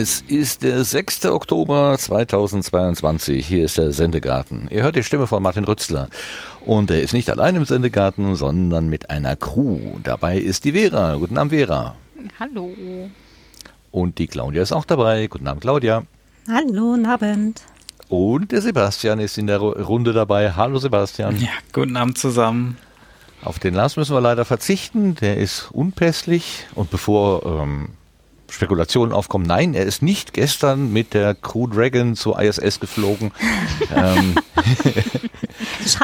Es ist der 6. Oktober 2022. Hier ist der Sendegarten. Ihr hört die Stimme von Martin Rützler. Und er ist nicht allein im Sendegarten, sondern mit einer Crew. Dabei ist die Vera. Guten Abend, Vera. Hallo. Und die Claudia ist auch dabei. Guten Abend, Claudia. Hallo, guten Abend. Und der Sebastian ist in der Runde dabei. Hallo, Sebastian. Ja, guten Abend zusammen. Auf den Lars müssen wir leider verzichten. Der ist unpässlich. Und bevor ähm, Spekulationen aufkommen. Nein, er ist nicht gestern mit der Crew Dragon zur ISS geflogen. ähm,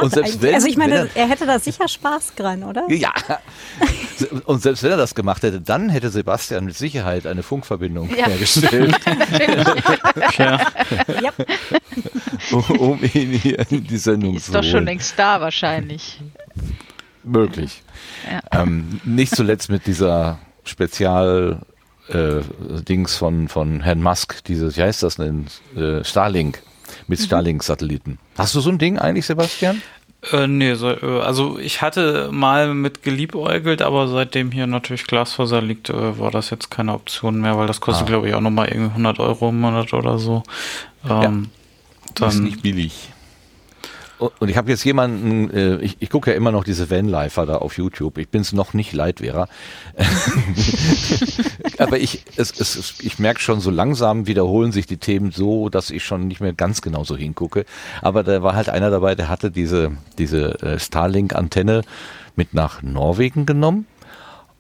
und selbst wenn, also ich meine, er, er, hätte da sicher Spaß dran, oder? Ja. Und selbst wenn er das gemacht hätte, dann hätte Sebastian mit Sicherheit eine Funkverbindung ja. hergestellt. ja. um ihn hier in die Sendung ist zu Ist doch schon längst da wahrscheinlich. Möglich. Ja. Ähm, nicht zuletzt mit dieser Spezial äh, Dings von, von Herrn Musk, dieses, wie heißt das denn, äh, Starlink, mit mhm. Starlink-Satelliten. Hast du so ein Ding eigentlich, Sebastian? Äh, nee, so, äh, also ich hatte mal mit geliebäugelt, aber seitdem hier natürlich Glasfaser liegt, äh, war das jetzt keine Option mehr, weil das kostet, ah. glaube ich, auch nochmal irgendwie 100 Euro im Monat oder so. Ähm, ja. Dann, das ist nicht billig. Und ich habe jetzt jemanden, äh, ich, ich gucke ja immer noch diese Vanlifer da auf YouTube. Ich bin es noch nicht leid, Vera. Aber ich, es, es, ich merke schon, so langsam wiederholen sich die Themen so, dass ich schon nicht mehr ganz genau so hingucke. Aber da war halt einer dabei, der hatte diese, diese äh, Starlink-Antenne mit nach Norwegen genommen,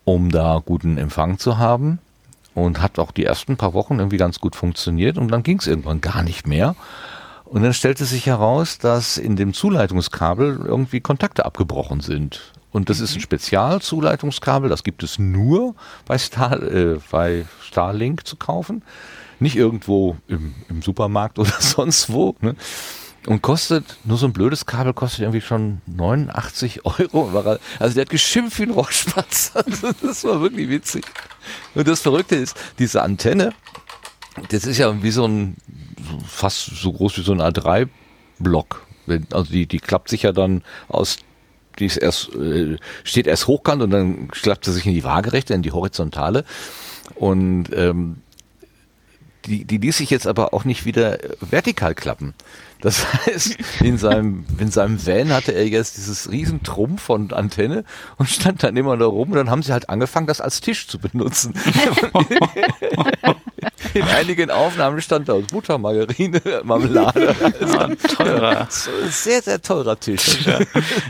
um da guten Empfang zu haben. Und hat auch die ersten paar Wochen irgendwie ganz gut funktioniert. Und dann ging es irgendwann gar nicht mehr. Und dann stellte sich heraus, dass in dem Zuleitungskabel irgendwie Kontakte abgebrochen sind. Und das ist ein mhm. Spezialzuleitungskabel, das gibt es nur bei, Star, äh, bei Starlink zu kaufen. Nicht irgendwo im, im Supermarkt oder sonst wo. Ne? Und kostet, nur so ein blödes Kabel kostet irgendwie schon 89 Euro. Also der hat geschimpft wie ein Rohrspatz. Also das war wirklich witzig. Und das Verrückte ist, diese Antenne, das ist ja wie so ein fast so groß wie so ein A3-Block. Also die, die klappt sich ja dann aus, die ist erst, äh, steht erst hochkant und dann klappt sie sich in die Waagerechte, in die horizontale. Und ähm, die, die ließ sich jetzt aber auch nicht wieder vertikal klappen. Das heißt, in seinem, in seinem Van hatte er jetzt dieses riesen Trumpf von Antenne und stand dann immer da rum und dann haben sie halt angefangen, das als Tisch zu benutzen. in einigen Aufnahmen stand da aus Butter, Margarine, Marmelade. Also ein teurer. Sehr, sehr teurer Tisch. Ja.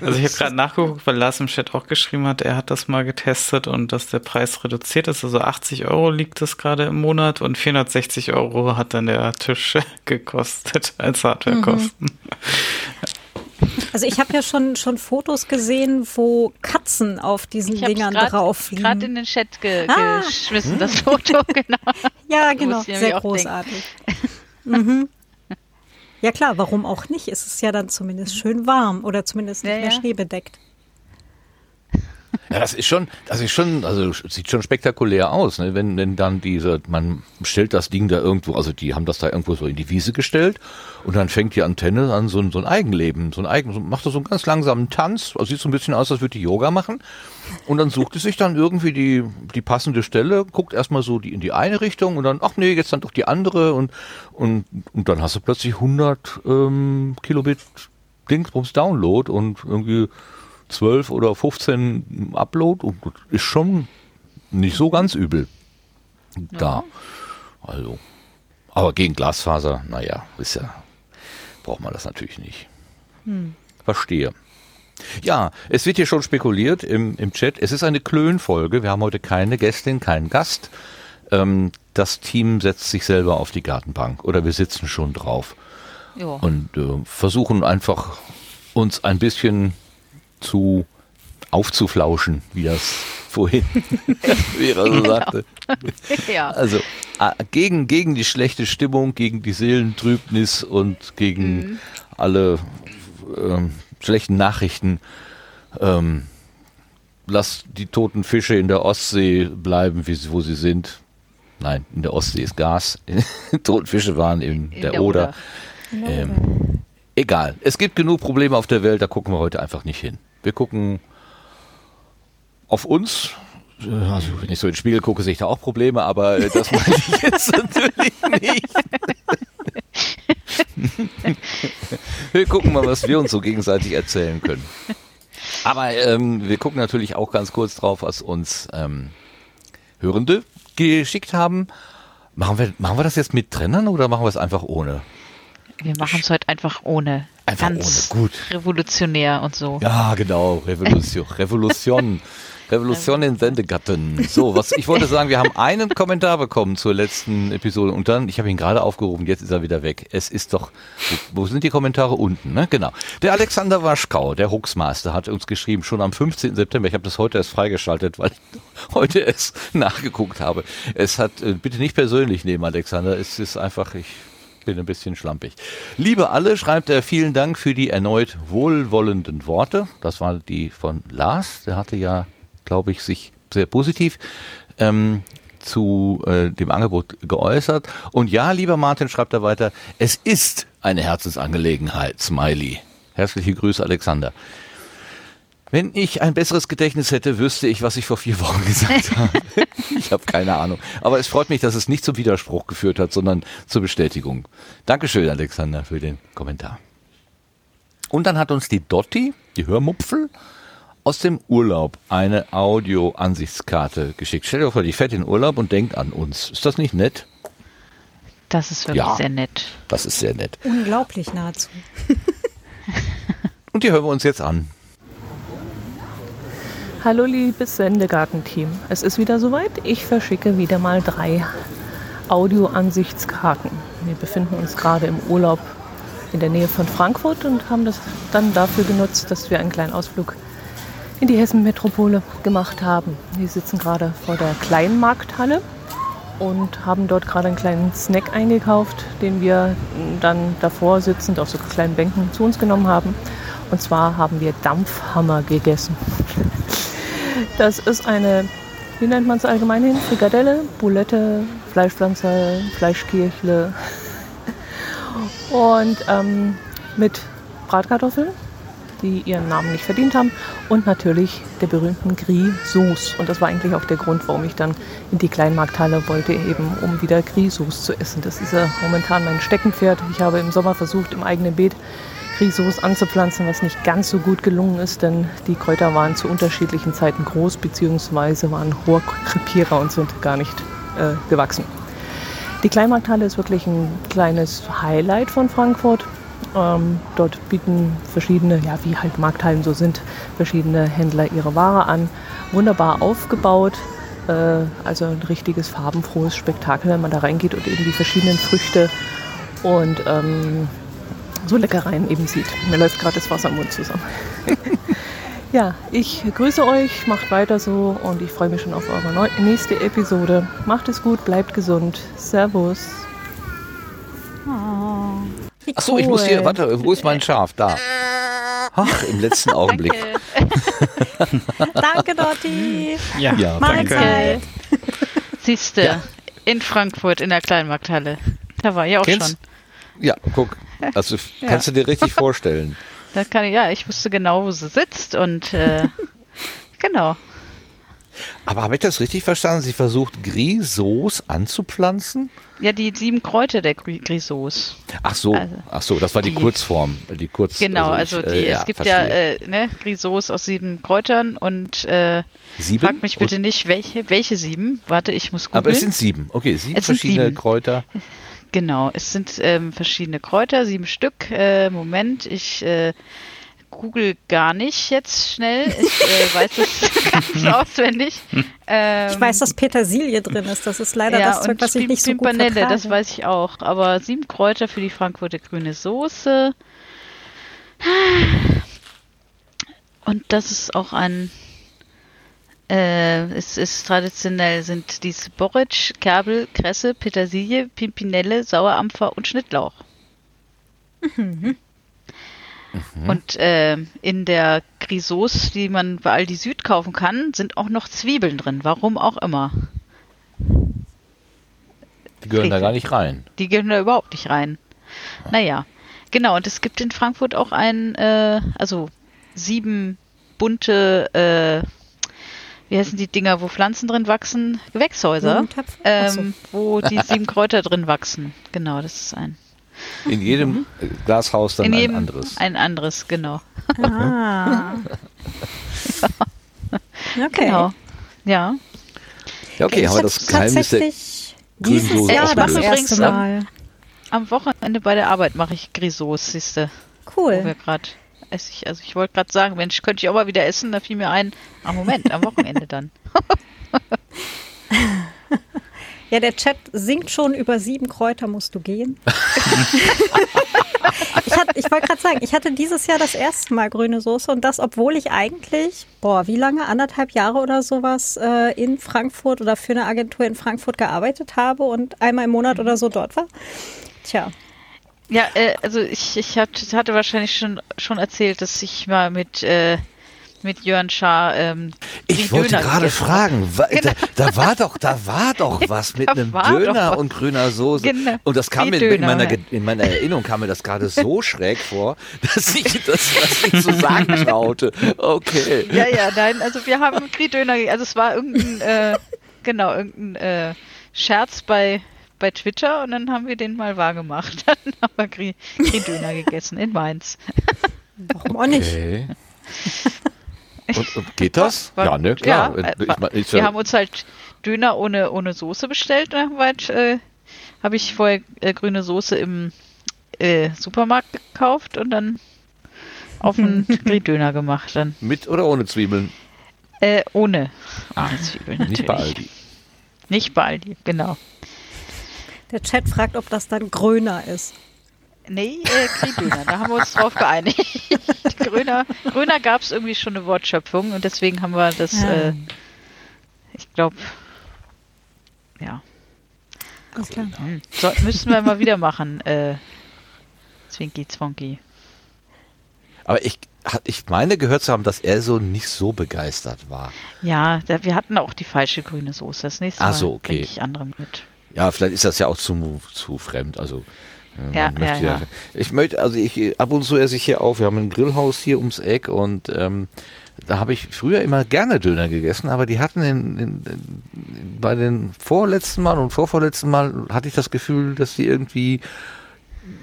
Also ich habe gerade nachgeguckt, weil Lars im Chat auch geschrieben hat, er hat das mal getestet und dass der Preis reduziert ist. Also 80 Euro liegt das gerade im Monat und 460 Euro hat dann der Tisch gekostet als Hardwarekosten. Mhm. Also ich habe ja schon, schon Fotos gesehen, wo Katzen auf diesen Dingern grad, drauf liegen. gerade in den Chat ge ah. geschmissen, das Foto, genau. Ja, genau, sehr großartig. mhm. Ja klar, warum auch nicht? Es ist ja dann zumindest schön warm oder zumindest nicht ja, mehr ja. schneebedeckt. Ja, das ist schon, das ist schon, also sieht schon spektakulär aus, ne? wenn, wenn dann diese, man stellt das Ding da irgendwo, also die haben das da irgendwo so in die Wiese gestellt und dann fängt die Antenne an so, ein so ein Eigenleben, so ein Eigen, so, macht so einen ganz langsamen Tanz, also sieht so ein bisschen aus, als würde die Yoga machen und dann sucht es sich dann irgendwie die, die passende Stelle, guckt erstmal so die, in die eine Richtung und dann, ach nee, jetzt dann doch die andere und, und, und dann hast du plötzlich 100 ähm, Kilobit Dingsbums Download und irgendwie 12 oder 15 Upload und ist schon nicht so ganz übel ja. da. Also, aber gegen Glasfaser, naja, ist ja, braucht man das natürlich nicht. Hm. Verstehe. Ja, es wird hier schon spekuliert im, im Chat. Es ist eine Klönfolge. Wir haben heute keine Gästin, keinen Gast. Ähm, das Team setzt sich selber auf die Gartenbank oder wir sitzen schon drauf ja. und äh, versuchen einfach uns ein bisschen zu aufzuflauschen, wie das vorhin Vera so genau. sagte. ja. Also äh, gegen, gegen die schlechte Stimmung, gegen die Seelentrübnis und gegen mhm. alle ähm, schlechten Nachrichten. Ähm, lass die toten Fische in der Ostsee bleiben, wie wo sie sind. Nein, in der Ostsee ist Gas. Toten Fische waren in, in der, der, Oder. Oder. Ähm, egal. Es gibt genug Probleme auf der Welt, da gucken wir heute einfach nicht hin. Wir gucken auf uns, Also, wenn ich so in den Spiegel gucke, sehe ich da auch Probleme, aber äh, das meine ich jetzt natürlich nicht. wir gucken mal, was wir uns so gegenseitig erzählen können. Aber ähm, wir gucken natürlich auch ganz kurz drauf, was uns ähm, Hörende geschickt haben. Machen wir, machen wir das jetzt mit Trennern oder machen wir es einfach ohne? Wir machen es heute einfach ohne. Einfach Ganz ohne, gut. Revolutionär und so. Ja, genau, Revolution. Revolution. Revolution in Sendegatten. So, was ich wollte sagen, wir haben einen Kommentar bekommen zur letzten Episode und dann, ich habe ihn gerade aufgerufen, jetzt ist er wieder weg. Es ist doch, wo, wo sind die Kommentare unten, ne? Genau. Der Alexander Waschkau, der Huxmaster, hat uns geschrieben, schon am 15. September, ich habe das heute erst freigeschaltet, weil ich heute es nachgeguckt habe. Es hat, äh, bitte nicht persönlich nehmen, Alexander, es ist einfach, ich bin ein bisschen schlampig. Liebe alle, schreibt er, vielen Dank für die erneut wohlwollenden Worte. Das war die von Lars, der hatte ja glaube ich, sich sehr positiv ähm, zu äh, dem Angebot geäußert. Und ja, lieber Martin, schreibt er weiter, es ist eine Herzensangelegenheit, Smiley. Herzliche Grüße, Alexander. Wenn ich ein besseres Gedächtnis hätte, wüsste ich, was ich vor vier Wochen gesagt habe. ich habe keine Ahnung. Aber es freut mich, dass es nicht zum Widerspruch geführt hat, sondern zur Bestätigung. Dankeschön, Alexander, für den Kommentar. Und dann hat uns die Dotti, die Hörmupfel, aus dem Urlaub eine Audio-Ansichtskarte geschickt. Stellt euch vor, die fährt in Urlaub und denkt an uns. Ist das nicht nett? Das ist wirklich Ja. sehr nett. Das ist sehr nett. Unglaublich nahezu. Und die hören wir uns jetzt an. Hallo liebes Sendegarten-Team. Es ist wieder soweit. Ich verschicke wieder mal drei Audio-Ansichtskarten. Wir befinden uns gerade im Urlaub in der Nähe von Frankfurt und haben das dann dafür genutzt, dass wir einen kleinen Ausflug in die Hessen-Metropole gemacht haben. Wir sitzen gerade vor der Kleinmarkthalle und haben dort gerade einen kleinen Snack eingekauft, den wir dann davor sitzend auf so kleinen Bänken zu uns genommen haben. Und zwar haben wir Dampfhammer gegessen. Das ist eine, wie nennt man es allgemein hin? Frikadelle, Boulette, Fleischpflanzer, Fleischkirchle und ähm, mit Bratkartoffeln, die ihren Namen nicht verdient haben und natürlich der berühmten Gris-Sauce. Und das war eigentlich auch der Grund, warum ich dann in die Kleinmarkthalle wollte, eben um wieder Gris-Sauce zu essen. Das ist ja momentan mein Steckenpferd. Ich habe im Sommer versucht, im eigenen Beet Grisauce anzupflanzen, was nicht ganz so gut gelungen ist, denn die Kräuter waren zu unterschiedlichen Zeiten groß bzw. waren hoher Krepierer und sind gar nicht äh, gewachsen. Die Kleinmarkthalle ist wirklich ein kleines Highlight von Frankfurt. Ähm, dort bieten verschiedene, ja wie halt Markthallen so sind, verschiedene Händler ihre Ware an. Wunderbar aufgebaut, äh, also ein richtiges farbenfrohes Spektakel, wenn man da reingeht und eben die verschiedenen Früchte und ähm, so Leckereien eben sieht. Mir läuft gerade das Wasser im Mund zusammen. ja, ich grüße euch, macht weiter so und ich freue mich schon auf eure neu nächste Episode. Macht es gut, bleibt gesund. Servus. Wie Ach so, ich muss hier, cool. warte, wo ist mein Schaf? Da. Ach, im letzten Augenblick. Danke. Danke, Dotti. Ja, Ja, Mahlzeit. Siehste, Ja. in Frankfurt in der Kleinmarkthalle. Da war ich auch Kennst- schon. Ja, guck. Also Ja. kannst du dir richtig vorstellen. Da kann ich, ja, ich wusste genau, wo sie sitzt und äh, genau. Aber habe ich das richtig verstanden? Sie versucht Grisauce anzupflanzen? Ja, die sieben Kräuter der Gri- Grisauce. Ach so, Also, ach so, das war die, die- Kurzform, die Kurz. Genau, ich, also, die, äh, es gibt verstehe. ja äh, ne, Grisauce aus sieben Kräutern und äh, sieben. frag mich bitte nicht, welche, welche sieben. Warte, ich muss googeln. Aber es sind sieben. Okay, sieben Es verschiedene sieben. Kräuter. Genau, es sind ähm, verschiedene Kräuter, sieben Stück. Äh, Moment, ich äh, google gar nicht jetzt schnell. Ich äh, weiß es ganz auswendig. Ähm, Ich weiß, dass Petersilie drin ist. Das ist leider ja, das Zeug, was ich nicht so gut Pimpernelle, vertrage. das weiß ich auch. Aber sieben Kräuter für die Frankfurter grüne Soße. Und das ist auch ein. Äh, es ist traditionell sind dies Borretsch, Kerbel, Kresse, Petersilie, Pimpinelle, Sauerampfer und Schnittlauch. Und äh, in der Grisauce, die man bei Aldi Süd kaufen kann, sind auch noch Zwiebeln drin. Warum auch immer. Die gehören da gar nicht rein. Die gehören da überhaupt nicht rein. Naja, genau. Und es gibt in Frankfurt auch ein, äh, also sieben bunte, äh, wie heißen die Dinger, wo Pflanzen drin wachsen? Gewächshäuser, ähm, wo die sieben Kräuter drin wachsen. Genau, das ist ein. In jedem mhm. Glashaus dann In jedem ein anderes. Ein anderes, genau. Ah. ja. Okay. Genau. Ja. Ja, okay, aber das Geheimnis der dieses Jahr das erste Mal. Am, am, Wochenende bei der Arbeit mache ich Grisauce, siehste. Cool. Wo wir gerade esse ich, also ich wollte gerade sagen, Mensch, könnte ich auch mal wieder essen, da fiel mir ein, am ah, Moment, am Wochenende dann. Ja, der Chat singt schon über sieben Kräuter musst du gehen. ich, ich wollte gerade sagen, ich hatte dieses Jahr das erste Mal grüne Soße und das, obwohl ich eigentlich, boah, wie lange, anderthalb Jahre oder sowas äh, in Frankfurt oder für eine Agentur in Frankfurt gearbeitet habe und einmal im Monat oder so dort war. Tja. Ja, äh, also ich, ich hatte wahrscheinlich schon, schon erzählt, dass ich mal mit äh, mit Jörn Schaar. Ähm, ich wollte Döner gerade fragen, genau. da, da, war doch, da war doch was mit einem Döner und grüner Soße. Genau. Und das kam mir in meiner, in meiner Erinnerung kam mir das gerade so schräg vor, dass ich das was nicht zu sagen traute. Okay. Ja, ja, nein, also wir haben Grie-Döner, also es war irgendein, äh, genau, irgendein äh, Scherz bei bei Twitter und dann haben wir den mal wahrgemacht. Dann haben wir Grie-Döner gegessen in Mainz. Warum auch nicht? Okay. Und, und geht das? War, ja, ne, klar. Ja, ich mein, ich, wir haben uns halt Döner ohne, ohne Soße bestellt. Dann halt, äh, habe ich vorher äh, grüne Soße im äh, Supermarkt gekauft und dann auf einen Döner gemacht. Dann. Mit oder ohne Zwiebeln? Äh, ohne. Ah, ohne Zwiebeln. Natürlich. Nicht bei Aldi. Nicht bei Aldi, genau. Der Chat fragt, ob das dann grüner ist. Nee, äh, Kriegdöner, da haben wir uns drauf geeinigt. Grüner, Grüner gab es irgendwie schon eine Wortschöpfung und deswegen haben wir das, ja. äh, ich glaube, ja. Alles klar. Hm. So, müssen wir mal wieder machen, äh, Zwinky Zwonky. Aber ich, ich meine gehört zu haben, dass er so nicht so begeistert war. Ja, da, wir hatten auch die falsche grüne Soße. Das nächste Mal Ach so, okay. ich andere mit. Ja, vielleicht ist das ja auch zu, zu fremd. Also ja, ja, ja, Ich möchte, also ich ab und zu esse ich hier auf. Wir haben ein Grillhaus hier ums Eck und ähm, da habe ich früher immer gerne Döner gegessen, aber die hatten in, in, in, bei den vorletzten Mal und vorvorletzten Mal hatte ich das Gefühl, dass die irgendwie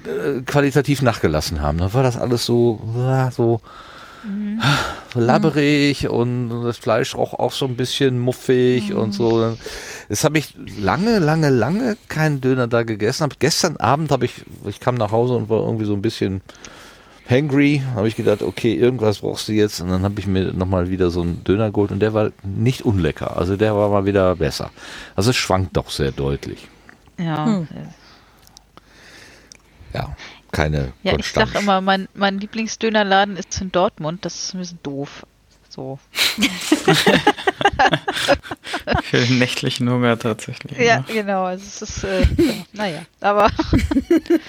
äh, qualitativ nachgelassen haben. Da war das alles so, so Mhm. labberig und das Fleisch roch auch so ein bisschen muffig mhm. und so. Jetzt habe ich lange, lange, lange keinen Döner da gegessen. Hab gestern Abend habe ich, ich kam nach Hause und war irgendwie so ein bisschen hangry. Habe ich gedacht, okay, irgendwas brauchst du jetzt. Und dann habe ich mir nochmal wieder so einen Döner geholt und der war nicht unlecker. Also der war mal wieder besser. Also es schwankt doch sehr deutlich. Ja. Hm. Ja keine Ja, Konstanz. ich sag immer, mein, mein Lieblingsdönerladen ist in Dortmund. Das ist ein bisschen doof. So. Für den nächtlichen Hunger tatsächlich. Ja, ne? genau. Also es ist, äh, ja, naja, aber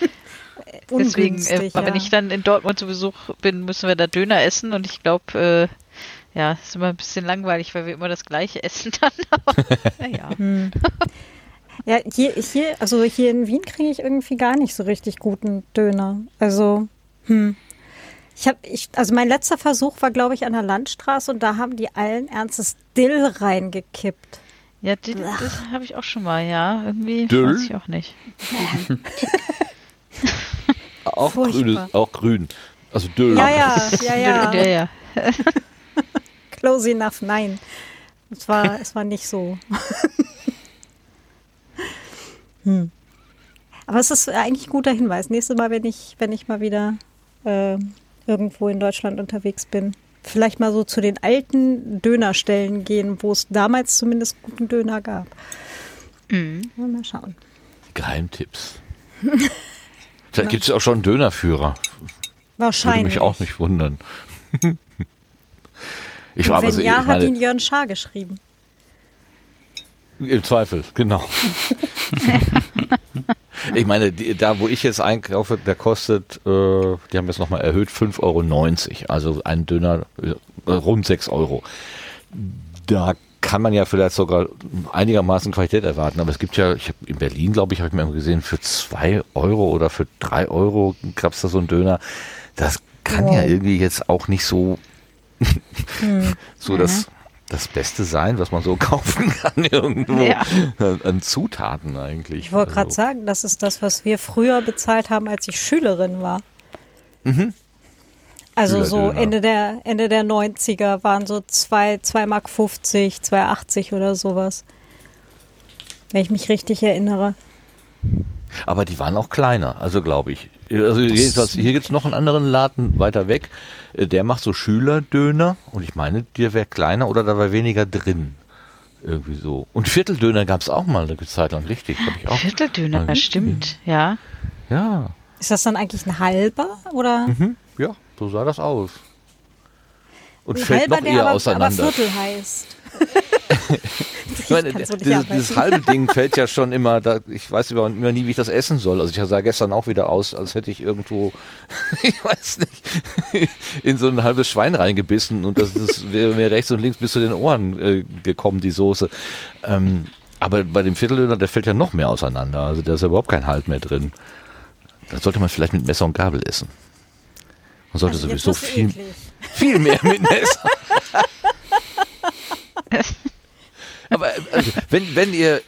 deswegen, äh, ja. wenn ich dann in Dortmund zu Besuch bin, müssen wir da Döner essen und ich glaube, äh, ja, ist immer ein bisschen langweilig, weil wir immer das gleiche essen dann. Aber naja. Ja, hier, hier, also hier in Wien kriege ich irgendwie gar nicht so richtig guten Döner. Also, hm. Ich habe, ich, also mein letzter Versuch war, glaube ich, an der Landstraße und da haben die allen Ernstes Dill reingekippt. Ja, Dill, das habe ich auch schon mal, ja. Irgendwie Dill? weiß ich auch nicht. auch, grün, auch grün. Also Dill. Ja, ja, ja, ja. ja, ja. Close enough, nein. Es war, es war nicht so. Hm. Aber es ist eigentlich ein guter Hinweis. Nächstes Mal, wenn ich, wenn ich mal wieder äh, irgendwo in Deutschland unterwegs bin, vielleicht mal so zu den alten Dönerstellen gehen, wo es damals zumindest guten Döner gab. Mhm. Mal schauen. Geheimtipps. Vielleicht gibt es auch schon einen Dönerführer. Wahrscheinlich. Würde mich auch nicht wundern. ich war wenn also ja, hat ihn Jörn Schaar geschrieben. Im Zweifel, genau. ich meine, die, da wo ich jetzt einkaufe, der kostet, äh, die haben jetzt nochmal erhöht, 5,90 Euro. Also ein Döner äh, rund 6 Euro. Da kann man ja vielleicht sogar einigermaßen Qualität erwarten. Aber es gibt ja, ich hab, in Berlin, glaube ich, habe ich mir gesehen, für 2 Euro oder für 3 Euro gab es da so einen Döner. Das kann wow. ja irgendwie jetzt auch nicht so, hm. so das das Beste sein, was man so kaufen kann irgendwo Ja. an Zutaten eigentlich. Ich wollte gerade Also, sagen, das ist das, was wir früher bezahlt haben, als ich Schülerin war. Also so. Ende der, Ende der 90er waren so 2, 2 Mark 50, 2,80 oder sowas. Wenn ich mich richtig erinnere. Aber die waren auch kleiner, also glaube ich. Also jedenfalls, hier gibt's noch einen anderen Laden weiter weg, äh, der macht so Schülerdöner und ich meine, der wäre kleiner oder da war weniger drin. Irgendwie so. Und Vierteldöner gab's auch mal eine Zeit lang, richtig. Hab ich auch Vierteldöner, das stimmt, ja. Ja, Ist das dann eigentlich ein halber oder mhm. ja, so sah das aus. Und ein fällt noch eher aber, aber auseinander. Viertel heißt? Ich meine, dieses, dieses halbe Ding fällt ja schon immer, da, ich weiß immer, immer nie, wie ich das essen soll. Also ich sah gestern auch wieder aus, als hätte ich irgendwo, ich weiß nicht, in so ein halbes Schwein reingebissen und das, das wäre mir rechts und links bis zu den Ohren äh, gekommen, die Soße. Ähm, aber bei dem Vierteldöner, der fällt ja noch mehr auseinander. Also da ist ja überhaupt kein Halt mehr drin. Da sollte man vielleicht mit Messer und Gabel essen. Man sollte Also sowieso viel, eklig. Viel mehr mit Messer. Aber also, wenn, wenn ihr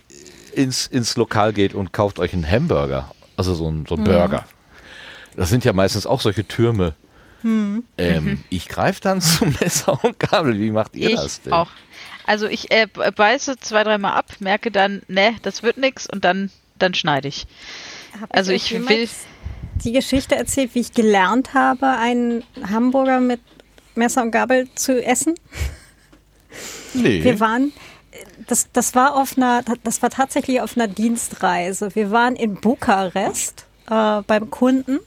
ins, ins Lokal geht und kauft euch einen Hamburger, also so ein, so ein Burger, das sind ja meistens auch solche Türme. Ähm, Ich greife dann zum Messer und Gabel. Wie macht ihr ich das denn? auch. Also ich äh, beiße zwei, dreimal ab, merke dann, ne, das wird nix und dann, dann schneide ich. Hab Also ich will- die Geschichte erzählt, wie ich gelernt habe, einen Hamburger mit Messer und Gabel zu essen. nee. Wir waren, das, das war auf einer, das war tatsächlich auf einer Dienstreise. Wir waren in Bukarest äh, beim Kunden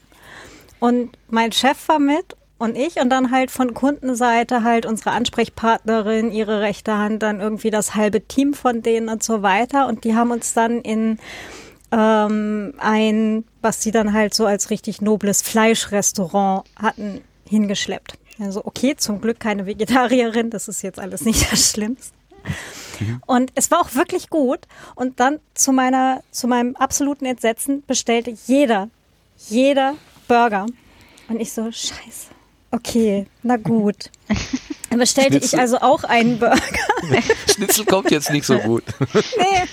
und mein Chef war mit und ich und dann halt von Kundenseite halt unsere Ansprechpartnerin, ihre rechte Hand, dann irgendwie das halbe Team von denen und so weiter und die haben uns dann in ähm, ein, was sie dann halt so als richtig nobles Fleischrestaurant hatten, hingeschleppt. Also okay, zum Glück keine Vegetarierin, das ist jetzt alles nicht das Schlimmste. Und es war auch wirklich gut. Und dann zu meiner, zu meinem absoluten Entsetzen bestellte jeder, jeder Burger. Und ich so, scheiße. Okay, na gut. Dann bestellte ich Schnitzel. also auch einen Burger. Schnitzel kommt jetzt nicht so gut. Nee.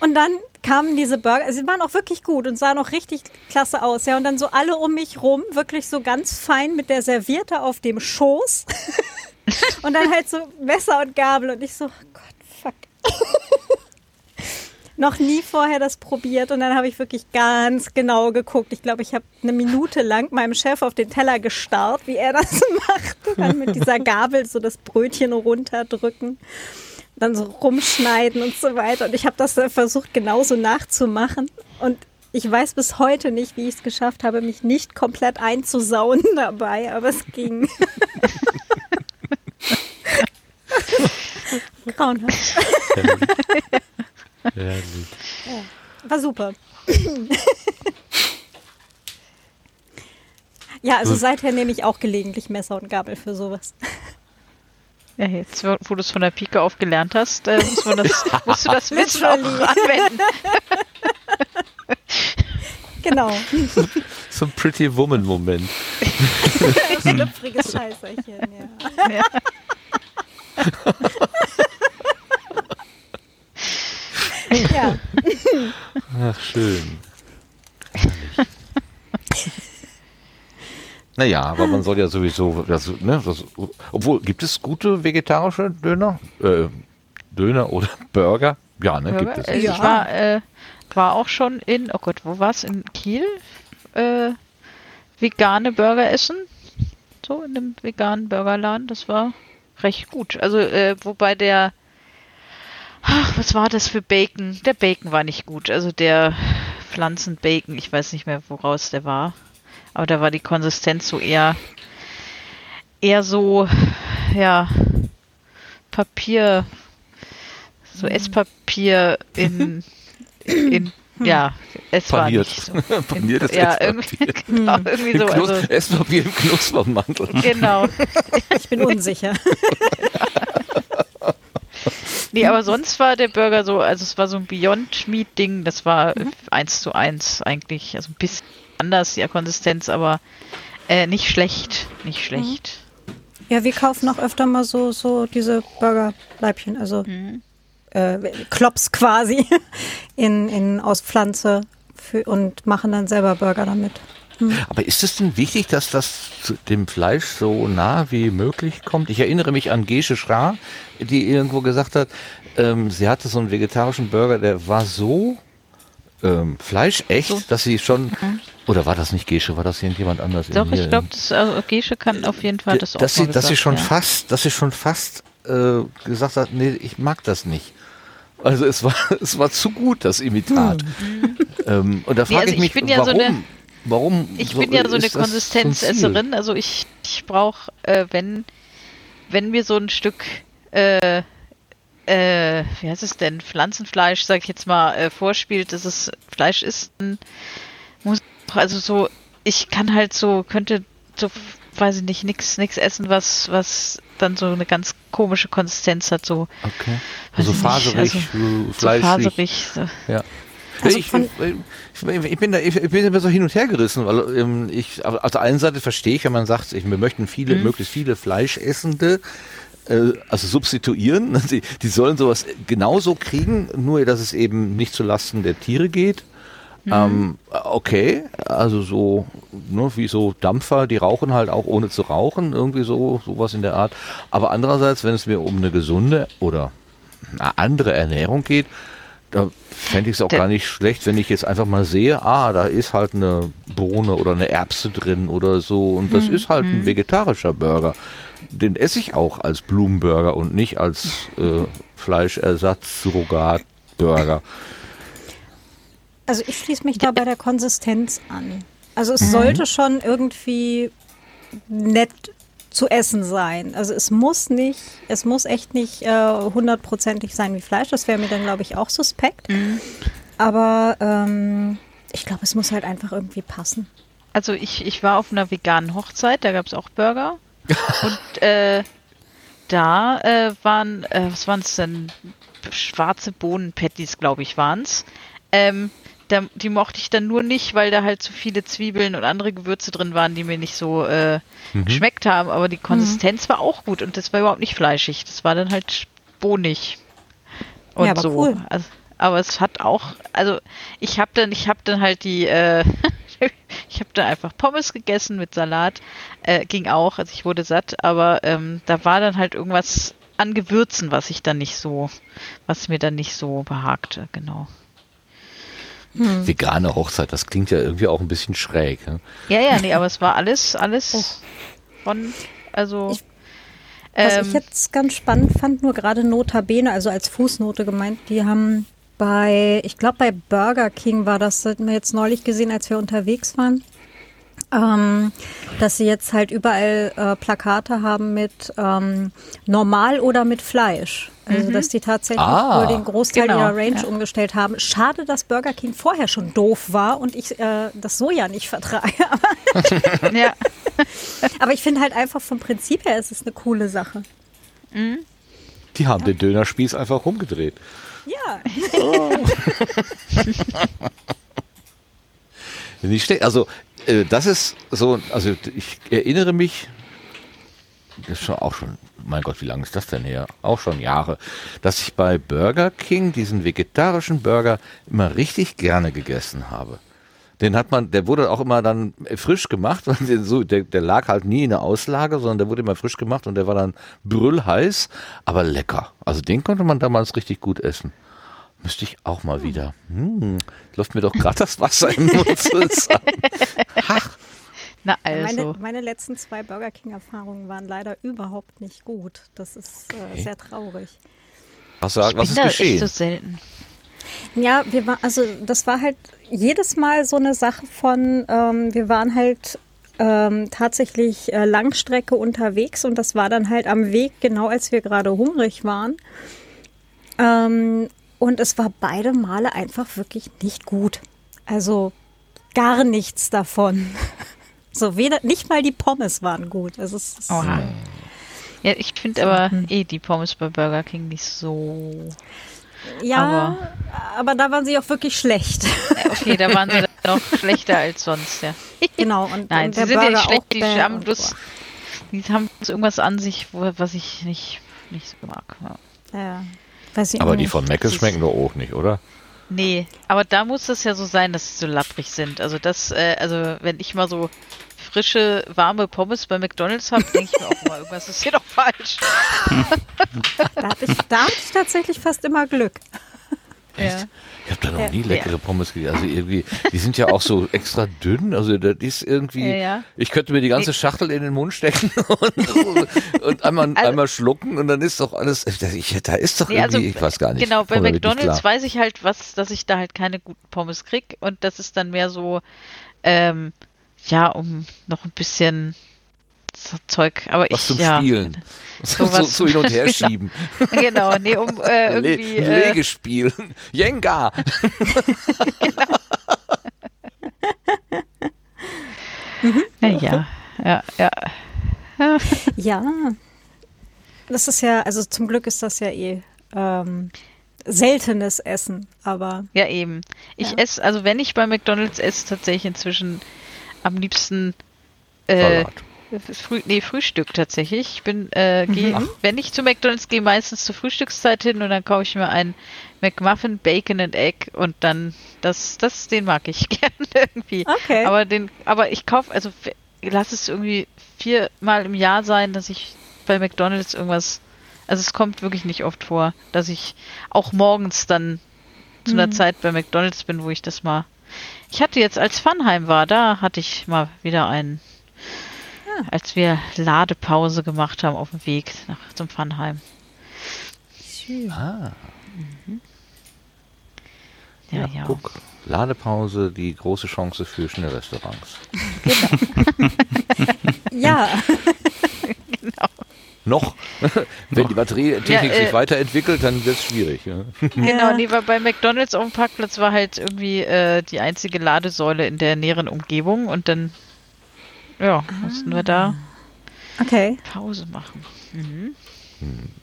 Und dann kamen diese Burger, sie waren auch wirklich gut und sahen auch richtig klasse aus. Ja, und dann so alle um mich rum, wirklich so ganz fein mit der Serviette auf dem Schoß. und dann halt so Messer und Gabel. Und ich so, oh Gott, fuck. Noch nie vorher das probiert und dann habe ich wirklich ganz genau geguckt. Ich glaube, ich habe eine Minute lang meinem Chef auf den Teller gestarrt, wie er das macht. Dann mit dieser Gabel so das Brötchen runterdrücken dann so rumschneiden und so weiter. Und ich habe das dann versucht, genauso nachzumachen. Und ich weiß bis heute nicht, wie ich es geschafft habe, mich nicht komplett einzusauen dabei, aber es ging. Grauenhaft. Herrlich. War super. ja, also seither nehme ich auch gelegentlich Messer und Gabel für sowas. Ja, jetzt, wo du es von der Pike auf gelernt hast, äh, muss man das, musst du das Wissen auch anwenden. Genau. So ein Pretty Woman-Moment. Schlüpfriges Scheißerchen, ja. Ja. ja. Ach, schön. Naja, aber man soll ja sowieso, das, ne, das, obwohl, gibt es gute vegetarische Döner? Äh, Döner oder Burger? Ja, ne, gibt es. Also Ja. Ich war, äh, war auch schon in, oh Gott, wo war es? In Kiel? Äh, vegane Burger essen. So, in einem veganen Burgerladen. Das war recht gut. Also, äh, wobei der, ach, was war das für Bacon? Der Bacon war nicht gut. Also der Pflanzenbacon, ich weiß nicht mehr, woraus der war. Aber da war die Konsistenz so eher, eher so, ja, Papier, so Esspapier in, in, ja, es war Paniert. nicht so. Paniertes ja, Esspapier. irgendwie, genau, irgendwie Im so. Knus Also, Esspapier im Knuspermantel. genau. Ich bin unsicher. Nee, aber sonst war der Burger so, also es war so ein Beyond Meat Ding, das war Mhm. eins zu eins eigentlich, also ein bisschen anders, die Konsistenz, aber äh, nicht schlecht, nicht Mhm. schlecht. Ja, wir kaufen auch öfter mal so, so diese Burgerleibchen, also mhm. äh, Klops quasi in, in, aus Pflanze für, und machen dann selber Burger damit. Hm. Aber ist es denn wichtig, dass das dem Fleisch so nah wie möglich kommt? Ich erinnere mich an Gesche Schra, die irgendwo gesagt hat, ähm, sie hatte so einen vegetarischen Burger, der war so ähm, fleischecht, so. dass sie schon. Mhm. Oder war das nicht Gesche? War das irgendjemand anders? Doch, ich glaube, also Gesche kann auf jeden Fall das auch dass sie, gesagt, Dass sie schon ja. fast, dass sie schon fast äh, gesagt hat, nee, ich mag das nicht. Also es war, es war zu gut, das Imitat. Mhm. Ähm, und da frage nee, also ich mich, ja warum? So eine, warum? Ich so, bin ja so eine Konsistenzesserin. Also ich, ich brauche, äh, wenn, wenn mir so ein Stück äh, äh, wie heißt es denn, Pflanzenfleisch, sag ich jetzt mal, äh, vorspielt, dass es Fleisch ist, dann muss also so, ich kann halt so, könnte so, weiß ich nicht, nix, nix essen, was, was dann so eine ganz komische Konsistenz hat, so. Okay. Also faserig, also, fleischig. Faserig. So. Ja. Also ich, ich, ich, bin da, ich, bin immer so hin und her gerissen, weil ähm, ich auf der einen Seite verstehe ich, wenn man sagt, ich, wir möchten viele, mhm. möglichst viele Fleischessende also substituieren. Die, die sollen sowas genauso kriegen, nur dass es eben nicht zulasten der Tiere geht. Mhm. Ähm, okay, also so, ne, wie so Dampfer, die rauchen halt auch ohne zu rauchen, irgendwie so, sowas in der Art. Aber andererseits, wenn es mir um eine gesunde oder eine andere Ernährung geht, da fände ich es auch der gar nicht schlecht, wenn ich jetzt einfach mal sehe, ah, da ist halt eine Bohne oder eine Erbse drin oder so und das mhm. ist halt ein hm. vegetarischer Burger den esse ich auch als Blumenburger und nicht als äh, Fleischersatz-Surrogat-Burger. Also ich schließe mich da bei der Konsistenz an. Also es mhm. sollte schon irgendwie nett zu essen sein. Also es muss nicht, es muss echt nicht äh, hundertprozentig sein wie Fleisch. Das wäre mir dann, glaube ich, auch suspekt. Mhm. Aber ähm, ich glaube, es muss halt einfach irgendwie passen. Also ich, ich war auf einer veganen Hochzeit, da gab es auch Burger. Und äh, da äh, waren, äh, was waren es denn? Schwarze Bohnen-Patties, glaube ich, waren es. Ähm, da, die mochte ich dann nur nicht, weil da halt zu viele Zwiebeln und andere Gewürze drin waren, die mir nicht so äh, mhm. geschmeckt haben. Aber die Konsistenz mhm. war auch gut und das war überhaupt nicht fleischig. Das war dann halt bohnig. Und ja, so. Cool. Also, aber es hat auch, also ich habe dann, ich habe dann halt die, äh, ich habe da einfach Pommes gegessen mit Salat. Äh, ging auch, also ich wurde satt, aber ähm, da war dann halt irgendwas an Gewürzen, was ich dann nicht so, was mir dann nicht so behagte, genau. Hm. Vegane Hochzeit, das klingt ja irgendwie auch ein bisschen schräg. Ne? Ja, ja, nee, aber es war alles, alles oh. von, also. Ich, was ähm, ich jetzt ganz spannend fand, nur gerade Notabene, also als Fußnote gemeint, die haben bei, ich glaube bei Burger King war das, hatten wir jetzt neulich gesehen, als wir unterwegs waren, ähm, dass sie jetzt halt überall äh, Plakate haben mit ähm, normal oder mit Fleisch. Also, mhm. dass die tatsächlich ah, wohl den Großteil genau, ihrer Range ja. umgestellt haben. Schade, dass Burger King vorher schon doof war und ich äh, das Soja nicht vertrage. Aber, ja. Aber ich finde halt einfach vom Prinzip her ist es eine coole Sache. Mhm. Die haben ja. den Dönerspieß einfach rumgedreht. Ja. Oh. Nicht Also, äh, das ist so, also ich erinnere mich, das ist schon auch schon, mein Gott, wie lange ist das denn her? Auch schon Jahre, dass ich bei Burger King diesen vegetarischen Burger immer richtig gerne gegessen habe. Den hat man, der wurde auch immer dann frisch gemacht, so, der, der lag halt nie in der Auslage, sondern der wurde immer frisch gemacht und der war dann brüllheiß, aber lecker. Also den konnte man damals richtig gut essen. Müsste ich auch mal wieder. Hm, läuft mir doch gerade das Wasser im Mund zusammen. Ach. Na also. Meine, meine, letzten zwei Burger King-Erfahrungen waren leider überhaupt nicht gut. Das ist äh, okay. äh, sehr traurig. Was, was ist geschehen? so selten. Ja, wir war, also das war halt jedes Mal so eine Sache von, ähm, wir waren halt ähm, tatsächlich äh, Langstrecke unterwegs und das war dann halt am Weg, genau als wir gerade hungrig waren. Ähm, und es war beide Male einfach wirklich nicht gut. Also gar nichts davon. So, weder, nicht mal die Pommes waren gut. Also es ist, Oha. Ja, ich finde aber hm. eh die Pommes bei Burger King nicht so. Ja, aber, aber da waren sie auch wirklich schlecht. Okay, da waren sie noch schlechter als sonst, ja. Genau, und, Nein, und sie sind Burger ja nicht schlecht, die haben bloß Die haben so irgendwas an sich, wo, was ich nicht, nicht so mag. Ja. Ja. Weiß ich Aber auch die von Das- schmecken doch auch nicht, oder? Nee, aber da muss es ja so sein, dass sie so lapprig sind. Also das, äh, also wenn ich mal so frische, warme Pommes bei McDonalds habe, denke ich mir auch mal, irgendwas ist hier doch falsch. Da hatte ich, da hatte ich tatsächlich fast immer Glück. Ja. Ich habe da noch Ja. nie leckere Pommes gegessen. Also irgendwie, die sind ja auch so extra dünn. Also das ist irgendwie. Ja, ja. Ich könnte mir die ganze Schachtel in den Mund stecken und, und einmal, Also- einmal schlucken und dann ist doch alles. Ich, da ist doch Nee, also, irgendwie, ich weiß gar nicht. Genau, bei McDonalds weiß ich halt, was, dass ich da halt keine guten Pommes krieg und das ist dann mehr so, ähm, ja, um noch ein bisschen so Zeug, aber Was ich, zum ja, Spielen. So, Sowas- so hin und her schieben. genau, nee, um äh, Le irgendwie, äh, Legespiel. Jenga. ja, ja, ja, Ja. Das ist ja, also zum Glück ist das ja eh ähm, seltenes Essen, aber ja eben. Ich Ja. esse, also wenn ich bei McDonalds esse, tatsächlich inzwischen am liebsten äh. Früh, nee, Frühstück tatsächlich. Ich bin, äh, geh, wenn ich zu McDonalds gehe, meistens zur Frühstückszeit hin und dann kaufe ich mir einen McMuffin, Bacon and Egg und dann das, das, den mag ich gerne irgendwie. Okay. Aber den, aber ich kaufe, also f- lass es irgendwie viermal im Jahr sein, dass ich bei McDonalds irgendwas, also es kommt wirklich nicht oft vor, dass ich auch morgens dann zu einer Zeit bei McDonalds bin, wo ich das mal. Ich hatte jetzt, als Funheim war, da hatte ich mal wieder einen, als wir Ladepause gemacht haben auf dem Weg nach zum Funheim. Ah, Ja, ja, ja. guck. Ladepause, die große Chance für Schnellrestaurants. ja, Noch. Wenn die Batterietechnik Ja, äh, sich weiterentwickelt, dann wird es schwierig. Ja. Genau, nee, weil bei McDonalds auf dem Parkplatz war halt irgendwie äh, die einzige Ladesäule in der näheren Umgebung und dann, ja, mussten wir da okay. Pause machen. Mhm.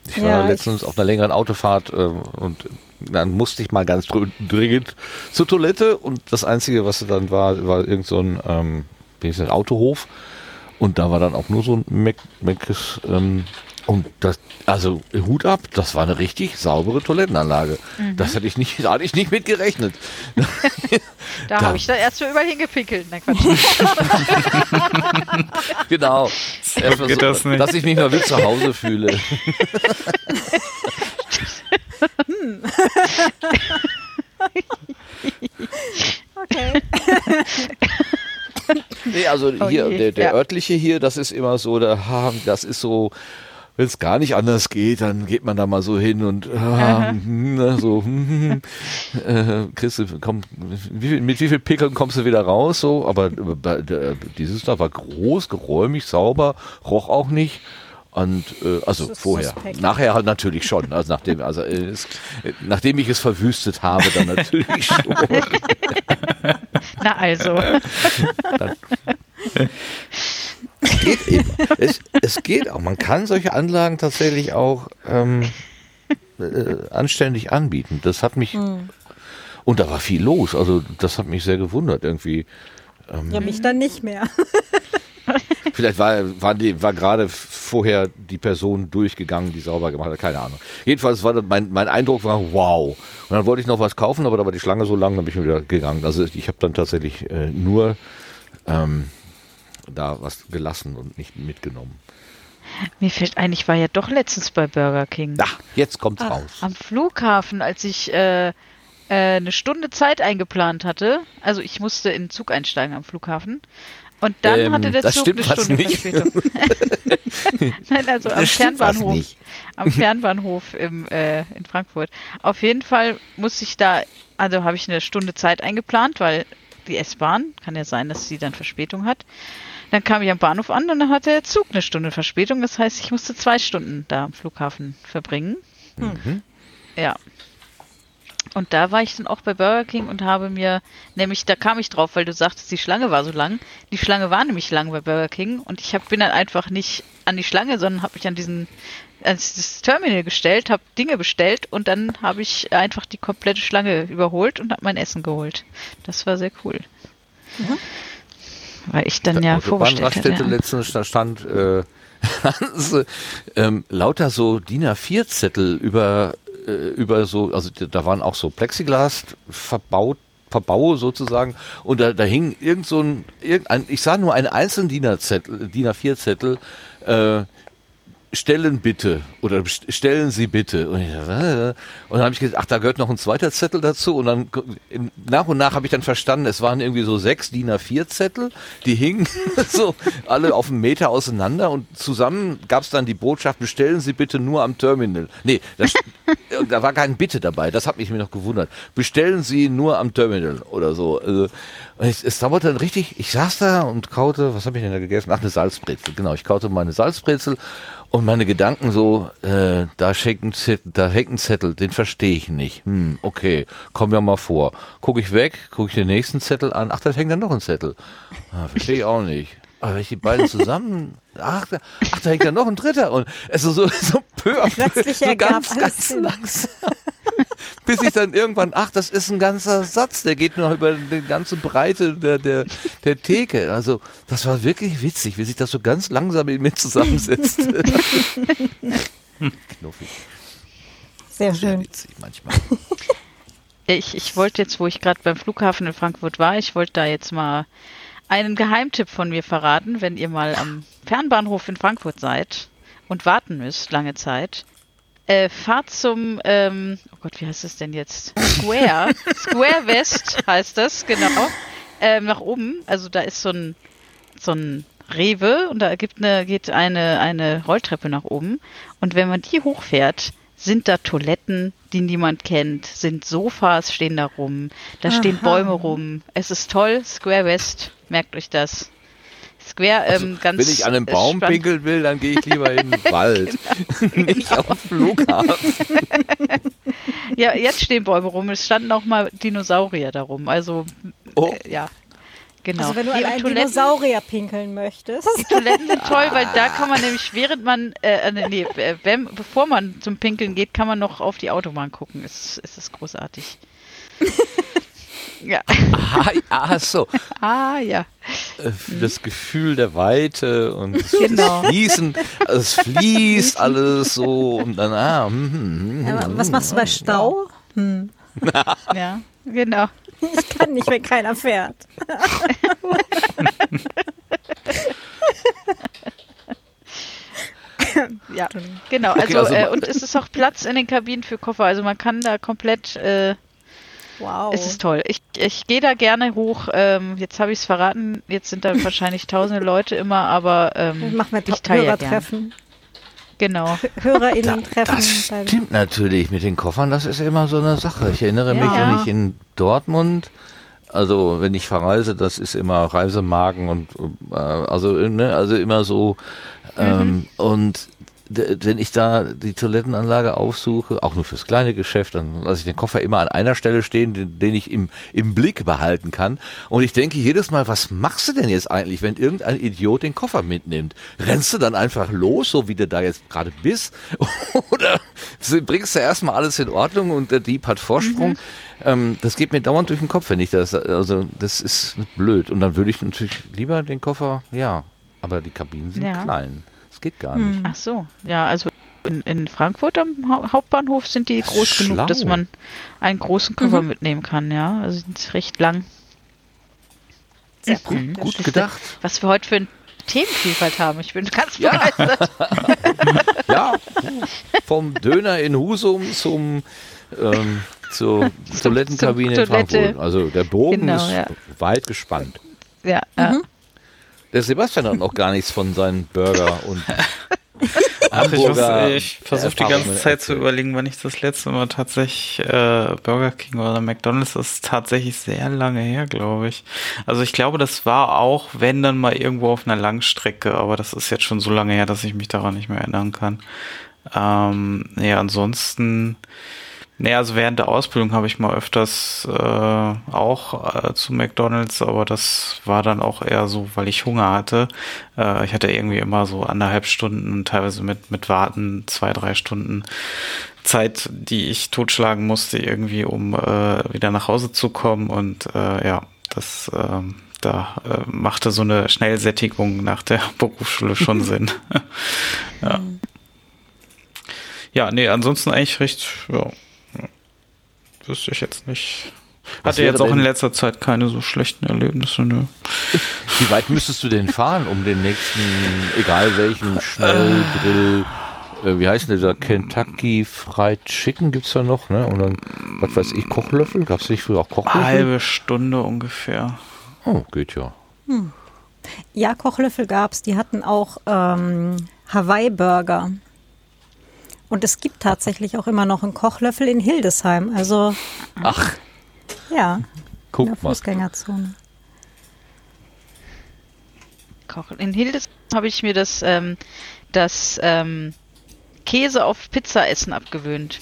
Ich war Ja, letztens auf einer längeren Autofahrt äh, und dann musste ich mal ganz dringend zur Toilette und das Einzige, was dann war, war irgend so ein, ähm, wie ist das, Autohof und da war dann auch nur so ein Mac, Mac's, ähm, und das, also Hut ab, das war eine richtig saubere Toilettenanlage. Das hätte ich nicht, da hatte ich nicht mit gerechnet. Da, Da- habe ich dann erst mal überall hingepinkelt. Nein, Quatsch. Genau. Erstmal geht das nicht. Dass ich mich mal wie zu Hause fühle. Okay. Nee, also Oh hier, je, der, der ja. örtliche hier, das ist immer so, da, das ist so, wenn es gar nicht anders geht, dann geht man da mal so hin und ah, so, hm, äh, kriegst du, komm, wie mit wie viel Pickeln kommst du wieder raus? So, aber äh, dieses da war groß, geräumig, sauber, roch auch nicht. Und äh, also vorher. suspekt. Nachher halt natürlich schon. Also nachdem, also äh, es, äh, nachdem ich es verwüstet habe, dann natürlich schon. Na also. geht eben. Es, es geht auch. Man kann solche Anlagen tatsächlich auch ähm, äh, anständig anbieten. Das hat mich. Und da war viel los. Also das hat mich sehr gewundert irgendwie. Ja, mich dann nicht mehr. Vielleicht war, war, war gerade vorher die Person durchgegangen, die sauber gemacht hat, keine Ahnung. Jedenfalls war das, mein, mein Eindruck war, wow. Und dann wollte ich noch was kaufen, aber da war die Schlange so lang, dann bin ich wieder gegangen. Also ich habe dann tatsächlich äh, nur ähm, da was gelassen und nicht mitgenommen. Mir fällt ein, ich war ja doch letztens bei Burger King. Da, jetzt kommt's raus. Am Flughafen, als ich äh, äh, eine Stunde Zeit eingeplant hatte. Also ich musste in den Zug einsteigen am Flughafen. Und dann Ähm, hatte der Zug eine Stunde. Verspätung. Nein, also am Das Fernbahnhof. Am Fernbahnhof im, äh, in Frankfurt. Auf jeden Fall musste ich da, also habe ich eine Stunde Zeit eingeplant, weil die S-Bahn, kann ja sein, dass sie dann Verspätung hat. Dann kam ich am Bahnhof an und dann hatte der Zug eine Stunde Verspätung. Das heißt, ich musste zwei Stunden da am Flughafen verbringen. Ja. Und da war ich dann auch bei Burger King und habe mir, nämlich da kam ich drauf, weil du sagtest, die Schlange war so lang. Die Schlange war nämlich lang bei Burger King und ich hab, bin dann einfach nicht an die Schlange, sondern habe mich an diesen an dieses Terminal gestellt, habe Dinge bestellt und dann habe ich einfach die komplette Schlange überholt und habe mein Essen geholt. Das war sehr cool. Weil ich dann ja vorbestellt Autobahnraststätte hatte. letztens da stand, äh, ähm, lauter so DIN A4-Zettel über, äh, über so, also da waren auch so Plexiglas verbaut, Verbau sozusagen. Und da, da hing irgend so ein, irgendein, ich sah nur einen einzelnen DIN A4-Zettel, äh, stellen bitte oder stellen Sie bitte. Und, ich, und dann habe ich gesagt, ach, da gehört noch ein zweiter Zettel dazu. Und dann nach und nach habe ich dann verstanden, es waren irgendwie so sechs DIN A4 Zettel, die hingen so alle auf einen Meter auseinander und zusammen gab es dann die Botschaft, bestellen Sie bitte nur am Terminal. Nee, das, da war kein Bitte dabei, das hat mich mir noch gewundert. Bestellen Sie nur am Terminal oder so. Also, es, es dauerte dann richtig, ich saß da und kaute, was habe ich denn da gegessen? Ach, eine Salzbrezel, genau. Ich kaute meine Salzbrezel und meine Gedanken so, äh, da hängt ein Zettel, da hängt ein Zettel, den verstehe ich nicht. Hm, okay, komm ja mal vor. Guck ich weg, gucke ich den nächsten Zettel an. Ach, da hängt dann noch ein Zettel. Ah, verstehe ich auch nicht. Aber wenn ich die beiden zusammen, ach, da, ach, da hängt ja noch ein dritter. Und es ist so, so peu, peu so ganz, ganz langsam. Bis ich dann irgendwann, ach, das ist ein ganzer Satz, der geht noch über die ganze Breite der, der, der Theke. Also, das war wirklich witzig, wie sich das so ganz langsam in mir zusammensetzt. Knuffig. Sehr schön. Sehr witzig manchmal. Ich, ich wollte jetzt, wo ich gerade beim Flughafen in Frankfurt war, ich wollte da jetzt mal einen Geheimtipp von mir verraten, wenn ihr mal am Fernbahnhof in Frankfurt seid und warten müsst lange Zeit äh, fahrt zum, ähm, oh Gott, wie heißt das denn jetzt? Square. Square West heißt das, genau. Ähm, nach oben. Also da ist so ein, so ein Rewe und da gibt eine, geht eine, eine Rolltreppe nach oben. Und wenn man die hochfährt, sind da Toiletten, die niemand kennt, sind Sofas stehen da rum, da Aha. stehen Bäume rum. Es ist toll, Square West, merkt euch das. Square also, ähm, ganz Wenn ich an einem Baum spannend. pinkeln will, dann gehe ich lieber in den Wald, genau. nicht genau. auf den Flughafen. ja, jetzt stehen Bäume rum. Es standen auch mal Dinosaurier darum. Also oh. äh, ja, Genau. Also wenn du an einen Dinosaurier pinkeln möchtest. Die Toiletten sind toll, weil da kann man nämlich, während man, äh, äh nee, äh, wenn, bevor man zum Pinkeln geht, kann man noch auf die Autobahn gucken. Es, es ist großartig. Ja. Ah, ah, so. Ah, ja. Äh, das Gefühl der Weite und genau. Fließen, es fließt alles so und dann, ah, hm, hm, hm, ja, was machst du bei Stau? Hm. ja, genau. Ich kann nicht, wenn keiner fährt. ja, genau. Also, okay, also äh, und es ist auch Platz in den Kabinen für Koffer. Also man kann da komplett äh, Wow. Es ist toll. Ich, ich gehe da gerne hoch. Ähm, jetzt habe ich es verraten. Jetzt sind da wahrscheinlich tausende Leute immer, aber ähm, machen wir ich teile Hörertreffen. Genau. HörerInnen-Treffen. Das stimmt natürlich mit den Koffern. Das ist immer so eine Sache. Ich erinnere ja. mich, wenn ich in Dortmund also wenn ich verreise, das ist immer Reisemagen und äh, also ne, also immer so ähm, mhm. und wenn ich da die Toilettenanlage aufsuche, auch nur fürs kleine Geschäft, dann lasse ich den Koffer immer an einer Stelle stehen, den, den, ich im, im Blick behalten kann. Und ich denke jedes Mal, was machst du denn jetzt eigentlich, wenn irgendein Idiot den Koffer mitnimmt? Rennst du dann einfach los, so wie du da jetzt gerade bist? Oder bringst du erstmal alles in Ordnung und der Dieb hat Vorsprung? Mhm. Ähm, das geht mir dauernd durch den Kopf, wenn ich das, also das ist blöd. Und dann würde ich natürlich lieber den Koffer, ja, aber die Kabinen sind ja. klein geht gar nicht. Hm. Ach so, ja, also in, in Frankfurt am Hauptbahnhof sind die groß Schlau. genug, dass man einen großen Koffer mhm. mitnehmen kann, ja. Also sind recht lang. Sehr gut, gut gedacht. Was wir heute für ein Themenvielfalt haben. Ich bin ganz ja. begeistert. ja, vom Döner in Husum zum ähm, zur Toilettenkabine in Frankfurt. Also der Bogen genau, ist ja. weit gespannt. Ja, mhm. Der Sebastian hat noch gar nichts von seinen Burger und Ach, ich, ich versuche die ganze Zeit zu überlegen, wann ich das letzte Mal tatsächlich äh, Burger King oder McDonalds das ist tatsächlich sehr lange her, glaube ich. Also ich glaube, das war auch, wenn dann mal irgendwo auf einer Langstrecke, aber das ist jetzt schon so lange her, dass ich mich daran nicht mehr erinnern kann. Ähm, ja, ansonsten Nee, also während der Ausbildung habe ich mal öfters äh, auch äh, zu McDonalds, aber das war dann auch eher so, weil ich Hunger hatte. Äh, ich hatte irgendwie immer so anderthalb Stunden, teilweise mit, mit Warten zwei, drei Stunden Zeit, die ich totschlagen musste, irgendwie, um äh, wieder nach Hause zu kommen. Und äh, ja, das, äh, da äh, machte so eine Schnellsättigung nach der Berufsschule schon Sinn. ja. ja, nee, ansonsten eigentlich recht, ja, wüsste ich jetzt nicht. Hatte jetzt auch in letzter Zeit keine so schlechten Erlebnisse, ne. Wie weit müsstest du denn fahren, um den nächsten, egal welchen Schnellgrill, äh, wie heißt denn dieser Kentucky Fried Chicken gibt's da noch, ne? Und dann, was weiß ich, Kochlöffel? Gab's nicht früher auch Kochlöffel? Eine halbe Stunde ungefähr. Oh, geht ja. Hm. Ja, Kochlöffel gab's. Die hatten auch ähm, Hawaii-Burger. Und es gibt tatsächlich auch immer noch einen Kochlöffel in Hildesheim. Also. Ach. Ja. Guck in der Fußgängerzone. Kochen. In Hildesheim habe ich mir das, ähm, das ähm, Käse auf Pizza essen abgewöhnt.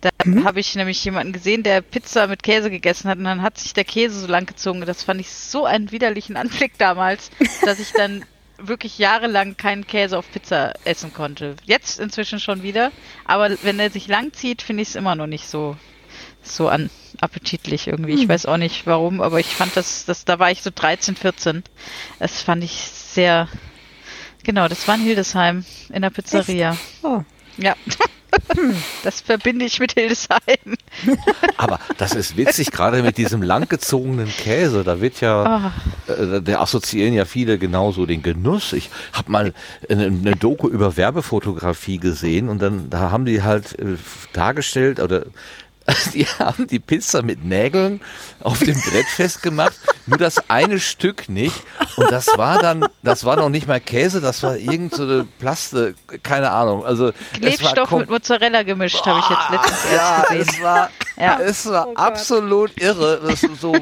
Da mhm. habe ich nämlich jemanden gesehen, der Pizza mit Käse gegessen hat und dann hat sich der Käse so lang gezogen. Das fand ich so einen widerlichen Anblick damals, dass ich dann wirklich jahrelang keinen Käse auf Pizza essen konnte. Jetzt inzwischen schon wieder, aber wenn er sich lang zieht, finde ich es immer noch nicht so so an appetitlich irgendwie. Ich hm. weiß auch nicht warum, aber ich fand das, das, da war ich so 13, 14. Das fand ich sehr, genau, das war in Hildesheim in der Pizzeria. Echt? Oh. Ja. Hm. Das verbinde ich mit Hildesheim. Aber das ist witzig, gerade mit diesem langgezogenen Käse. Da wird ja, oh. äh, der assoziieren ja viele genauso den Genuss. Ich habe mal eine, eine, Doku über Werbefotografie gesehen und dann da haben die halt äh, dargestellt oder die haben die Pizza mit Nägeln auf dem Brett festgemacht, nur das eine Stück nicht. Und das war dann, das war noch nicht mal Käse, das war irgend so eine Plaste, keine Ahnung. Also Klebstoff mit Mozzarella gemischt, habe ich jetzt letztens ja, gesehen. Es war, ja, es war oh absolut irre. Das so,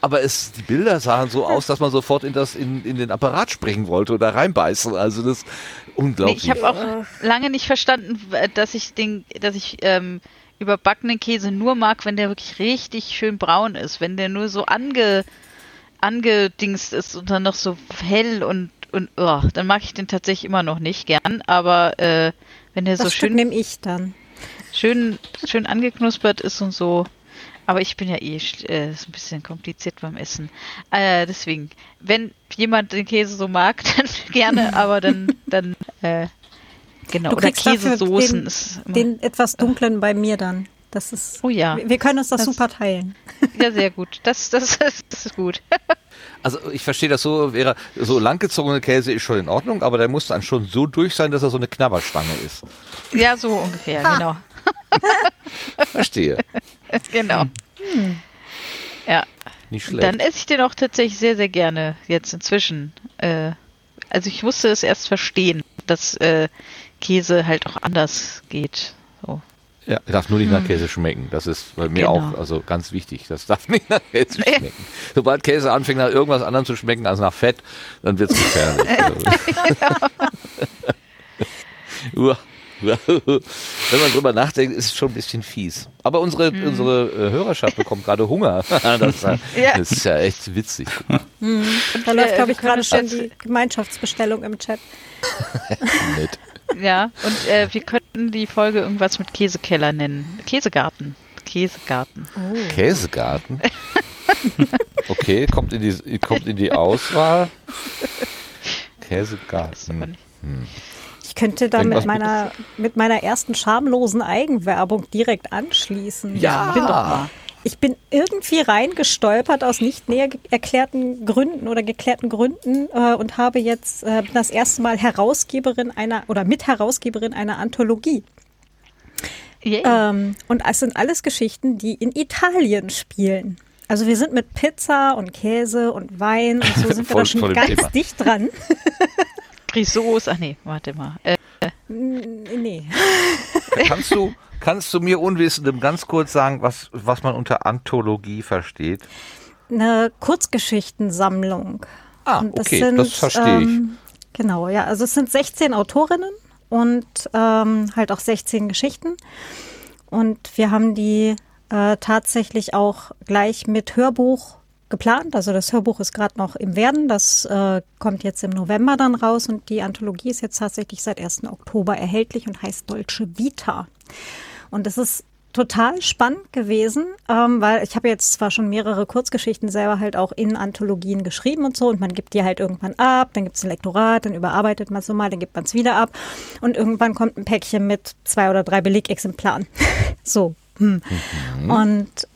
aber es, die Bilder sahen so aus, dass man sofort in das in, in den Apparat springen wollte oder reinbeißen. Also das unglaublich. Nee, ich habe auch lange nicht verstanden, dass ich den, dass ich ähm, überbackenen Käse nur mag, wenn der wirklich richtig schön braun ist. Wenn der nur so ange, angedingst ist und dann noch so hell und, und oh, dann mag ich den tatsächlich immer noch nicht gern. Aber äh, wenn der das so Stück schön. nehme ich dann. Schön, schön angeknuspert ist und so. Aber ich bin ja eh äh, ist ein bisschen kompliziert beim Essen. Äh, deswegen, wenn jemand den Käse so mag, dann gerne, aber dann, dann äh, Genau, du oder Käsesoßen. Den, den etwas dunklen bei mir dann. Das ist. Oh ja. Wir können uns das, das super teilen. Ja, sehr gut. Das, das, das ist gut. Also ich verstehe das so, wäre so langgezogene Käse ist schon in Ordnung, aber der muss dann schon so durch sein, dass er so eine Knabberstange ist. Ja, so ungefähr, ha. genau. Verstehe. genau. Hm. Ja. Nicht schlecht. Dann esse ich den auch tatsächlich sehr, sehr gerne jetzt inzwischen. Äh, also ich musste es erst verstehen, dass äh, Käse halt auch anders geht. So. Ja, darf nur nicht hm. nach Käse schmecken. Das ist bei mir genau. auch also ganz wichtig. Das darf nicht nach Käse schmecken. Sobald Käse anfängt, nach irgendwas anderem zu schmecken als nach Fett, dann wird es gefährlich. Wenn man drüber nachdenkt, ist es schon ein bisschen fies. Aber unsere, hm. unsere äh, Hörerschaft bekommt gerade Hunger. das, ja. das, ist ja echt witzig. Hm. Da läuft, glaube ich, gerade schon die Gemeinschaftsbestellung im Chat. Nett. Ja, und äh, wir könnten die Folge irgendwas mit Käsekeller nennen. Käsegarten. Käsegarten. Oh. Käsegarten? Okay, kommt in die, kommt in die Auswahl. Käsegarten. Hm. Ich könnte da mit meiner, mit meiner ersten schamlosen Eigenwerbung direkt anschließen. Ja, bin doch mal. Ich bin irgendwie reingestolpert aus nicht näher erklärten Gründen oder geklärten Gründen äh, und habe jetzt äh, das erste Mal Herausgeberin einer oder Mitherausgeberin einer Anthologie. Ähm, und es sind alles Geschichten, die in Italien spielen. Also wir sind mit Pizza und Käse und Wein und so sind wir da schon ganz Thema. dicht dran. Grisos, ach nee, warte mal. Äh, nee. Kannst du, Kannst du mir Unwissendem ganz kurz sagen, was, was man unter Anthologie versteht? Eine Kurzgeschichtensammlung. Ah, und das okay, sind, das verstehe ich. Ähm, genau, ja. Also es sind 16 Autorinnen und ähm, halt auch 16 Geschichten. Und wir haben die äh, tatsächlich auch gleich mit Hörbuch geplant. Also das Hörbuch ist gerade noch im Werden. Das äh, kommt jetzt im November dann raus und die Anthologie ist jetzt tatsächlich seit 1. Oktober erhältlich und heißt Dolce Vita. Und es ist total spannend gewesen, ähm, weil ich habe jetzt zwar schon mehrere Kurzgeschichten selber halt auch in Anthologien geschrieben und so und man gibt die halt irgendwann ab, dann gibt es ein Lektorat, dann überarbeitet man es so mal, dann gibt man es wieder ab und irgendwann kommt ein Päckchen mit zwei oder drei Belegexemplaren. so. Hm. Mhm. Und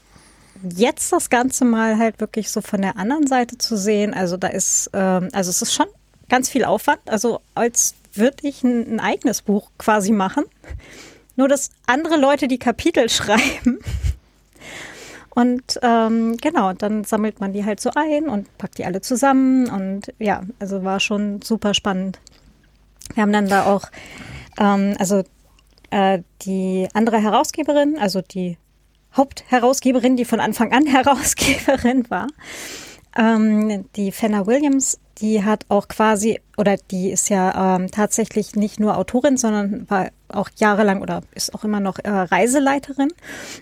jetzt das Ganze mal halt wirklich so von der anderen Seite zu sehen, also da ist, ähm, also es ist schon ganz viel Aufwand, also als würde ich ein, ein eigenes Buch quasi machen. Nur, dass andere Leute die Kapitel schreiben. Und ähm, genau, dann sammelt man die halt so ein und packt die alle zusammen. Und ja, also war schon super spannend. Wir haben dann da auch, ähm, also äh, die andere Herausgeberin, also die Hauptherausgeberin, die von Anfang an Herausgeberin war, ähm, die Fenna Williams, die hat auch quasi, oder die ist ja ähm, tatsächlich nicht nur Autorin, sondern war auch jahrelang oder ist auch immer noch äh, Reiseleiterin.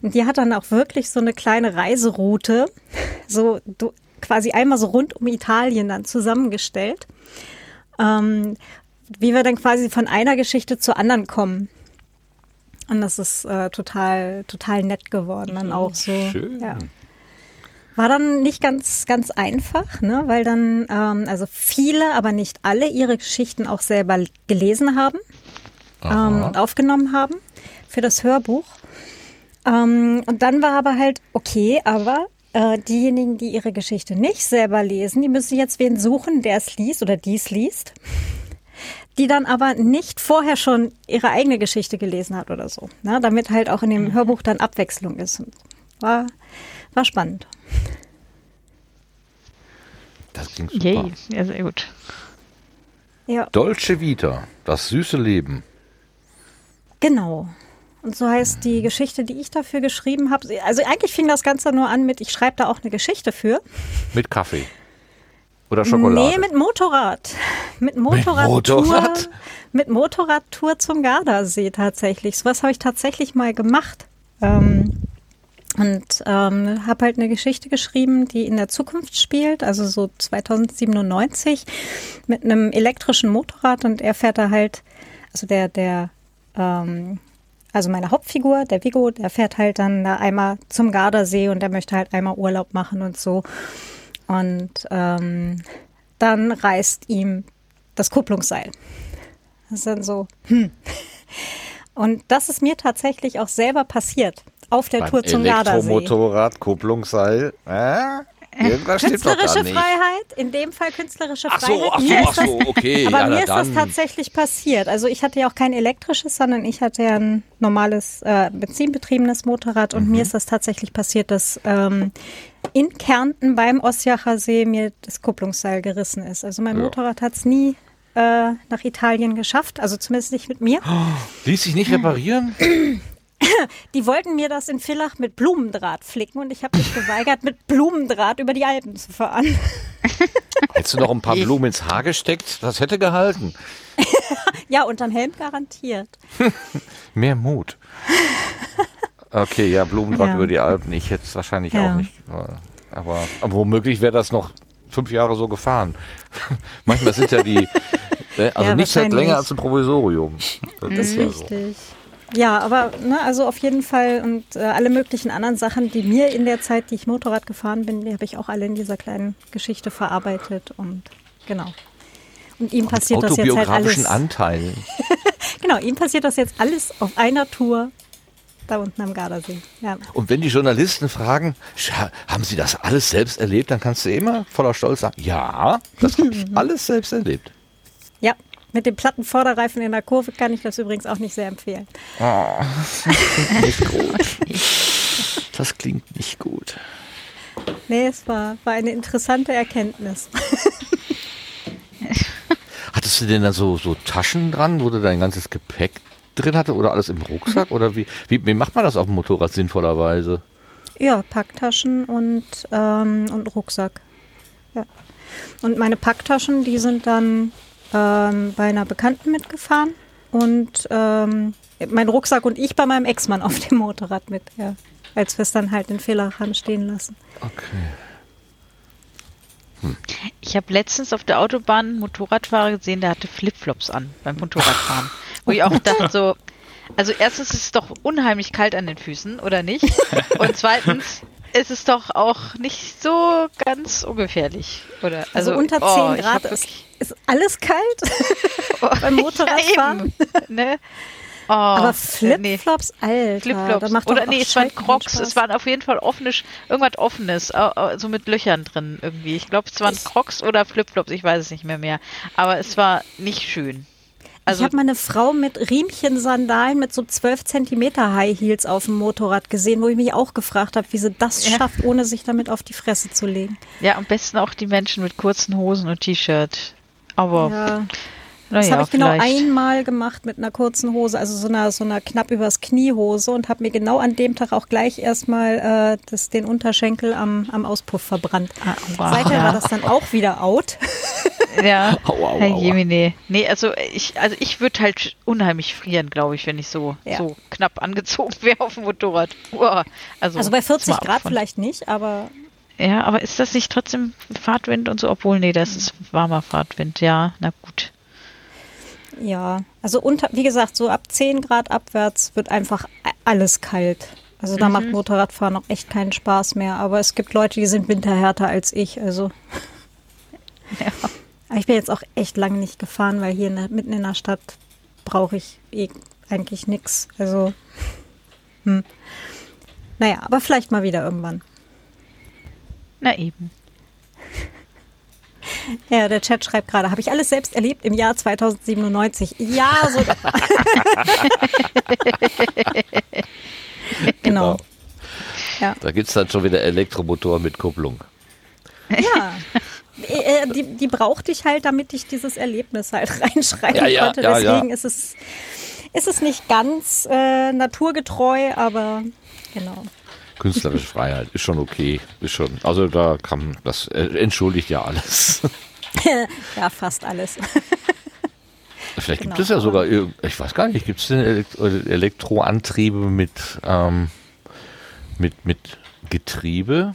Und die hat dann auch wirklich so eine kleine Reiseroute, so du, quasi einmal so rund um Italien dann zusammengestellt, ähm, wie wir dann quasi von einer Geschichte zur anderen kommen. Und das ist äh, total, total nett geworden dann auch so. Schön. Ja. War dann nicht ganz, ganz einfach, ne? weil dann ähm, also viele, aber nicht alle ihre Geschichten auch selber gelesen haben ähm, und aufgenommen haben für das Hörbuch. Ähm, und dann war aber halt, okay, aber äh, diejenigen, die ihre Geschichte nicht selber lesen, die müssen jetzt wen suchen, der es liest oder dies liest, die dann aber nicht vorher schon ihre eigene Geschichte gelesen hat oder so, ne? damit halt auch in dem Hörbuch dann Abwechslung ist. War, war spannend. Das klingt super. Yay. Ja, sehr gut. Ja. Dolce Vita, das süße Leben. Genau. Und so heißt die Geschichte, die ich dafür geschrieben habe. Also eigentlich fing das Ganze nur an mit, ich schreibe da auch eine Geschichte für. Mit Kaffee. Oder Schokolade? Nee, mit Motorrad. Mit Motorradtour. Mit, Motorrad? mit Motorradtour zum Gardasee tatsächlich. So was habe ich tatsächlich mal gemacht. Ähm, und ähm, habe halt eine Geschichte geschrieben, die in der Zukunft spielt, also so 2097 mit einem elektrischen Motorrad und er fährt da halt, also der, der, ähm, also meine Hauptfigur, der Vigo, der fährt halt dann da einmal zum Gardasee und der möchte halt einmal Urlaub machen und so. Und ähm, dann reißt ihm das Kupplungsseil. Das ist dann so, hm. Und das ist mir tatsächlich auch selber passiert auf der Beim Tour zum Gardasee. Elektromotorrad, Kupplungsseil. Äh? Irgendwas künstlerische Freiheit, in dem Fall künstlerische ach Freiheit. So, ach so, ach so, okay. aber ja, mir ist das tatsächlich passiert. Also ich hatte ja auch kein elektrisches, sondern ich hatte ja ein normales äh, benzinbetriebenes Motorrad und mhm. mir ist das tatsächlich passiert, dass ähm, in Kärnten beim Osjacher See mir das Kupplungsseil gerissen ist. Also mein ja. Motorrad hat es nie äh, nach Italien geschafft, also zumindest nicht mit mir. Oh, ließ sich nicht reparieren? Die wollten mir das in Villach mit Blumendraht flicken und ich habe mich geweigert, mit Blumendraht über die Alpen zu fahren. Hättest du noch ein paar Blumen ins Haar gesteckt? Das hätte gehalten. ja, unterm Helm garantiert. Mehr Mut. Okay, ja, Blumendraht ja. über die Alpen. Ich hätte es wahrscheinlich ja. auch nicht. Aber, aber womöglich wäre das noch fünf Jahre so gefahren. Manchmal sind ja die, ne, also ja, nichts hält länger als ein Provisorium. Das ist ja so. Ja, aber ne, also auf jeden Fall und äh, alle möglichen anderen Sachen, die mir in der Zeit, die ich Motorrad gefahren bin, die habe ich auch alle in dieser kleinen Geschichte verarbeitet und genau. Und ihm passiert das jetzt halt alles. Anteil. genau, ihm passiert das jetzt alles auf einer Tour da unten am Gardasee. Ja. Und wenn die Journalisten fragen, haben Sie das alles selbst erlebt, dann kannst du immer voller Stolz sagen, ja, das habe ich alles selbst erlebt. Mit dem platten Vorderreifen in der Kurve kann ich das übrigens auch nicht sehr empfehlen. Oh, das klingt nicht gut. Das klingt nicht gut. Nee, es war, war eine interessante Erkenntnis. Hattest du denn da so, so Taschen dran, wo du dein ganzes Gepäck drin hatte oder alles im Rucksack? Oder wie, wie, wie macht man das auf dem Motorrad sinnvollerweise? Ja, Packtaschen und, ähm, und Rucksack. Ja. Und meine Packtaschen, die sind dann ähm, bei einer Bekannten mitgefahren und ähm, mein Rucksack und ich bei meinem Ex-Mann auf dem Motorrad mit, ja, als wir es dann halt in Villach haben stehen lassen. Okay. Hm. Ich habe letztens auf der Autobahn einen Motorradfahrer gesehen, der hatte Flipflops an beim Motorradfahren. wo ich auch dachte so, Also erstens ist es doch unheimlich kalt an den Füßen, oder nicht? Und zweitens ist es doch auch nicht so ganz ungefährlich, oder? Also, also unter 10 oh, Grad ist, ist, alles kalt beim Motorradfahren. Ja, ne? Oh, aber Flipflops, nee. Alter. Flipflops. Oder nee, es waren Crocs. Es waren auf jeden Fall offene, irgendwas offenes, so mit Löchern drin irgendwie. Ich glaube, es waren Crocs oder Flipflops, ich weiß es nicht mehr mehr. Aber es war nicht schön. Also, ich habe mal eine Frau mit Riemchen-Sandalen mit so 12 Zentimeter High Heels auf dem Motorrad gesehen, wo ich mich auch gefragt habe, wie sie das ja. schafft, ohne sich damit auf die Fresse zu legen. Ja, am besten auch die Menschen mit kurzen Hosen und T-Shirt. Aber ja. Das habe ich genau einmal gemacht mit einer kurzen Hose, also so einer, so einer knapp übers Knie Hose und habe mir genau an dem Tag auch gleich erstmal äh, das, den Unterschenkel am, am Auspuff verbrannt. Ah, wow. Seither ja. war das dann auch wieder out. Ja, aua, aua, aua. Nee. nee, also ich, also ich würde halt unheimlich frieren, glaube ich, wenn ich so, ja. so knapp angezogen wäre auf dem Motorrad. Uah. Also, also bei 40 Grad vielleicht nicht, aber ja, aber ist das nicht trotzdem Fahrtwind und so? Obwohl, nee, das ist warmer Fahrtwind. Ja, na gut. Ja, also unter, wie gesagt, so ab 10 Grad abwärts wird einfach alles kalt. Also da mhm. macht Motorradfahren auch echt keinen Spaß mehr. Aber es gibt Leute, die sind winterhärter als ich. Also. Ja. Aber ich bin jetzt auch echt lange nicht gefahren, weil hier in der, mitten in der Stadt brauche ich eh eigentlich nichts. Also. Hm. Naja, aber vielleicht mal wieder irgendwann. Na eben. Ja, der Chat schreibt gerade, habe ich alles selbst erlebt im Jahr 2097. Ja, so. genau. genau. Ja. Da gibt es dann schon wieder Elektromotor mit Kupplung. Ja. Äh, äh, die, die brauchte ich halt, damit ich dieses Erlebnis halt reinschreiben ja, ja, konnte. Ja, Deswegen Ist, es, ist es nicht ganz äh, naturgetreu, aber genau künstlerische Freiheit ist schon okay, ist schon. Also da kann das äh, entschuldigt ja alles. ja, fast alles. Vielleicht gibt genau, es ja sogar, ich weiß gar nicht, gibt es denn Elektroantriebe mit, ähm, mit, mit Getriebe?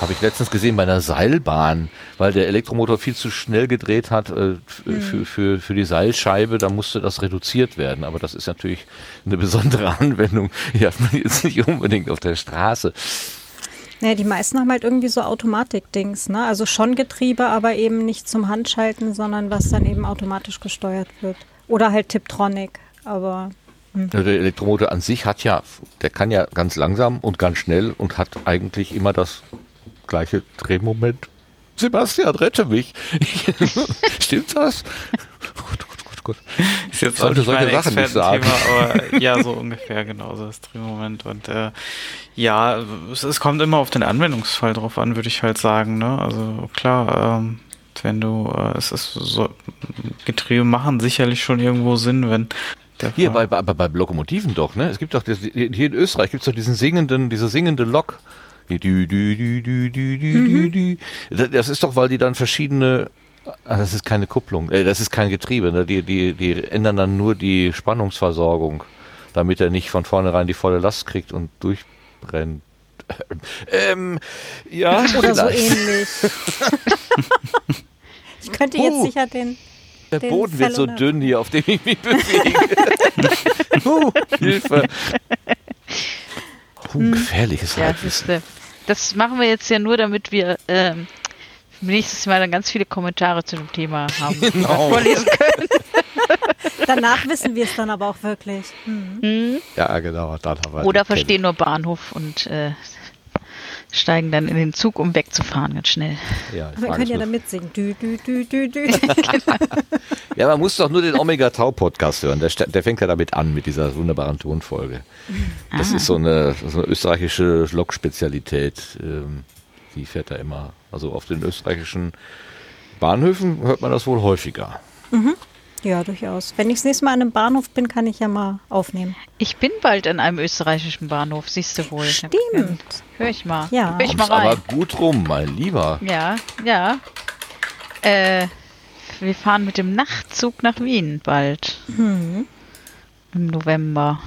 Habe ich letztens gesehen bei einer Seilbahn, weil der Elektromotor viel zu schnell gedreht hat äh, mhm. für, für, für die Seilscheibe, da musste das reduziert werden. Aber das ist natürlich eine besondere Anwendung. Die hat man jetzt nicht unbedingt auf der Straße. Naja, die meisten haben halt irgendwie so Automatik-Dings, ne? Also schon Getriebe, aber eben nicht zum Handschalten, sondern was dann eben automatisch gesteuert wird. Oder halt Tiptronic, aber. Hm. Der Elektromotor an sich hat ja, der kann ja ganz langsam und ganz schnell und hat eigentlich immer das gleiche Drehmoment. Sebastian, rette mich. Stimmt das? Gut, gut, gut, gut. Ist jetzt sollte solche Sachen nicht sagen. Aber ja, so ungefähr genauso das Drehmoment. Und äh, ja, es, es, kommt immer auf den Anwendungsfall drauf an, würde ich halt sagen. Ne? Also klar, ähm, wenn du, äh, es ist so, Getriebe machen sicherlich schon irgendwo Sinn, wenn hier bei, bei, bei Lokomotiven doch, ne? Es gibt doch, das, hier in Österreich gibt es doch diesen singenden, diese singende Lok. Das ist doch, weil die dann verschiedene ah, das ist keine Kupplung, äh, das ist kein Getriebe, ne? die, die, die ändern dann nur die Spannungsversorgung, damit er nicht von vornherein die volle Last kriegt und durchbrennt. Ähm, ja, oder vielleicht. so ähnlich. ich könnte jetzt uh, sicher den. Der den Boden wird so dünn hier, auf dem ich mich bewege. uh, Hilfe. Puh, gefährliches ja, Halbwissen. Das machen wir jetzt ja nur, damit wir ähm, nächstes Mal dann ganz viele Kommentare zu dem Thema haben, genau. vorlesen können. Danach wissen wir es dann aber auch wirklich. Mhm. Ja, genau. Dann haben wir Oder verstehen nur Bahnhof und äh, steigen dann in den Zug, um wegzufahren, ganz schnell. Ja, wir können ja da mitsingen. Dü, dü, dü, dü, dü. genau. Ja, man muss doch nur den Omega Tau Podcast hören. Der, der, fängt ja damit an, mit dieser wunderbaren Tonfolge. Das ah. ist so eine, so eine österreichische Lokspezialität. Ähm, die fährt da immer. Also auf den österreichischen Bahnhöfen hört man das wohl häufiger. Mhm. Ja, durchaus. Wenn ich das nächste Mal an einem Bahnhof bin, kann ich ja mal aufnehmen. Ich bin bald in einem österreichischen Bahnhof, siehst du wohl. Stimmt. Hör ich mal. Ja. Hör ich mal rein. aber gut rum, mein Lieber. Ja, ja. Äh, wir fahren mit dem Nachtzug nach Wien bald. Mhm. Im November.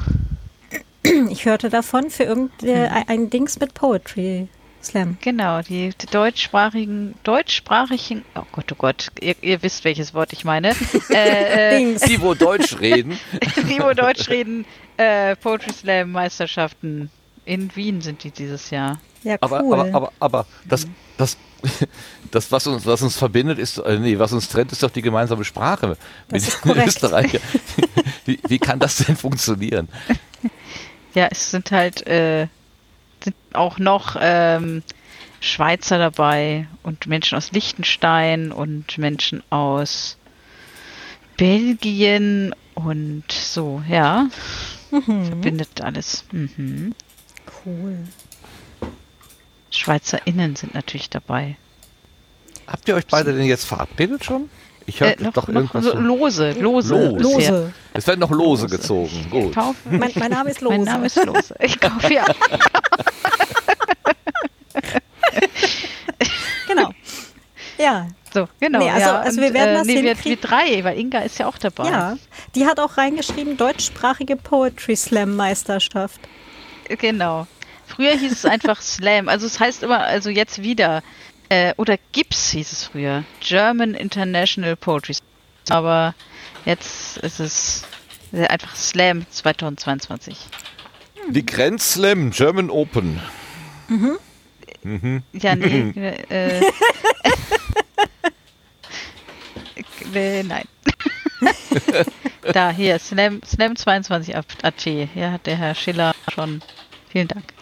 Ich hörte davon für irgendein mhm. Dings mit Poetry Slam. Genau, die, die deutschsprachigen, deutschsprachigen, oh Gott, oh Gott, ihr, ihr wisst, welches Wort ich meine. äh, äh. Die, wo Deutsch reden. die, wo Deutsch reden, äh, Poetry Slam Meisterschaften in Wien sind die dieses Jahr. Ja, Aber, cool. aber, aber, aber das, das, das, was uns, was uns verbindet, ist, äh, nee, was uns trennt, ist doch die gemeinsame Sprache Das mit ist korrekt. Österreicher. Wie, wie kann das denn funktionieren? Ja, es sind halt äh, sind auch noch ähm, Schweizer dabei und Menschen aus Liechtenstein und Menschen aus Belgien und so, ja. Verbindet alles. Mhm. cool. SchweizerInnen sind natürlich dabei. Habt ihr euch beide denn jetzt verabredet schon? Ich höre Äh, noch, doch noch irgendwas. so, lose, lose. Lose. Lose. es werden noch Lose gezogen. Gut. Kauf, Mein, mein Name ist Lose. Mein Name ist Lose. Ich kaufe ja. Genau. Ja, So, genau. Nee, also- ja. also wir werden das nee, wir, wir drei, weil Inga ist ja auch dabei. ja. Die hat auch reingeschrieben, deutschsprachige Poetry Slam Meisterschaft. Genau. Früher hieß es einfach Slam. Also es heißt immer, also jetzt wieder. Äh, oder GIPS hieß es früher. German International Poetry. Slam. Aber jetzt ist es äh, einfach Slam 2022. Die Grand Slam German Open. Ja, nee. äh, äh, nein. da, hier, Slam, Slam 22 AT. Hier hat der Herr Schiller schon. Vielen Dank.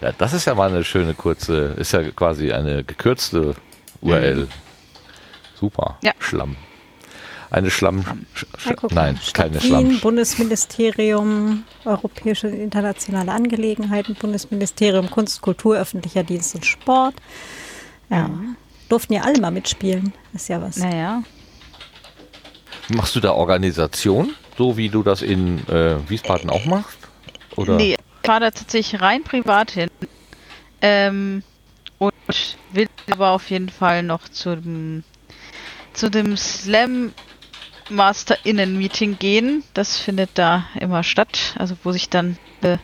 Ja, das ist ja mal eine schöne kurze, ist ja quasi eine gekürzte URL. Super. Ja. Schlamm. Eine Schlamm. Sch, guck nein. Stadt keine Wien, Schlamm. Bundesministerium Europäische und internationale Angelegenheiten, Bundesministerium Kunst, Kultur, öffentlicher Dienst und Sport. Ja. Durften ja alle mal mitspielen. Ist ja was. Naja. Machst du da Organisation, so wie du das in äh, Wiesbaden auch machst? Oder? Nee, fahre da tatsächlich rein privat hin. Ähm, und will aber auf jeden Fall noch zu dem, zu dem Slam MasterInnen-Meeting gehen. Das findet da immer statt. Also wo sich dann äh,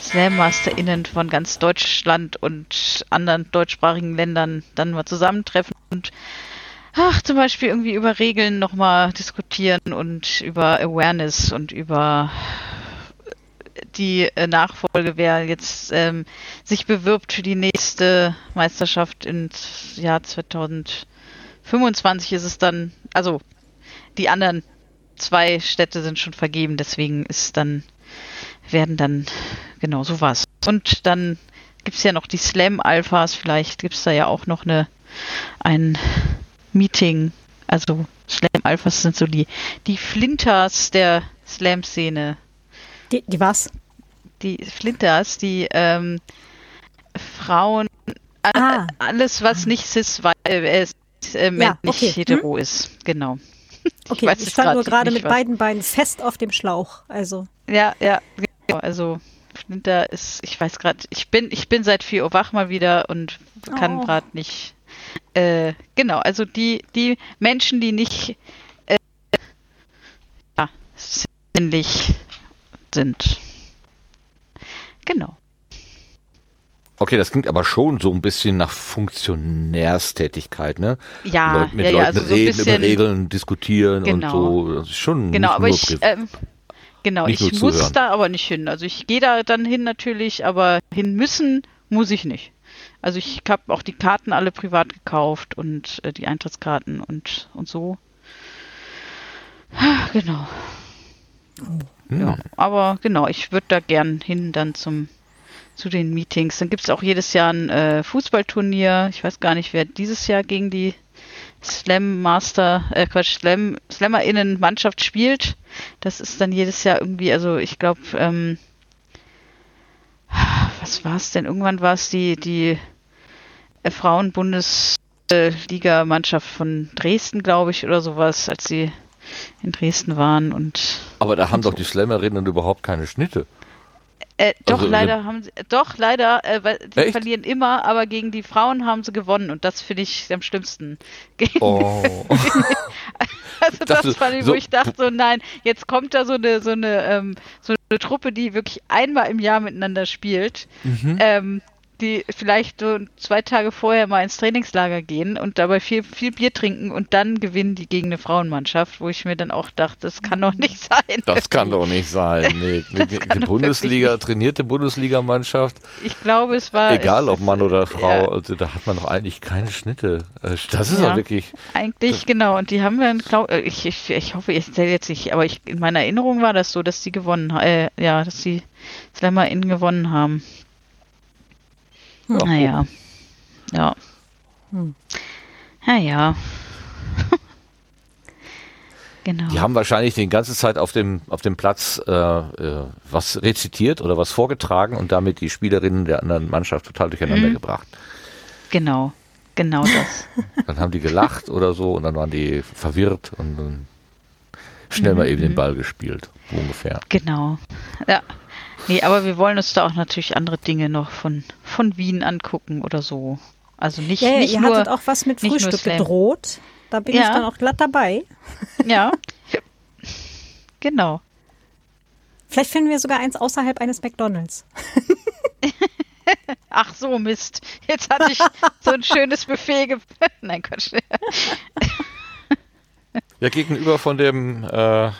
Slam MasterInnen von ganz Deutschland und anderen deutschsprachigen Ländern dann mal zusammentreffen und ach, zum Beispiel irgendwie über Regeln nochmal diskutieren und über Awareness und über die äh, Nachfolge, wer jetzt ähm, sich bewirbt für die nächste Meisterschaft ins Jahr 2025 ist es dann, also die anderen zwei Städte sind schon vergeben, deswegen ist dann, werden dann, genau, sowas. Und dann gibt's ja noch die Slam-Alphas, vielleicht gibt's da ja auch noch eine, ein Meeting, also Slam-Alphas sind so die, die Flinters der Slam-Szene Die, die was? Die Flinters, die ähm, Frauen, Ah. alles was nicht cis äh, äh, männlich okay. Hm? hetero ist, genau. Okay, weiß ich jetzt stand grad nur gerade mit was- beiden Beinen fest auf dem Schlauch. Also, Ja, ja, genau. Also Flinter ist, ich weiß gerade, ich bin, ich bin seit 4 Uhr wach mal wieder und kann Oh. gerade nicht. Äh, genau, also die, die Menschen, die nicht äh, ja, sinnlich sind. Genau. Okay, das klingt aber schon so ein bisschen nach Funktionärstätigkeit, ne? Ja, Leut- mit ja, ja, Leuten also so ein reden, bisschen. über Regeln diskutieren Genau. und so. Das ist schon Genau, nicht aber nur ich, ähm, genau, nicht ich nur muss zuhören. da aber nicht hin. Also ich gehe da dann hin natürlich, aber hin müssen muss ich nicht. Also ich habe auch die Karten alle privat gekauft und äh, die Eintrittskarten und und so. Ah, Genau. Hm. Ja, aber genau, ich würde da gern hin dann zum zu den Meetings. Dann gibt es auch jedes Jahr ein äh, Fußballturnier. Ich weiß gar nicht, wer dieses Jahr gegen die Slam Master, äh Quatsch, Slam, SlammerInnen Mannschaft spielt. Das ist dann jedes Jahr irgendwie, also ich glaube, ähm, was war es denn? Irgendwann war es die, die äh, Frauenbundesliga-Mannschaft von Dresden, glaube ich, oder sowas, als sie in Dresden waren und Aber da haben doch die Slammerinnen überhaupt keine Schnitte. Äh, doch, Also, leider haben sie, doch, leider, äh, weil die Echt? verlieren immer, aber gegen die Frauen haben sie gewonnen und das finde ich am schlimmsten. Gegen, Oh. also dachte, das fand ich, so- wo ich dachte, so nein, jetzt kommt da so eine, so eine, ähm, so eine Truppe, die wirklich einmal im Jahr miteinander spielt. Mhm. Ähm, die vielleicht so zwei Tage vorher mal ins Trainingslager gehen und dabei viel, viel Bier trinken und dann gewinnen die gegen eine Frauenmannschaft, wo ich mir dann auch dachte, das kann doch nicht sein. Das kann doch nicht sein. Nee, die, Bundesliga, trainierte Bundesligamannschaft. Ich glaube, es war. Egal ob Mann oder Frau, ja. also da hat man doch eigentlich keine Schnitte. Äh, Das ist Ja. doch wirklich. Eigentlich, genau. Und die haben wir, glaub, äh, ich, ich, ich hoffe, ich zähle jetzt nicht, aber ich, in meiner Erinnerung war das so, dass die gewonnen haben, äh, ja, dass die Slammer in gewonnen haben. Ja, Naja. Ja. Hm. Naja. genau. Die haben wahrscheinlich die ganze Zeit auf dem, auf dem Platz äh, äh, was rezitiert oder was vorgetragen und damit die Spielerinnen der anderen Mannschaft total durcheinander Mhm. gebracht. Genau. Genau das. Dann haben die gelacht oder so und dann waren die verwirrt und dann schnell mal Mhm, eben den mhm. Ball gespielt, so ungefähr. Genau. Ja. Nee, aber wir wollen uns da auch natürlich andere Dinge noch von, von Wien angucken oder so. Also nicht, Ja, ja, nicht ihr nur. hattet auch was mit Frühstück gedroht. Da bin ich Ja. dann auch glatt dabei. Ja. Genau. Vielleicht finden wir sogar eins außerhalb eines McDonalds. Ach so, Mist. Jetzt hatte ich so ein schönes Buffet. Ge Nein, Quatsch. Ja, gegenüber von dem, äh,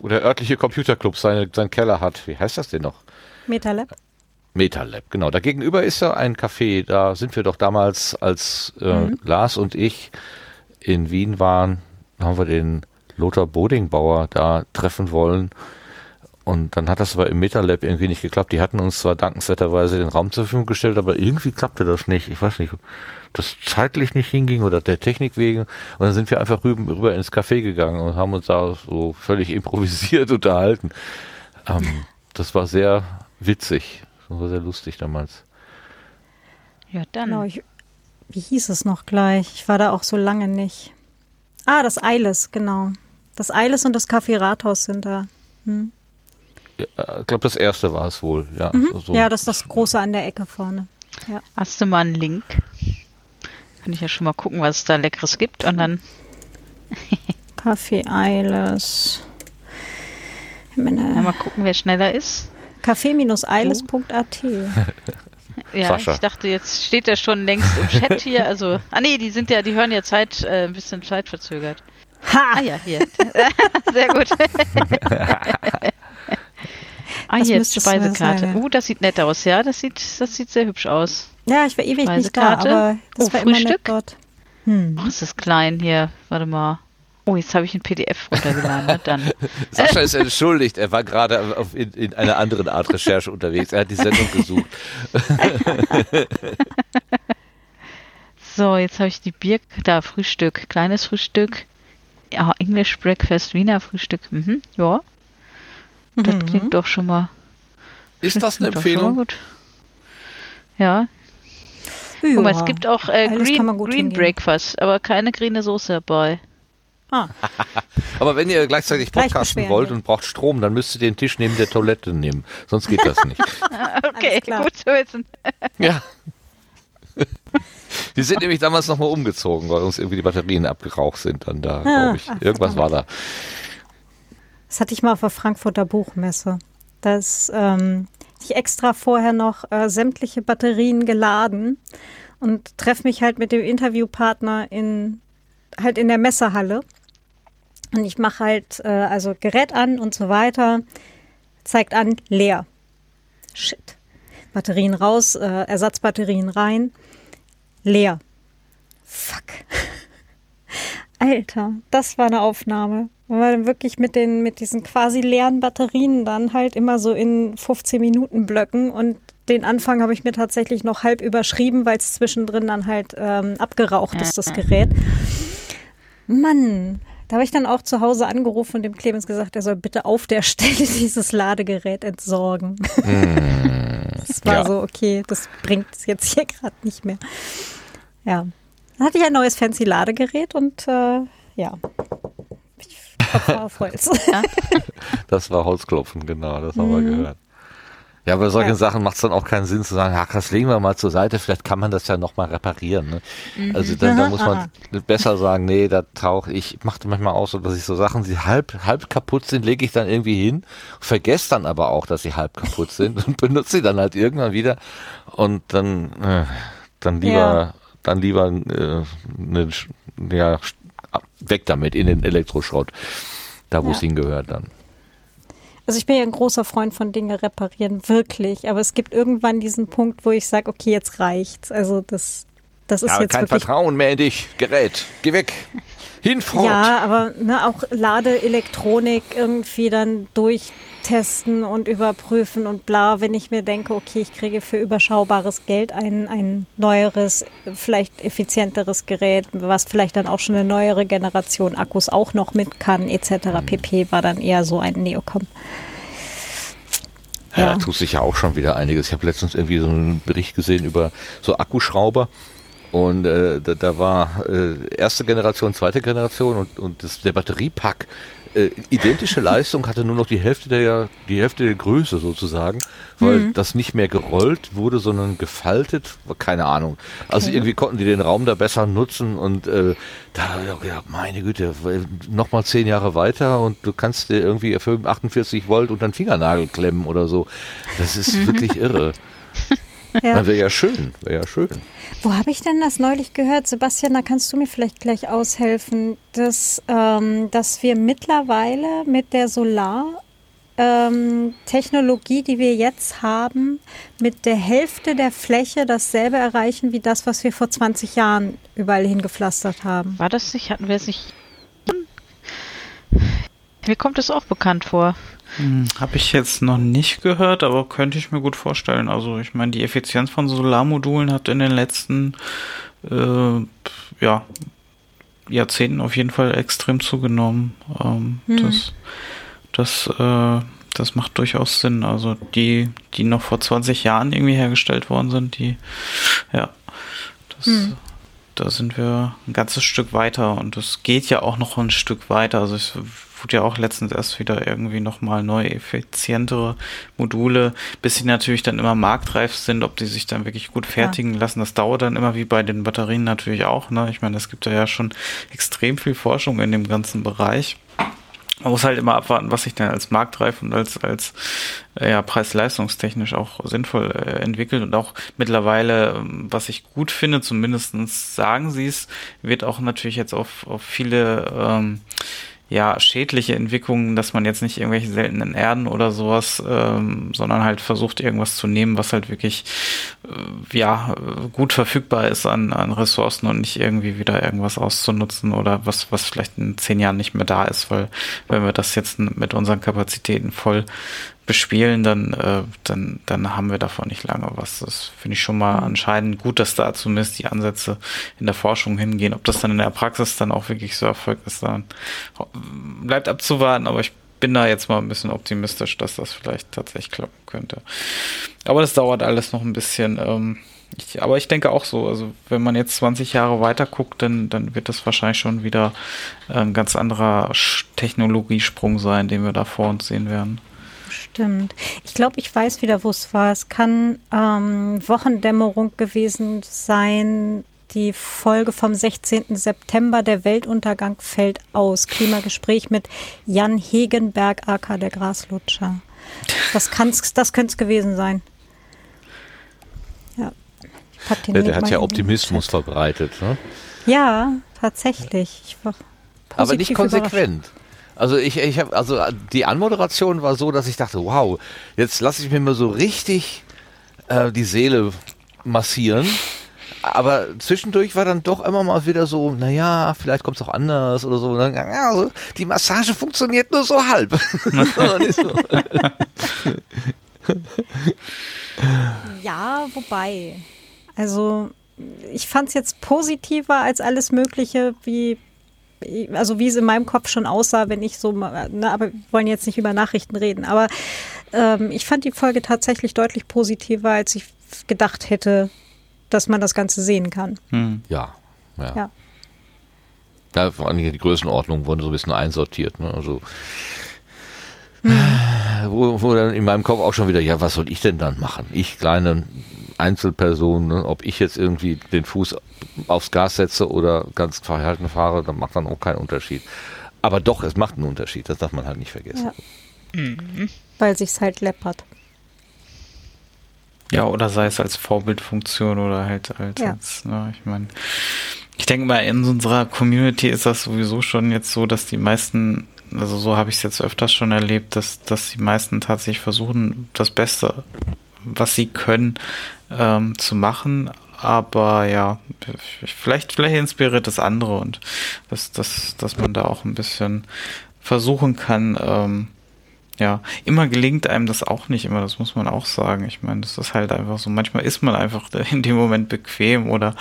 wo der örtliche Computerclub seine, seinen Keller hat. Wie heißt das denn noch? Metalab. MetaLab, genau. Da gegenüber ist ja ein Café. Da sind wir doch damals, als äh, Mhm. Lars und ich in Wien waren, haben wir den Lothar Bodingbauer da treffen wollen. Und dann hat das aber im MetaLab irgendwie nicht geklappt. Die hatten uns zwar dankenswerterweise den Raum zur Verfügung gestellt, aber irgendwie klappte das nicht. Ich weiß nicht, ob das zeitlich nicht hinging oder der Technik wegen. Und dann sind wir einfach rüber, rüber ins Café gegangen und haben uns da so völlig improvisiert unterhalten. Ähm, das war sehr witzig. Das war sehr lustig damals. Ja, dann. Genau, ich, wie hieß es noch gleich? Ich war da auch so lange nicht. Ah, das Eiles, genau. Das Eiles und das Café Rathaus sind da. Hm. Äh, Ich glaube, das erste war es wohl. Ja, so. Mhm. Ja, das ist das Große an der Ecke vorne. Ja. Hast du mal einen Link? Kann ich ja schon mal gucken, was es da Leckeres gibt und dann. Café Eiles. Ja, mal gucken, wer schneller ist. Café-eiles.at. Ja, Sascha. ich dachte, jetzt steht er schon längst im Chat hier. Also, ah nee, die sind ja, die hören ja Zeit, äh, ein bisschen zeitverzögert. Ah Ha! ja, hier. Sehr gut. Ah, Das sein, Speisekarte. Uh, das sieht nett aus, ja. Das sieht, das sieht sehr hübsch aus. Ja, ich war ewig nicht da, aber das Oh, war immer nett Frühstück? dort. Hm. Oh, ist das klein hier. Warte mal. Oh, jetzt habe ich ein PDF runtergeladen. Ne? Dann. Sascha ist entschuldigt. Er war gerade auf- in, in einer anderen Art Recherche unterwegs. Er hat die Sendung gesucht. So, jetzt habe ich die Bier, da Frühstück, kleines Frühstück. Ja, English Breakfast, Wiener Frühstück. Mhm, ja, das Mhm. klingt doch schon mal. Ist das eine Empfehlung? Gut. Ja, Ja. guck mal, es gibt auch äh, Green, Green. Breakfast, aber keine grüne Soße dabei. Ah, Aber wenn ihr gleichzeitig Gleich podcasten wollt wir. und braucht Strom, dann müsst ihr den Tisch neben der Toilette nehmen. Sonst geht das nicht. Okay, gut zu wissen. ja. Die sind nämlich damals nochmal umgezogen, weil uns irgendwie die Batterien abgeraucht sind. Dann da, glaube ich. Irgendwas war da. Das hatte ich mal auf der Frankfurter Buchmesse. Das ähm, ich extra vorher noch äh, sämtliche Batterien geladen und treffe mich halt mit dem Interviewpartner in halt in der Messehalle. Und ich mache halt äh, also Gerät an und so weiter. Zeigt an, leer. Shit. Batterien raus, äh, Ersatzbatterien rein. Leer. Fuck. Alter, das war eine Aufnahme. Weil wir dann wirklich mit den, mit diesen quasi leeren Batterien dann halt immer so in 15 Minuten Blöcken und den Anfang habe ich mir tatsächlich noch halb überschrieben, weil es zwischendrin dann halt ähm, abgeraucht ist, das Gerät. Mann, da habe ich dann auch zu Hause angerufen und dem Clemens gesagt, er soll bitte auf der Stelle dieses Ladegerät entsorgen. das war ja. so, okay, das bringt es jetzt hier gerade nicht mehr. Ja. Dann hatte ich ein neues fancy Ladegerät und äh, ja. Ich auf Holz. Das war Holzklopfen, genau. Das haben wir Mhm. gehört. Ja, bei solchen Ja. Sachen macht es dann auch keinen Sinn zu sagen, ach, das legen wir mal zur Seite, vielleicht kann man das ja nochmal reparieren. Ne? Mhm. Also dann, da Aha, muss man besser sagen, nee, da tauche ich, machte manchmal auch so, dass ich so Sachen, die halb, halb kaputt sind, lege ich dann irgendwie hin, vergesse dann aber auch, dass sie halb kaputt sind und benutze sie dann halt irgendwann wieder und dann, äh, dann lieber, Ja. dann lieber äh, ne, Sch- ja, weg damit in den Elektroschrott, da wo es Ja. hingehört dann. Also ich bin ja ein großer Freund von Dinge reparieren, wirklich. Aber es gibt irgendwann diesen Punkt, wo ich sage, okay, jetzt reicht's. Also das, das ist Ja, jetzt kein wirklich. Vertrauen mehr in dich, Gerät, geh weg, hinfort. Ja, aber ne, auch Ladeelektronik irgendwie dann durchtesten und überprüfen und bla, wenn ich mir denke, okay, ich kriege für überschaubares Geld ein, ein neueres, vielleicht effizienteres Gerät, was vielleicht dann auch schon eine neuere Generation Akkus auch noch mit kann, etc. pp. war dann eher so ein Neocom. Ja, Ja. da tut sich ja auch schon wieder einiges. Ich habe letztens irgendwie so einen Bericht gesehen über so Akkuschrauber. Und äh, da, da war äh, erste Generation, zweite Generation und, und das, der Batteriepack äh, identische Leistung hatte nur noch die Hälfte der die Hälfte der Größe sozusagen, weil das nicht mehr gerollt wurde, sondern gefaltet. Keine Ahnung. Also irgendwie konnten die den Raum da besser nutzen und äh, da habe ich auch gedacht, meine Güte, nochmal zehn Jahre weiter und du kannst dir irgendwie für 48 Volt unter den Fingernagel klemmen oder so. Das ist wirklich irre. Ja. Wäre ja schön, wäre ja schön. Wo habe ich denn das neulich gehört? Sebastian, da kannst du mir vielleicht gleich aushelfen, dass, ähm, dass wir mittlerweile mit der Solar- ähm, Technologie, die wir jetzt haben, mit der Hälfte der Fläche dasselbe erreichen wie das, was wir vor 20 Jahren überall hingepflastert haben. War das nicht? Hatten wir es nicht? Mir kommt es auch bekannt vor. Hm, Habe ich jetzt noch nicht gehört, aber könnte ich mir gut vorstellen. Also ich meine, die Effizienz von Solarmodulen hat in den letzten äh, ja, Jahrzehnten auf jeden Fall extrem zugenommen. Ähm, Das, das, äh, das macht durchaus Sinn. Also die, die noch vor 20 Jahren irgendwie hergestellt worden sind, die, ja, das, da sind wir ein ganzes Stück weiter und es geht ja auch noch ein Stück weiter. Also es wurde ja auch letztens erst wieder irgendwie nochmal neue, effizientere Module, bis sie natürlich dann immer marktreif sind, ob die sich dann wirklich gut fertigen lassen. Das dauert dann immer wie bei den Batterien natürlich auch. Ne? Ich meine, es gibt ja schon extrem viel Forschung in dem ganzen Bereich. Man muss halt immer abwarten, was sich dann als marktreif und als, als äh, ja, preis-leistungstechnisch auch sinnvoll äh, entwickelt und auch mittlerweile, ähm, was ich gut finde, zumindestens sagen sie es, wird auch natürlich jetzt auf, auf viele ähm, ja, schädliche Entwicklungen, dass man jetzt nicht irgendwelche seltenen Erden oder sowas, ähm, sondern halt versucht, irgendwas zu nehmen, was halt wirklich ja, äh, gut verfügbar ist an, an Ressourcen und nicht irgendwie wieder irgendwas auszunutzen oder was, was vielleicht in zehn Jahren nicht mehr da ist, weil wenn wir das jetzt mit unseren Kapazitäten voll bespielen, dann, äh, dann, dann haben wir davon nicht lange was. Das finde ich schon mal anscheinend gut, dass da zumindest die Ansätze in der Forschung hingehen. Ob das dann in der Praxis dann auch wirklich so erfolgt ist, dann bleibt abzuwarten, aber ich bin da jetzt mal ein bisschen optimistisch, dass das vielleicht tatsächlich klappen könnte. Aber das dauert alles noch ein bisschen. Ähm, ich, aber ich denke auch so, also wenn man jetzt 20 Jahre weiter guckt, dann, dann wird das wahrscheinlich schon wieder ein ganz anderer Technologiesprung sein, den wir da vor uns sehen werden. Stimmt. Ich glaube, ich weiß wieder, wo es war. Es kann ähm, Wochendämmerung gewesen sein. Die Folge vom 16. September, der Weltuntergang fällt aus. Klimagespräch mit Jan Hegenberg, aka der Graslutscher. Das, kann's, das könnte es gewesen sein. Ja. Ich pack den Der, der hat ja Optimismus verbreitet. Ne? Ja, tatsächlich. Aber nicht konsequent. Also ich, ich habe, also die Anmoderation war so, dass ich dachte, wow, jetzt lasse ich mir mal so richtig äh, die Seele massieren. Aber zwischendurch war dann doch immer mal wieder so, naja, vielleicht kommt es auch anders oder so. Dann, ja, also, die Massage funktioniert nur so halb. So, Ja, wobei. Also, ich fand es jetzt positiver als alles Mögliche, wie, also wie es in meinem Kopf schon aussah, wenn ich so, mal- ne, aber wir wollen jetzt nicht über Nachrichten reden, aber ähm, ich fand die Folge tatsächlich deutlich positiver, als ich gedacht hätte, dass man das Ganze sehen kann. Hm. ja, ja. Ja. Da vor allem die Größenordnung wurden so ein bisschen einsortiert. Ne? Also wo, wo dann in meinem Kopf auch schon wieder, ja, was soll ich denn dann machen? Ich kleine Einzelperson, ne? ob ich jetzt irgendwie den Fuß aufs Gas setze oder ganz verhalten fahre, dann macht dann auch keinen Unterschied. Aber doch, es macht einen Unterschied, das darf man halt nicht vergessen. Ja. Mhm. Weil sich's halt läppert. Ja, oder sei es als Vorbildfunktion oder halt, halt ja. als, ne, ich meine, ich denke mal, in unserer Community ist das sowieso schon jetzt so, dass die meisten, also so habe ich es jetzt öfters schon erlebt, dass, dass die meisten tatsächlich versuchen, das Beste, was sie können, ähm, zu machen. Aber ja, vielleicht, vielleicht inspiriert das andere und dass, dass, dass man da auch ein bisschen versuchen kann, ähm, ja, immer gelingt einem das auch nicht immer, das muss man auch sagen. Ich meine, das ist halt einfach so. Manchmal ist man einfach in dem Moment bequem oder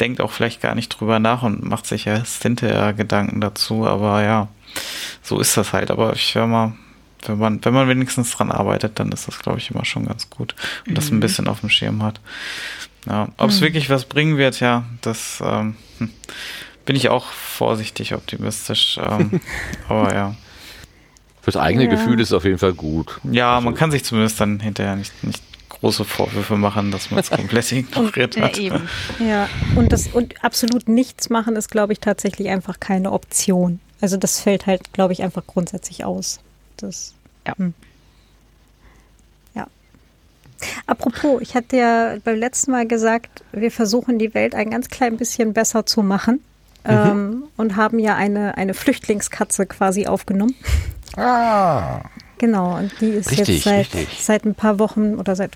denkt auch vielleicht gar nicht drüber nach und macht sich erst hinterher Gedanken dazu. Aber ja, so ist das halt. Aber ich höre mal, wenn man, wenn man wenigstens dran arbeitet, dann ist das, glaube ich, immer schon ganz gut und mhm. das ein mhm. bisschen auf dem Schirm hat. Ja, ob es mhm. wirklich was bringen wird, ja, das ähm, hm, bin ich auch vorsichtig optimistisch. Ähm, aber ja. Fürs eigene ja. Gefühl ist es auf jeden Fall gut. Ja, also. man kann sich zumindest dann hinterher nicht, nicht große Vorwürfe machen, dass man es komplett ignoriert hat. Ja, eben. ja, und das und absolut nichts machen ist, glaube ich, tatsächlich einfach keine Option. Also das fällt halt, glaube ich, einfach grundsätzlich aus. Das, ja. Hm. ja. Apropos, ich hatte ja beim letzten Mal gesagt, wir versuchen die Welt ein ganz klein bisschen besser zu machen. Mhm. Ähm, und haben ja eine, eine Flüchtlingskatze quasi aufgenommen. Ah. Genau, und die ist richtig, jetzt seit, seit ein paar Wochen oder seit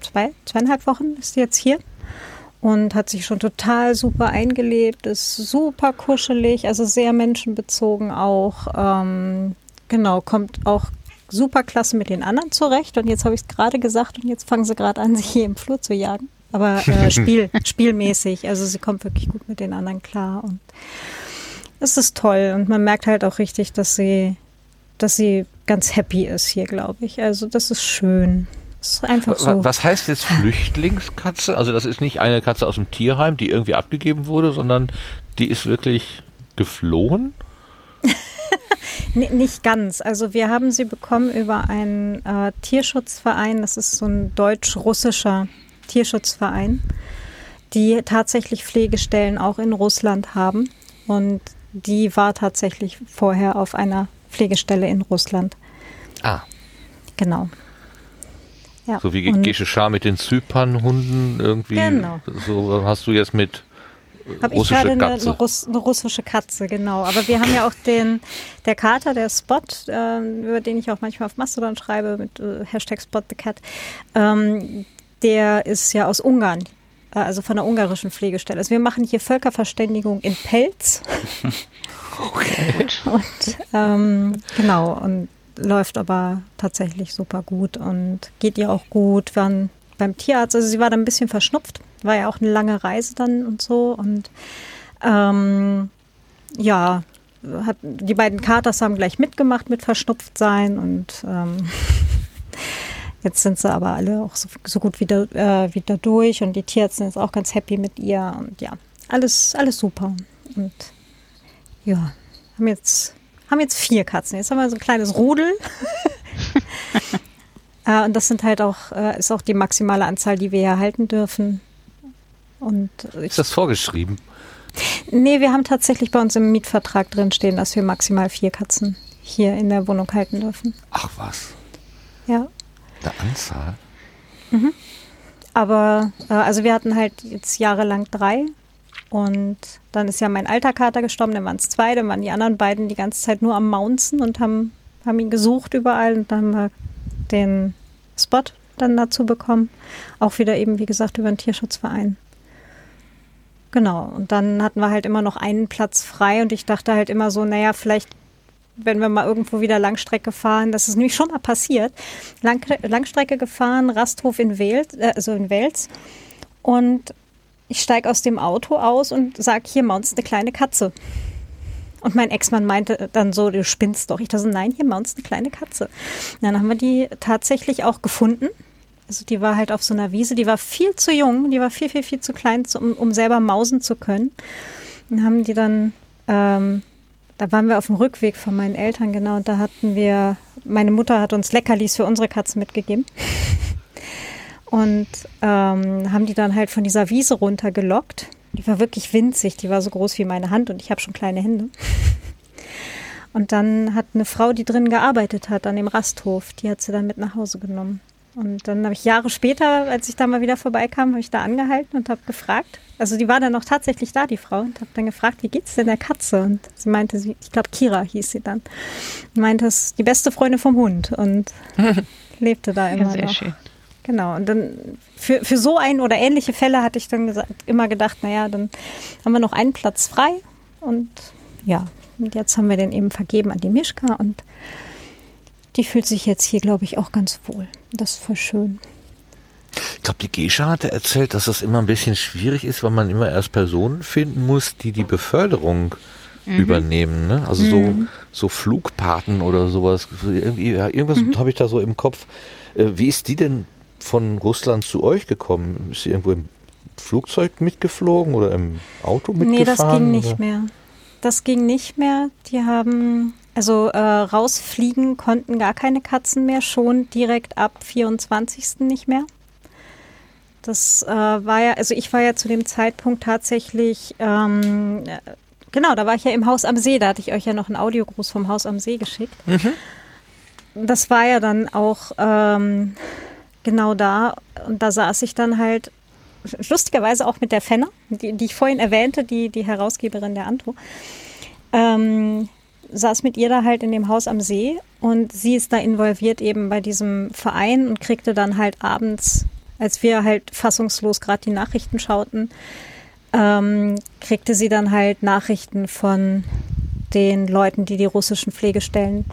zwei, zweieinhalb Wochen ist sie jetzt hier und hat sich schon total super eingelebt, ist super kuschelig, also sehr menschenbezogen auch. Ähm, genau, kommt auch super klasse mit den anderen zurecht. Und jetzt habe ich es gerade gesagt und jetzt fangen sie gerade an, sich hier im Flur zu jagen. Aber äh, Spiel, spielmäßig. Also sie kommt wirklich gut mit den anderen klar und es ist toll. Und man merkt halt auch richtig, dass sie dass sie ganz happy ist hier, glaube ich. Also das ist schön. Das ist einfach so. Was heißt jetzt Flüchtlingskatze? Also das ist nicht eine Katze aus dem Tierheim, die irgendwie abgegeben wurde, sondern die ist wirklich geflohen? nicht ganz. Also wir haben sie bekommen über einen äh, Tierschutzverein. Das ist so ein deutsch-russischer Tierschutzverein, die tatsächlich Pflegestellen auch in Russland haben. Und die war tatsächlich vorher auf einer Pflegestelle in Russland. Ah. Genau. Ja. So wie Gesche Schar mit den Zypernhunden irgendwie. Genau. So hast du jetzt mit habe ich gerade eine, eine, Russ, eine, russische Katze, genau. Aber wir haben ja auch den, der Kater, der Spot, äh, über den ich auch manchmal auf Mastodon schreibe mit äh, Hashtag Spot the Cat. Ähm, der ist ja aus Ungarn, also von der ungarischen Pflegestelle. Also wir machen hier Völkerverständigung in Pelz. Okay. Und ähm, genau, und läuft aber tatsächlich super gut und geht ihr auch gut. Wir waren beim Tierarzt, also sie war dann ein bisschen verschnupft, war ja auch eine lange Reise dann und so. Und ähm, ja, hat, die beiden Katers haben gleich mitgemacht mit verschnupft sein und ähm, jetzt sind sie aber alle auch so, so gut wieder, äh, wieder durch und die Tierärztin ist auch ganz happy mit ihr und ja, alles, alles super. Und ja, haben jetzt, haben jetzt vier Katzen. Jetzt haben wir so ein kleines Rudel. äh, und das sind halt auch, äh, ist auch die maximale Anzahl, die wir hier halten dürfen. Und ist das vorgeschrieben? Nee, wir haben tatsächlich bei uns im Mietvertrag drin stehen, dass wir maximal vier Katzen hier in der Wohnung halten dürfen. Ach was. Ja. Der Anzahl? Mhm. Aber, äh, also wir hatten halt jetzt jahrelang drei und dann ist ja mein alter Kater gestorben, dann waren es zwei, dann waren die anderen beiden die ganze Zeit nur am Mounzen und haben, haben ihn gesucht überall und dann haben wir den Spot dann dazu bekommen. Auch wieder eben, wie gesagt, über den Tierschutzverein. Genau, und dann hatten wir halt immer noch einen Platz frei und ich dachte halt immer so, naja, vielleicht, wenn wir mal irgendwo wieder Langstrecke fahren, das ist nämlich schon mal passiert, Lang Langstrecke gefahren, Rasthof in Wels, äh, also in Wels und ich steige aus dem Auto aus und sage, hier mounts eine kleine Katze. Und mein Ex-Mann meinte dann so, du spinnst doch. Ich dachte so, nein, hier mounts eine kleine Katze. Und dann haben wir die tatsächlich auch gefunden. Also die war halt auf so einer Wiese, die war viel zu jung, die war viel, viel, viel zu klein, um, um selber mausen zu können. Und haben die dann, ähm, da waren wir auf dem Rückweg von meinen Eltern, genau, und da hatten wir meine Mutter hat uns Leckerlis für unsere Katzen mitgegeben. Und ähm, haben die dann halt von dieser Wiese runtergelockt. Die war wirklich winzig, die war so groß wie meine Hand und ich habe schon kleine Hände. Und dann hat eine Frau, die drin gearbeitet hat, an dem Rasthof, die hat sie dann mit nach Hause genommen. Und dann habe ich Jahre später, als ich da mal wieder vorbeikam, habe ich da angehalten und habe gefragt. Also die war dann noch tatsächlich da, die Frau, und habe dann gefragt, wie geht's denn der Katze? Und sie meinte, sie, ich glaube Kira hieß sie dann, meinte, das ist die beste Freundin vom Hund und lebte da immer ja, sehr noch. Schön. Genau, und dann für, für so ein oder ähnliche Fälle hatte ich dann gesagt, immer gedacht, naja, dann haben wir noch einen Platz frei und ja, und jetzt haben wir den eben vergeben an die Mischka und die fühlt sich jetzt hier, glaube ich, auch ganz wohl. Das ist voll schön. Ich glaube, die Gescha hatte erzählt, dass das immer ein bisschen schwierig ist, weil man immer erst Personen finden muss, die die Beförderung mhm. übernehmen. Ne? Also mhm. so, so Flugpaten oder sowas. Irgendwie, ja, irgendwas mhm. habe ich da so im Kopf. Äh, wie ist die denn von Russland zu euch gekommen? Ist sie irgendwo im Flugzeug mitgeflogen oder im Auto mitgefahren? Nee, das ging nicht oder? mehr. Das ging nicht mehr. Die haben also äh, rausfliegen konnten gar keine Katzen mehr, schon direkt ab 24. nicht mehr. Das äh, war ja, also ich war ja zu dem Zeitpunkt tatsächlich, ähm, äh, genau, da war ich ja im Haus am See, da hatte ich euch ja noch einen Audiogruß vom Haus am See geschickt. Mhm. Das war ja dann auch ähm, genau da und da saß ich dann halt lustigerweise auch mit der Fenner, die, die ich vorhin erwähnte, die, die Herausgeberin der Antwo. Ähm, saß mit ihr da halt in dem Haus am See und sie ist da involviert eben bei diesem Verein und kriegte dann halt abends, als wir halt fassungslos gerade die Nachrichten schauten, ähm, kriegte sie dann halt Nachrichten von den Leuten, die die russischen Pflegestellen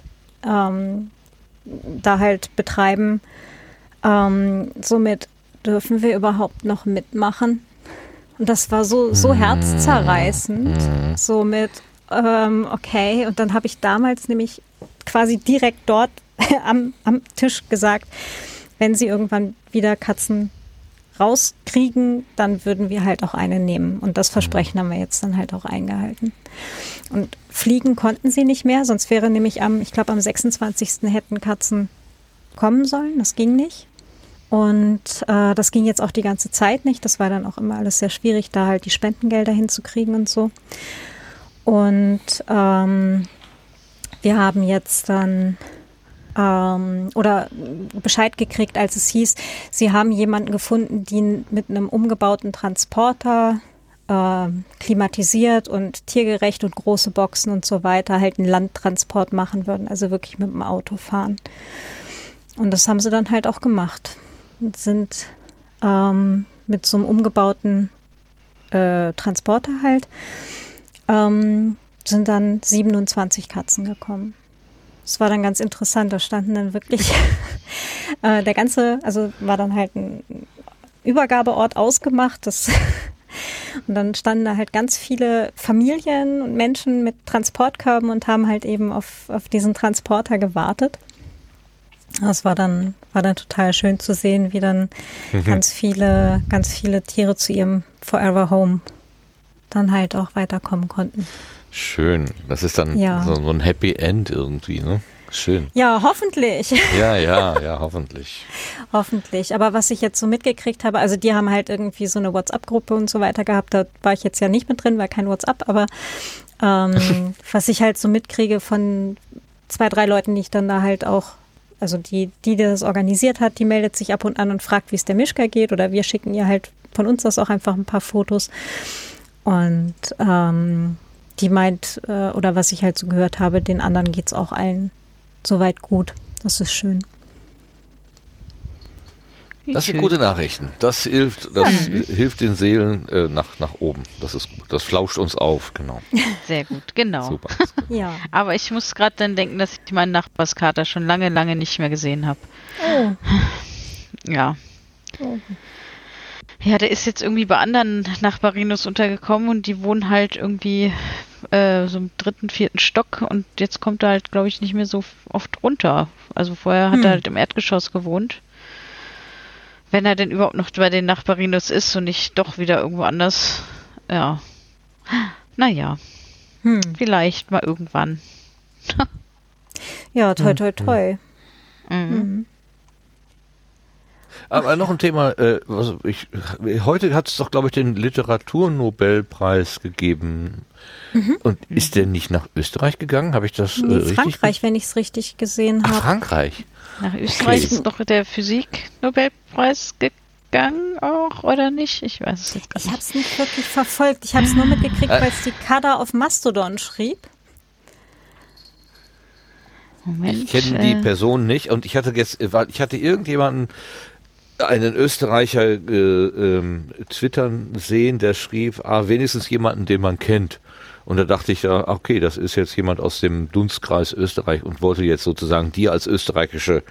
ähm, da halt betreiben. Ähm, somit dürfen wir überhaupt noch mitmachen. Und das war so, so mhm. herzzerreißend. Mhm. Somit, ähm, okay, und dann habe ich damals nämlich quasi direkt dort am, am Tisch gesagt, wenn sie irgendwann wieder Katzen rauskriegen, dann würden wir halt auch eine nehmen. Und das Versprechen haben wir jetzt dann halt auch eingehalten. Und fliegen konnten sie nicht mehr, sonst wäre nämlich am, ich glaube am 26. hätten Katzen kommen sollen. Das ging nicht. Und äh, das ging jetzt auch die ganze Zeit nicht. Das war dann auch immer alles sehr schwierig, da halt die Spendengelder hinzukriegen und so. Und ähm, wir haben jetzt dann ähm, oder Bescheid gekriegt, als es hieß, sie haben jemanden gefunden, die mit einem umgebauten Transporter äh, klimatisiert und tiergerecht und große Boxen und so weiter halt einen Landtransport machen würden, also wirklich mit dem Auto fahren. Und das haben sie dann halt auch gemacht. Und sind ähm, mit so einem umgebauten äh, Transporter halt ähm, sind dann 27 Katzen gekommen. Das war dann ganz interessant. Da standen dann wirklich äh, der ganze, also war dann halt ein Übergabeort ausgemacht. Das und dann standen da halt ganz viele Familien und Menschen mit Transportkörben und haben halt eben auf, auf diesen Transporter gewartet. Das war dann, war dann total schön zu sehen, wie dann mhm. ganz viele, ganz viele Tiere zu ihrem Forever Home dann halt auch weiterkommen konnten. Schön. Das ist dann ja. so, so ein Happy End irgendwie, ne? Schön. Ja, hoffentlich. Ja, ja, ja, hoffentlich. hoffentlich. Aber was ich jetzt so mitgekriegt habe, also die haben halt irgendwie so eine WhatsApp-Gruppe und so weiter gehabt. Da war ich jetzt ja nicht mit drin, weil kein WhatsApp. Aber ähm, was ich halt so mitkriege von zwei, drei Leuten, die ich dann da halt auch, also die, die das organisiert hat, die meldet sich ab und an und fragt, wie es der Mischka geht. Oder wir schicken ihr halt von uns das auch einfach ein paar Fotos. Und ähm, die meint, äh, oder was ich halt so gehört habe, den anderen geht es auch allen soweit gut. Das ist schön. Das sind gute Nachrichten. Das hilft, das mhm. hilft den Seelen äh, nach, nach oben. Das ist gut. Das flauscht uns auf, genau. Sehr gut, genau. Super. ja. Aber ich muss gerade dann denken, dass ich meinen Nachbarskater schon lange, lange nicht mehr gesehen habe. Oh. Ja. Oh. Ja, der ist jetzt irgendwie bei anderen Nachbarinos untergekommen und die wohnen halt irgendwie äh, so im dritten, vierten Stock und jetzt kommt er halt, glaube ich, nicht mehr so oft runter. Also vorher hat hm. er halt im Erdgeschoss gewohnt. Wenn er denn überhaupt noch bei den Nachbarinos ist und nicht doch wieder irgendwo anders. Ja. Naja. Hm. Vielleicht mal irgendwann. Ja, toi, toi, toi. Mhm. Aber noch ein Thema, äh, was ich, heute hat es doch, glaube ich, den Literaturnobelpreis gegeben. Und ist der nicht nach Österreich gegangen? Habe ich das äh, Nee, richtig? Frankreich, wenn ich es richtig gesehen habe. Frankreich. Nach Österreich Okay. ist doch der Physik-Nobelpreis gegangen auch, oder nicht? Ich weiß es jetzt gar Ich habe nicht. es nicht wirklich verfolgt. Ich habe es nur mitgekriegt, weil es die Kada auf Mastodon schrieb. Moment. Ich kenne die äh, Person nicht und ich hatte jetzt, äh, weil ich hatte irgendjemanden, einen Österreicher äh, ähm, twittern sehen, der schrieb, ah, wenigstens jemanden, den man kennt. Und da dachte ich, ja, okay, das ist jetzt jemand aus dem Dunstkreis Österreich und wollte jetzt sozusagen dir als österreichische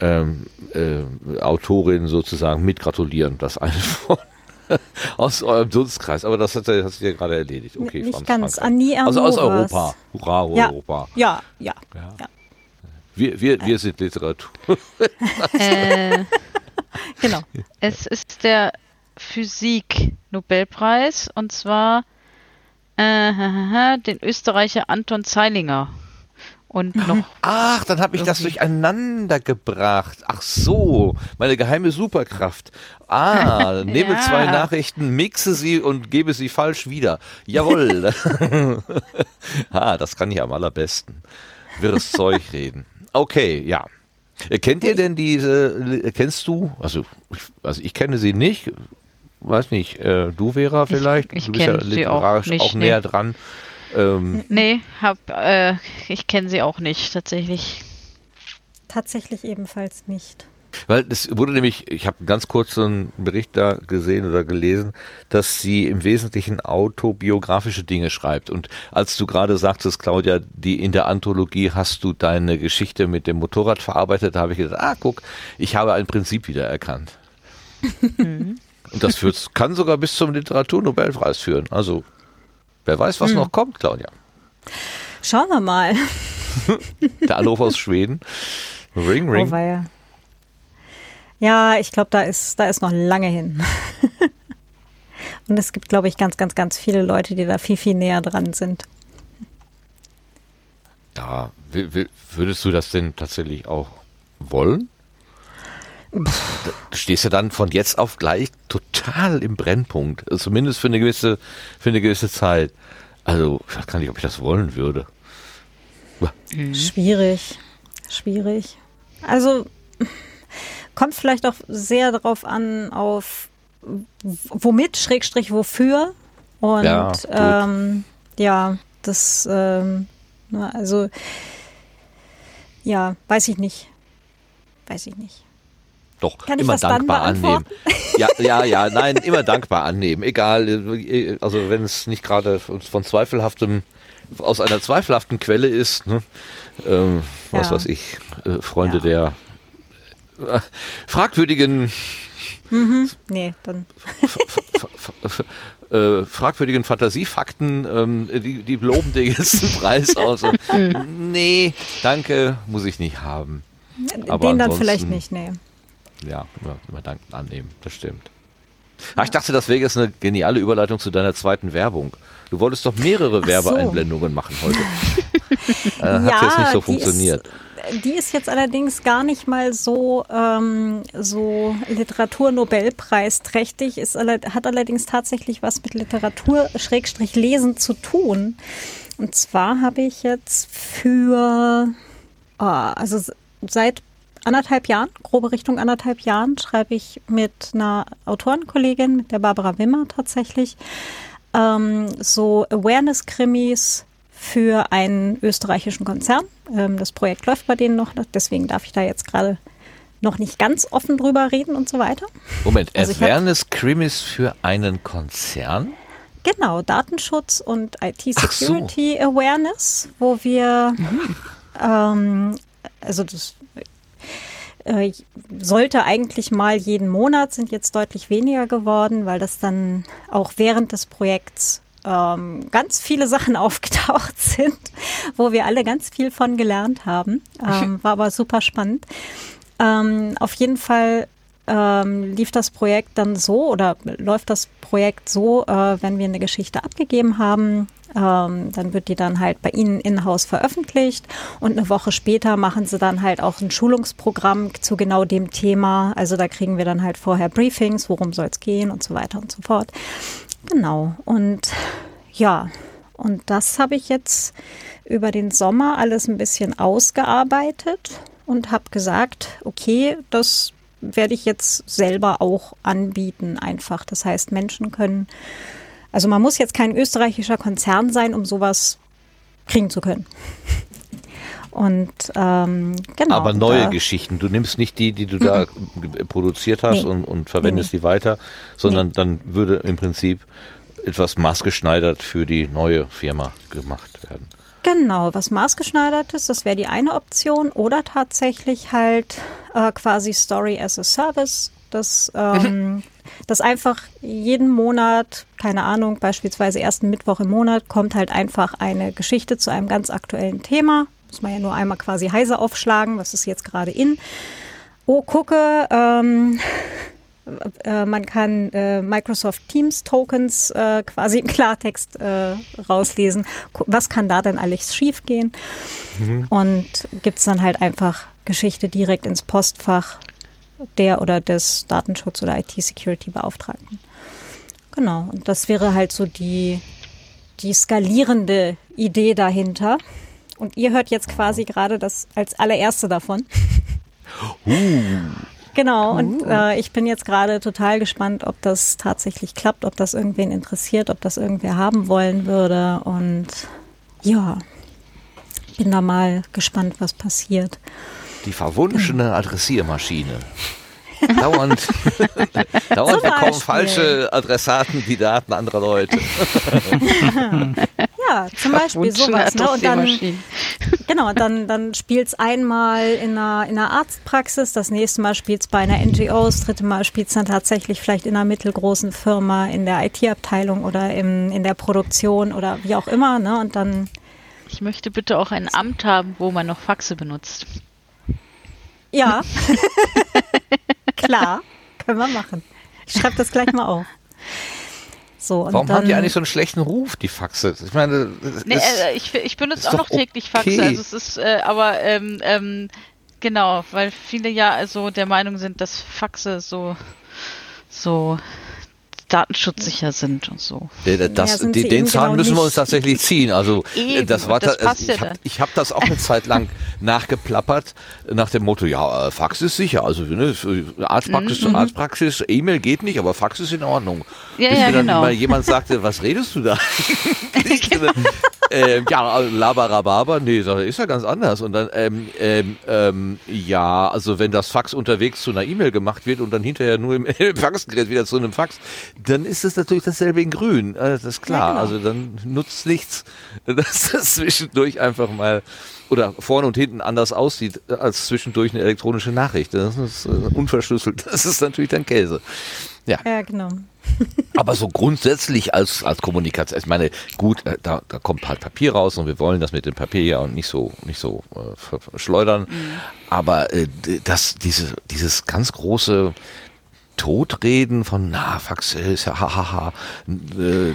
ähm, äh, Autorin sozusagen mitgratulieren, das eine von aus eurem Dunstkreis. Aber das hat, hat sich ja gerade erledigt. Okay, nicht Franz- ganz. Annie Also aus. Europa. Hurra, Ja. Europa. Ja, ja. Ja. Ja. Wir, wir, wir sind Literatur. äh, Genau. es ist der Physik-Nobelpreis und zwar äh, den Österreicher Anton Zeilinger. Und noch Ach, dann habe ich das durcheinander gebracht. Ach so, meine geheime Superkraft. Ah, nehme Ja. zwei Nachrichten, mixe sie und gebe sie falsch wieder. Jawohl. ah, das kann ich am allerbesten. Wirres Zeug reden. Okay, ja. Kennt ihr denn diese, kennst du, also, ich- also ich kenne sie nicht, weiß nicht, äh, du Vera vielleicht, ich du bist ja auch literarisch auch, nicht, näher nee. dran. Ähm, Nee, hab, äh, ich kenne sie auch nicht, tatsächlich. Tatsächlich ebenfalls nicht. Weil es wurde nämlich, ich habe einen ganz kurzen Bericht da gesehen oder gelesen, dass sie im Wesentlichen autobiografische Dinge schreibt. Und als du gerade sagtest, Claudia, die in der Anthologie hast du deine Geschichte mit dem Motorrad verarbeitet, da habe ich gedacht, ah, guck, ich habe ein Prinzip wiedererkannt. Und das führt, kann sogar bis zum Literaturnobelpreis führen. Also, wer weiß, was noch kommt, Claudia. Schauen wir mal. Der Anruf aus Schweden. Ring, ring. Oh. Ja, ich glaube, da ist, da ist noch lange hin. Und es gibt, glaube ich, ganz, ganz, ganz viele Leute, die da viel, viel näher dran sind. Ja, will, würdest du das denn tatsächlich auch wollen? Du stehst ja dann von jetzt auf gleich total im Brennpunkt. Also Zumindest für eine gewisse, für eine gewisse Zeit. Also, ich weiß gar nicht, ob ich das wollen würde. Schwierig. Schwierig. Also kommt vielleicht auch sehr darauf an, auf womit, Schrägstrich wofür. Und Ja, ähm, ja, das, ähm, also ja, weiß ich nicht. Weiß ich nicht. Doch, Kann ich immer dankbar annehmen. Ja, ja, ja, nein, immer dankbar annehmen. Egal, äh, also wenn es nicht gerade von zweifelhaftem, aus einer zweifelhaften Quelle ist, ne? ähm, was Ja. weiß ich, äh, Freunde Ja. der äh, fragwürdigen Nee, dann äh, fragwürdigen Fantasiefakten, ähm, die, die loben den den Preis aus. Und, nee, danke, muss ich nicht haben. Aber den dann vielleicht nicht, nee. Ja, immer, immer danken annehmen, das stimmt. Ah, ich dachte, das wäre jetzt eine geniale Überleitung zu deiner zweiten Werbung. Du wolltest doch mehrere so. Werbeeinblendungen machen heute. äh, hat jetzt nicht so funktioniert. Ist, die ist jetzt allerdings gar nicht mal so, ähm, so Literaturnobelpreisträchtig, ist hat allerdings tatsächlich was mit Literatur-Lesen zu tun. Und zwar habe ich jetzt für, ah, also seit anderthalb Jahren, grobe Richtung anderthalb Jahren, schreibe ich mit einer Autorenkollegin, mit der Barbara Wimmer tatsächlich, ähm, so Awareness-Krimis für einen österreichischen Konzern. Ähm, das Projekt läuft bei denen noch, deswegen darf ich da jetzt gerade noch nicht ganz offen drüber reden und so weiter. Moment, Also ich hab- Awareness Crimis für einen Konzern? Genau, Datenschutz und IT-Security Awareness, wo wir, ähm, also das äh, sollte eigentlich mal jeden Monat, sind jetzt deutlich weniger geworden, weil das dann auch während des Projekts ähm, ganz viele Sachen aufgetaucht sind, wo wir alle ganz viel von gelernt haben. Ähm, war aber super spannend. Ähm, auf jeden Fall ähm, lief das Projekt dann so oder läuft das Projekt so, äh, wenn wir eine Geschichte abgegeben haben, ähm, dann wird die dann halt bei Ihnen in-house veröffentlicht und eine Woche später machen Sie dann halt auch ein Schulungsprogramm zu genau dem Thema. Also da kriegen wir dann halt vorher Briefings, worum soll es gehen und so weiter und so fort. Genau. Und ja, und das habe ich jetzt über den Sommer alles ein bisschen ausgearbeitet und habe gesagt, okay, das werde ich jetzt selber auch anbieten einfach. Das heißt, Menschen können, also man muss jetzt kein österreichischer Konzern sein, um sowas kriegen zu können. Und ähm, genau. Aber neue Geschichten. Du nimmst nicht die, die du da produziert hast nee. und, und verwendest nee. die weiter, sondern nee. dann würde im Prinzip etwas maßgeschneidert für die neue Firma gemacht werden. Genau, was maßgeschneidertes, das wäre die eine Option. Oder tatsächlich halt äh, quasi Story as a Service. Das, ähm, das einfach jeden Monat, keine Ahnung, beispielsweise ersten Mittwoch im Monat, kommt halt einfach eine Geschichte zu einem ganz aktuellen Thema. Muss man ja nur einmal quasi heise aufschlagen, was ist jetzt gerade in. Oh, gucke, ähm, äh, man kann äh, Microsoft Teams Tokens äh, quasi im Klartext äh, rauslesen. Was kann da denn alles schiefgehen? Mhm. Und gibt es dann halt einfach Geschichte direkt ins Postfach der oder des Datenschutz- oder IT-Security-Beauftragten. Genau, und das wäre halt so die, die skalierende Idee dahinter. Und ihr hört jetzt quasi gerade das als allererste davon. Uh. Genau, und uh. äh, ich bin jetzt gerade total gespannt, ob das tatsächlich klappt, ob das irgendwen interessiert, ob das irgendwer haben wollen würde. Und ja, bin da mal gespannt, was passiert. Die verwunschene Adressiermaschine. dauernd dauernd bekommen falsche Adressaten die Daten anderer Leute. ja, zum Beispiel sowas. Ne? Und dann, genau, dann, dann spielt es einmal in einer, in einer Arztpraxis, das nächste Mal spielt es bei einer NGO, das dritte Mal spielt es dann tatsächlich vielleicht in einer mittelgroßen Firma, in der IT-Abteilung oder im, in der Produktion oder wie auch immer. Ne? Und dann ich möchte bitte auch ein Amt haben, wo man noch Faxe benutzt. Ja. Klar, können wir machen. Ich schreibe das gleich mal auf. So, Warum dann, haben die eigentlich so einen schlechten Ruf, die Faxe? Ich meine, nee, äh, ich, ich benutze auch noch täglich Faxe. Also es ist, äh, aber ähm, ähm, genau, weil viele ja also der Meinung sind, dass Faxe so so datenschutzsicher sind und so. Das, ja, den, den Zahn genau müssen wir uns tatsächlich ziehen. Also Eben, das war das also, ich habe hab das auch eine Zeit lang nachgeplappert nach dem Motto, ja, äh, Fax ist sicher. Also ne, Arztpraxis zu mhm, mhm. Arztpraxis, E-Mail geht nicht, aber Fax ist in Ordnung. Ja, Bis ja, mir dann genau. mal jemand sagte, was redest du da? genau. ähm, ja, Labarababa, nee, ist ja ganz anders. Und dann, ähm, ähm, ähm, ja, also wenn das Fax unterwegs zu einer E-Mail gemacht wird und dann hinterher nur im Faxgerät wieder zu einem Fax, dann ist es natürlich dasselbe in grün. Äh, das ist klar. Ja, genau. Also dann nutzt nichts, dass das zwischendurch einfach mal oder vorne und hinten anders aussieht als zwischendurch eine elektronische Nachricht. Das ist äh, unverschlüsselt. Das ist natürlich dann Käse. Ja, ja genau. Aber so grundsätzlich als, als Kommunikation, ich meine, gut, äh, da, da kommt halt Papier raus und wir wollen das mit dem Papier ja und nicht so, nicht so äh, schleudern. Mhm. Aber äh, das, diese, dieses ganz große Totreden von, na, Faxe ist ja hahaha, äh,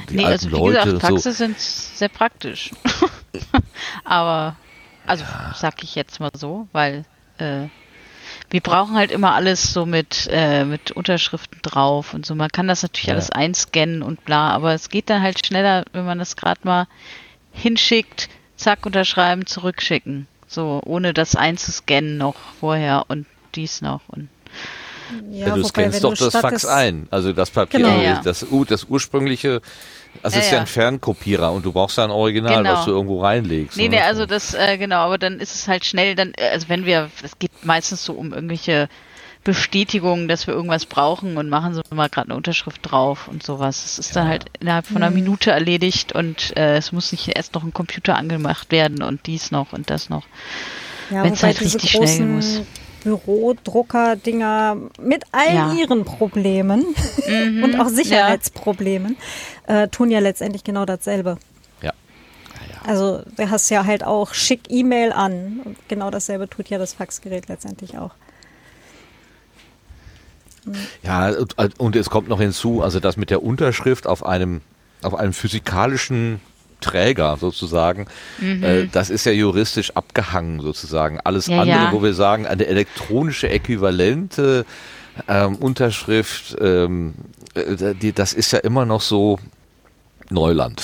die nee, alten also, wie Leute. Gesagt, Faxe so. sind sehr praktisch. Aber, also ja. sag ich jetzt mal so, weil äh, wir brauchen halt immer alles so mit, äh, mit Unterschriften drauf und so. Man kann das natürlich ja. alles einscannen und bla, aber es geht dann halt schneller, wenn man das gerade mal hinschickt, zack, unterschreiben, zurückschicken. So, ohne das einzuscannen noch vorher und dies noch und ja, du scannst doch das Fax ein, also das Papier, genau, ja. das, das ursprüngliche das ja, ist ja, ein Fernkopierer und du brauchst ja ein Original, genau. was du irgendwo reinlegst. Nee, nee, also das, äh, genau, aber dann ist es halt schnell, dann, äh, also wenn wir, es geht meistens so um irgendwelche Bestätigungen, dass wir irgendwas brauchen und machen so mal gerade eine Unterschrift drauf und sowas. Das ist ja. dann halt innerhalb von einer mhm. Minute erledigt und äh, es muss nicht erst noch ein Computer angemacht werden und dies noch und das noch. Ja, wenn es halt richtig schnell muss. Bürodrucker-Dinger mit all ja. ihren Problemen mhm. und auch Sicherheitsproblemen ja. äh, tun ja letztendlich genau dasselbe. Ja. ja. Also du hast ja halt auch schick E-Mail an und genau dasselbe tut ja das Faxgerät letztendlich auch. Ja, und, und es kommt noch hinzu, also das mit der Unterschrift auf einem, auf einem physikalischen Träger sozusagen, Mhm. äh, das ist ja juristisch abgehangen sozusagen. Alles Ja, andere, ja. wo wir sagen, eine elektronische äquivalente ähm, Unterschrift, ähm, äh, die, das ist ja immer noch so Neuland.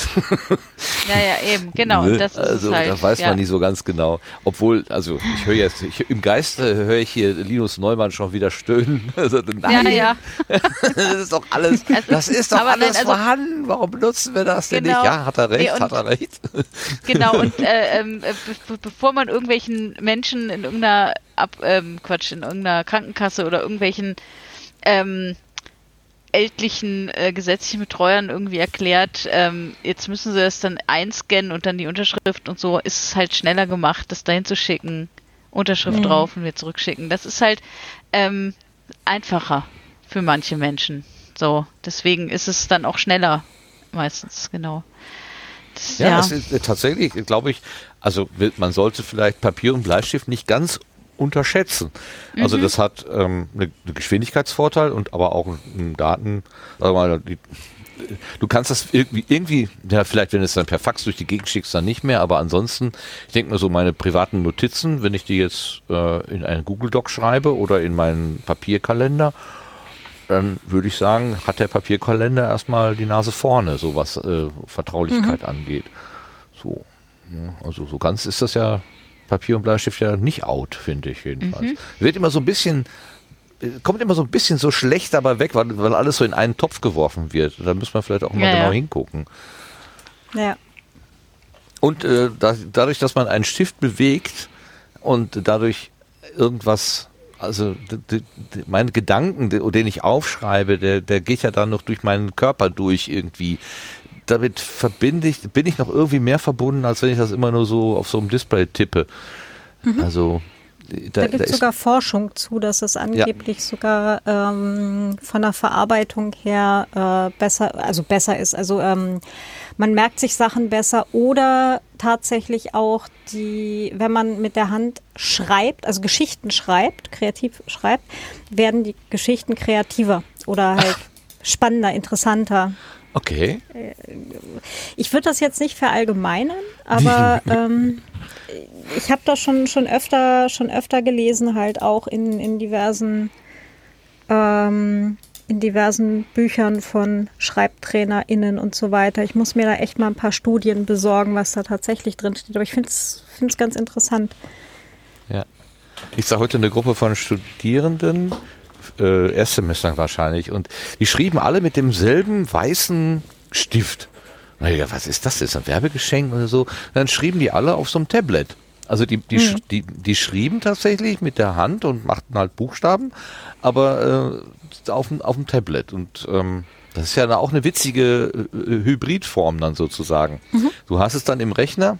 Ja, ja, eben, genau. Ne? Das ist also halt. da weiß ja. man nicht so ganz genau. Obwohl, also ich höre jetzt, ich, im Geiste höre ich hier Linus Neumann schon wieder stöhnen. Also, Ja, nein, ja. das ist doch alles, Also, das ist doch aber nein, alles also- vorhanden. Warum benutzen wir das denn Genau. nicht? Ja, hat er recht, Nee, und- hat er recht. Genau, und äh, ähm, äh, be bevor man irgendwelchen Menschen in irgendeiner Ab ähm, Quatsch, in irgendeiner Krankenkasse oder irgendwelchen ähm, ältlichen äh, gesetzlichen Betreuern irgendwie erklärt, ähm, jetzt müssen sie das dann einscannen und dann die Unterschrift und so, ist es halt schneller gemacht, das dahin zu schicken, Unterschrift Mhm. drauf und wir zurückschicken. Das ist halt ähm, einfacher für manche Menschen. So, deswegen ist es dann auch schneller meistens, genau. Das, Ja, es ist äh, tatsächlich, glaube ich, also man sollte vielleicht Papier und Bleistift nicht ganz unterschätzen. Also das hat ähm, eine, eine Geschwindigkeitsvorteil und aber auch einen Daten, sag mal, die, du kannst das irgendwie, irgendwie, ja, vielleicht wenn du es dann per Fax durch die Gegend schickst, dann nicht mehr, aber ansonsten, ich denke mir so meine privaten Notizen, wenn ich die jetzt äh, in einen Google Doc schreibe oder in meinen Papierkalender, dann würde ich sagen, hat der Papierkalender erstmal die Nase vorne, so was äh, Vertraulichkeit angeht. So. Ja, also so ganz ist das ja Papier und Bleistift ja nicht out, finde ich jedenfalls. Wird immer so ein bisschen, äh, kommt immer so ein bisschen so schlecht dabei weg, weil, weil alles so in einen Topf geworfen wird. Da muss man vielleicht auch mal Ja, genau ja. hingucken. Ja. Und äh, da, dadurch, dass man einen Stift bewegt und dadurch irgendwas, also meine Gedanken, de- den ich aufschreibe, der, der geht ja dann noch durch meinen Körper durch irgendwie. Damit verbinde ich, bin ich noch irgendwie mehr verbunden, als wenn ich das immer nur so auf so einem Display tippe. Also da, Mhm. Da gibt es sogar Forschung zu, dass es angeblich sogar ähm, von der Verarbeitung her äh, besser, also besser ist. Also ähm, man merkt sich Sachen besser oder tatsächlich auch die, wenn man mit der Hand schreibt, also Geschichten schreibt, kreativ schreibt, werden die Geschichten kreativer oder halt spannender, interessanter. Okay. Ich würde das jetzt nicht verallgemeinern, aber ähm, ich habe das schon, schon, öfter, schon öfter gelesen, halt auch in, in diversen ähm, in diversen Büchern von SchreibtrainerInnen und so weiter. Ich muss mir da echt mal ein paar Studien besorgen, was da tatsächlich drin steht. Aber ich finde es ganz interessant. Ja. Ich sah heute eine Gruppe von Studierenden, äh, Erstsemestern wahrscheinlich, und die schrieben alle mit demselben weißen Stift. Na ja, was ist das? Ist das ein Werbegeschenk oder so? Dann schrieben die alle auf so einem Tablet. Also die, die, sch- die, die schrieben tatsächlich mit der Hand und machten halt Buchstaben, aber äh, auf, dem- auf dem Tablet. Und ähm, das ist ja auch eine witzige äh, Hybridform dann sozusagen. Du hast es dann im Rechner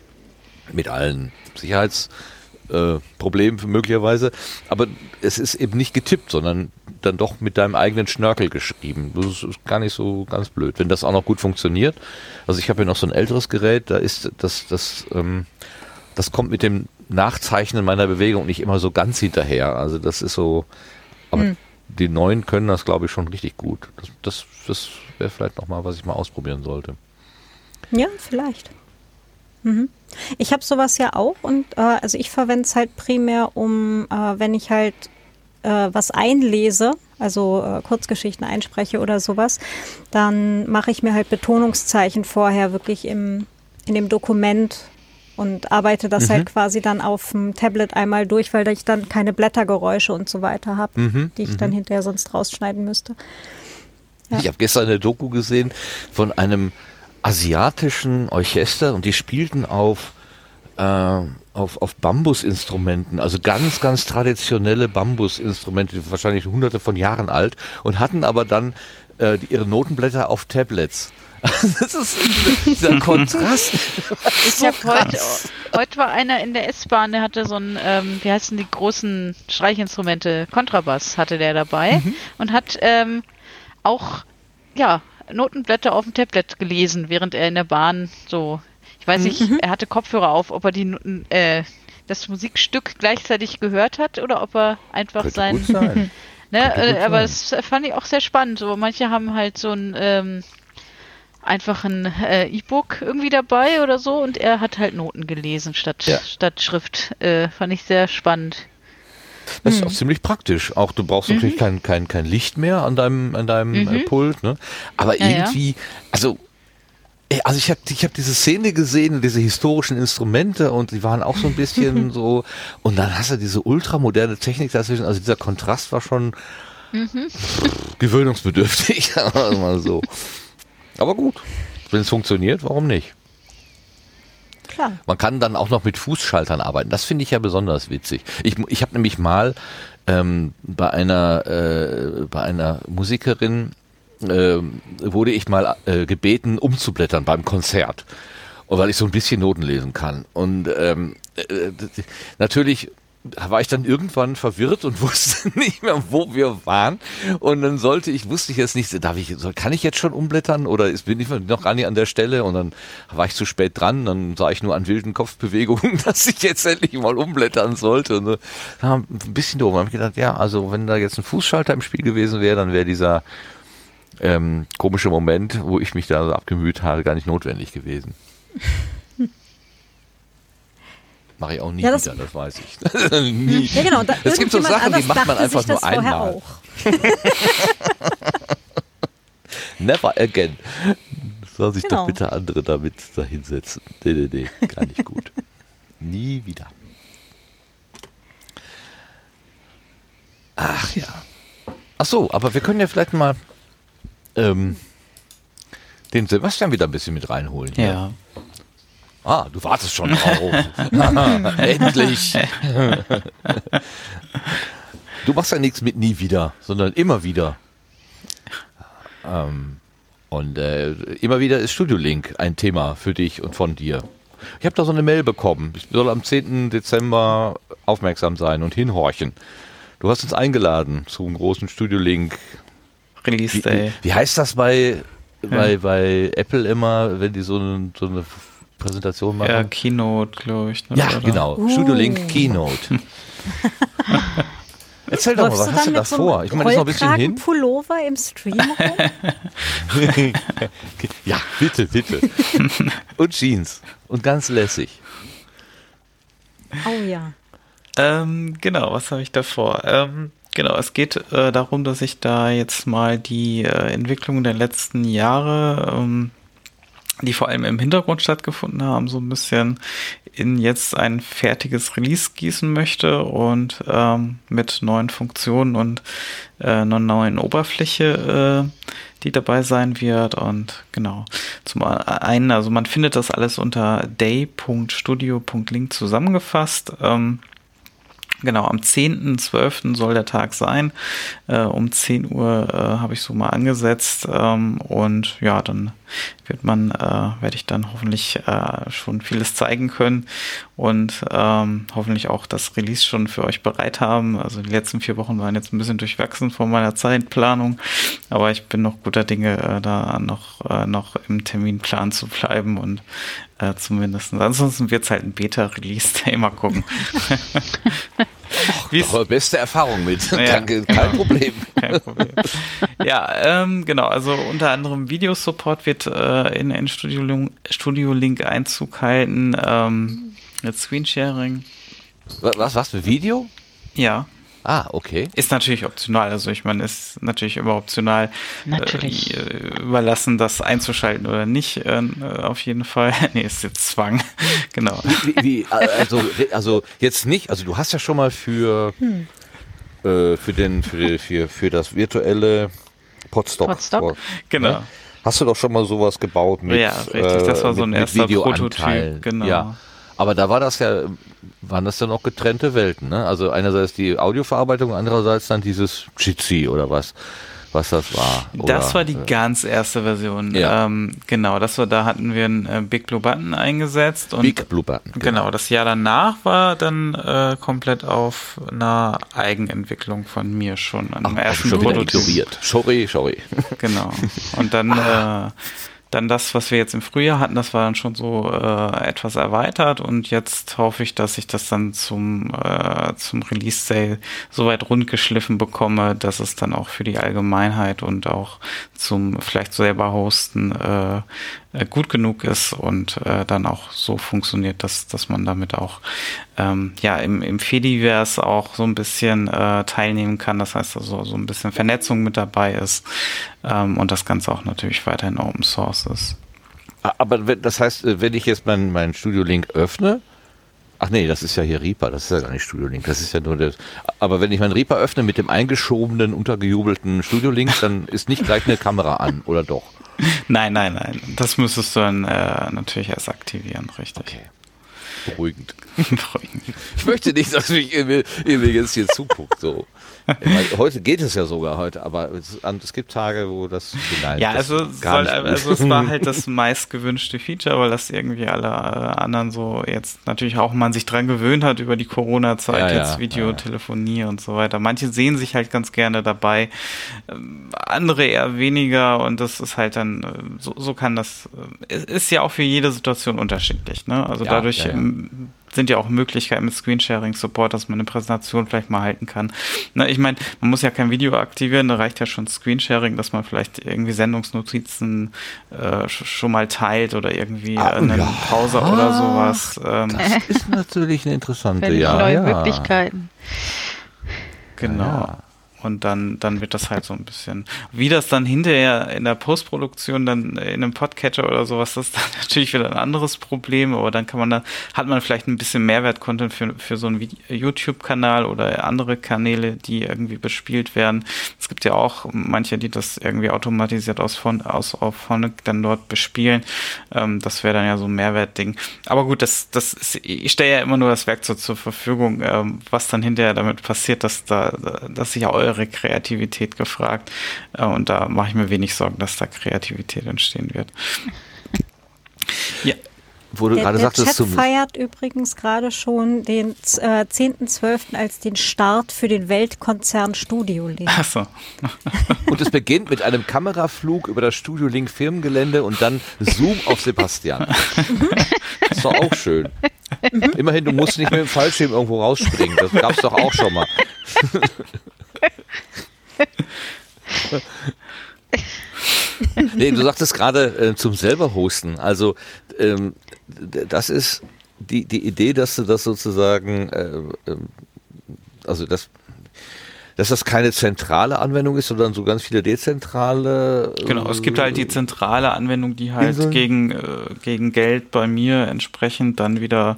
mit allen Sicherheitsproblemen äh, Problemen möglicherweise, aber es ist eben nicht getippt, sondern dann doch mit deinem eigenen Schnörkel geschrieben. Das ist, ist gar nicht so ganz blöd, wenn das auch noch gut funktioniert. Also ich habe ja noch so ein älteres Gerät, da ist das, das, ähm, das kommt mit dem Nachzeichnen meiner Bewegung nicht immer so ganz hinterher. Also das ist so, aber die neuen können das, glaube ich, schon richtig gut. Das, das, das wäre vielleicht noch mal, was ich mal ausprobieren sollte. Ja, vielleicht. Mhm. Ich habe sowas ja auch und äh, also ich verwende es halt primär, um, äh, wenn ich halt äh, was einlese, also äh, Kurzgeschichten einspreche oder sowas, dann mache ich mir halt Betonungszeichen vorher wirklich im, in dem Dokument und arbeite das halt quasi dann auf dem Tablet einmal durch, weil ich dann keine Blättergeräusche und so weiter habe, Mhm, die ich dann hinterher sonst rausschneiden müsste. Ja. Ich habe gestern eine Doku gesehen von einem asiatischen Orchester und die spielten auf, äh, auf, auf Bambusinstrumenten, also ganz, ganz traditionelle Bambusinstrumente, wahrscheinlich hunderte von Jahren alt und hatten aber dann äh, die, ihre Notenblätter auf Tablets. das ist dieser Kontrast. Ich habe heute, heute war einer in der S-Bahn, der hatte so ein, ähm, wie heißen die großen Streichinstrumente, Kontrabass hatte der dabei und hat ähm, auch, ja, Notenblätter auf dem Tablet gelesen, während er in der Bahn so, ich weiß nicht, er hatte Kopfhörer auf, ob er die, Noten- äh, das Musikstück gleichzeitig gehört hat oder ob er einfach Könnte sein. Ne, äh, aber das fand ich auch sehr spannend. So, manche haben halt so ein ähm, einfach ein äh, E-Book irgendwie dabei oder so und er hat halt Noten gelesen statt, ja. statt Schrift. Äh, fand ich sehr spannend. Das ist auch hm. ziemlich praktisch. Auch du brauchst mhm. natürlich kein, kein, kein Licht mehr an deinem, an deinem äh, mhm. Pult, ne? Aber ja, irgendwie, ja. also also ich habe ich hab diese Szene gesehen, diese historischen Instrumente und die waren auch so ein bisschen so und dann hast du diese ultramoderne Technik dazwischen, also dieser Kontrast war schon mhm. gewöhnungsbedürftig, mal so. Aber gut, wenn es funktioniert, warum nicht? Klar. Man kann dann auch noch mit Fußschaltern arbeiten. Das finde ich ja besonders witzig. Ich, ich habe nämlich mal ähm, bei einer äh, bei einer Musikerin äh, wurde ich mal äh, gebeten, umzublättern beim Konzert. Weil ich so ein bisschen Noten lesen kann. Und ähm, äh, natürlich war ich dann irgendwann verwirrt und wusste nicht mehr, wo wir waren. Und dann sollte ich, wusste ich jetzt nicht, darf ich, kann ich jetzt schon umblättern oder ist, bin ich noch gar nicht an der Stelle? Und dann war ich zu spät dran, dann sah ich nur an wilden Kopfbewegungen, dass ich jetzt endlich mal umblättern sollte. Und so. ein bisschen doof. Da habe ich gedacht, ja, also wenn da jetzt ein Fußschalter im Spiel gewesen wäre, dann wäre dieser ähm, komische Moment, wo ich mich da so abgemüht habe, gar nicht notwendig gewesen. Mache ich auch nie ja, das wieder, das weiß ich. nie. Ja, genau. Da, es gibt so Sachen, die macht man einfach nur einmal. Never again. Soll sich genau. doch bitte andere damit da hinsetzen. Nee, nee, nee, gar nicht gut. nie wieder. Ach ja. Ach so, aber wir können ja vielleicht mal ähm, den Sebastian wieder ein bisschen mit reinholen. Hier. Ja. Ah, du wartest schon drauf. Endlich. du machst ja nichts mit nie wieder, sondern immer wieder. Ähm, und äh, immer wieder ist Studio Link ein Thema für dich und von dir. Ich habe da so eine Mail bekommen. Ich soll am 10. Dezember aufmerksam sein und hinhorchen. Du hast uns eingeladen zum großen Studio Link Release Day. Wie, wie heißt das bei, ja. bei, bei Apple immer, wenn die so, so eine Präsentation machen? Ja, Keynote, glaube ich. Ne, ja, oder? genau. Uh. Studio Link Keynote. Erzähl doch mal, was hast du da so vor? Ich meine, das ist noch ein bisschen hin. Pullover im Stream ja, bitte, bitte. Und Jeans. Und ganz lässig. Oh ja. Ähm, genau, was habe ich davor? Ähm, Genau, es geht äh, darum, dass ich da jetzt mal die äh, Entwicklung der letzten Jahre, ähm, die vor allem im Hintergrund stattgefunden haben, so ein bisschen in jetzt ein fertiges Release gießen möchte und ähm, mit neuen Funktionen und äh, einer neuen Oberfläche, äh, die dabei sein wird. Und genau, zum einen, also man findet das alles unter day.studio.link zusammengefasst. Ähm, Genau, am 10.12. soll der Tag sein. Äh, um 10 Uhr äh, habe ich so mal angesetzt. Ähm, und ja, dann wird man, äh, werde ich dann hoffentlich äh, schon vieles zeigen können und ähm, hoffentlich auch das Release schon für euch bereit haben. Also die letzten vier Wochen waren jetzt ein bisschen durchwachsen von meiner Zeitplanung, aber ich bin noch guter Dinge, äh, da noch, äh, noch im Terminplan zu bleiben und äh, zumindest. Ansonsten wird es halt ein Beta-Release, mal gucken. Och, beste Erfahrung mit. Ja, Danke, kein genau. Problem. Kein Problem. Ja, ähm, genau. Also unter anderem Videosupport wird äh, in, Studio, Studio Link Einzug halten. Ähm, mit Screensharing. Was, was für Video? Ja. Ah, okay. Ist natürlich optional. Also ich meine, ist natürlich immer optional natürlich. Äh, überlassen, das einzuschalten oder nicht. Äh, auf jeden Fall. nee, ist jetzt Zwang. genau. Wie, wie, also, also jetzt nicht. Also du hast ja schon mal für hm. äh, für den für, für, für das virtuelle Podstock. Podstock. Genau. Ne? Hast du doch schon mal sowas gebaut mit Ja, richtig. Das war so ein erster Prototyp. Genau. Ja. Aber da war das ja, waren das dann auch getrennte Welten, ne? Also einerseits die Audioverarbeitung, andererseits dann dieses Jitsi oder was, was das war. Oder, das war die äh, ganz erste Version. Ja. Ähm, genau, das war, da hatten wir einen äh, Big Blue Button eingesetzt. Und Big Blue Button. Genau. genau, das Jahr danach war dann äh, komplett auf einer Eigenentwicklung von mir schon, an dem ersten Prototyp. Sorry, sorry. Genau. Und dann äh, dann das, was wir jetzt im Frühjahr hatten, das war dann schon so äh, etwas erweitert. Und jetzt hoffe ich, dass ich das dann zum, äh, zum Release Sale so weit rundgeschliffen bekomme, dass es dann auch für die Allgemeinheit und auch zum vielleicht selber hosten äh, äh, gut genug ist und äh, dann auch so funktioniert, dass, dass man damit auch ähm, ja im, im Fediverse auch so ein bisschen äh, teilnehmen kann. Das heißt also so ein bisschen Vernetzung mit dabei ist ähm, und das Ganze auch natürlich weiterhin Open Source ist. Aber das heißt, äh, wenn ich jetzt meinen mein Studio Link öffne, Ach nee, das ist ja hier Reaper, das ist ja gar nicht Studio Link, das ist ja nur das. Aber wenn ich meinen Reaper öffne mit dem eingeschobenen, untergejubelten Studio Link, dann ist nicht gleich eine Kamera an, oder doch? Nein, nein, nein. Das müsstest du dann äh, natürlich erst aktivieren, richtig. Okay. Beruhigend. Beruhigend. Ich möchte nicht, dass mich mir jetzt hier zuguckt, so. Heute geht es ja sogar heute, aber es, es gibt Tage, wo das nein, Ja, das also, soll, also es war halt das meistgewünschte Feature, weil das irgendwie alle äh, anderen so jetzt natürlich auch man sich dran gewöhnt hat über die Corona-Zeit, ja, jetzt ja, Videotelefonie ja. und so weiter. Manche sehen sich halt ganz gerne dabei, ähm, andere eher weniger und das ist halt dann, äh, so, so kann das, äh, ist ja auch für jede Situation unterschiedlich. Ne? Also dadurch ähm, sind ja auch Möglichkeiten mit Screensharing-Support, dass man eine Präsentation vielleicht mal halten kann. Na, ich meine, man muss ja kein Video aktivieren, da reicht ja schon Screensharing, dass man vielleicht irgendwie Sendungsnotizen äh, schon mal teilt oder irgendwie ah, eine ja. Pause oder sowas. Ähm. Das ist natürlich eine interessante ja, neue ja. Möglichkeiten. Genau. Ja. Und dann, dann wird das halt so ein bisschen, wie das dann hinterher in der Postproduktion dann in einem Podcatcher oder sowas, das ist dann natürlich wieder ein anderes Problem, aber dann kann man da, hat man vielleicht ein bisschen Mehrwert-Content für, für so einen YouTube-Kanal oder andere Kanäle, die irgendwie bespielt werden. Es gibt ja auch manche, die das irgendwie automatisiert aus, von, aus auf Phonic dann dort bespielen. Ähm, das wäre dann ja so ein Mehrwert-Ding. Aber gut, das, das ist, ich stelle ja immer nur das Werkzeug zur Verfügung, ähm, was dann hinterher damit passiert, dass da, dass sich ja eure eure Kreativität gefragt. Äh, und da mache ich mir wenig Sorgen, dass da Kreativität entstehen wird. ja. Wo du der, gerade der sagtest, Chat feiert übrigens gerade schon den äh, 10.12. als den Start für den Weltkonzern Studio Link. Ach so. und es beginnt mit einem Kameraflug über das Studio Link Firmengelände und dann Zoom auf Sebastian. das ist doch auch schön. Immerhin, du musst nicht mit dem Fallschirm irgendwo rausspringen. Das gab es doch auch schon mal. nee, du sagtest gerade äh, zum selber hosten. Also ähm, das ist die, die Idee, dass du das sozusagen, äh, äh, also das dass das keine zentrale Anwendung ist, sondern so ganz viele dezentrale. Genau, es gibt halt die zentrale Anwendung, die halt Inseln. gegen, äh, gegen Geld bei mir entsprechend dann wieder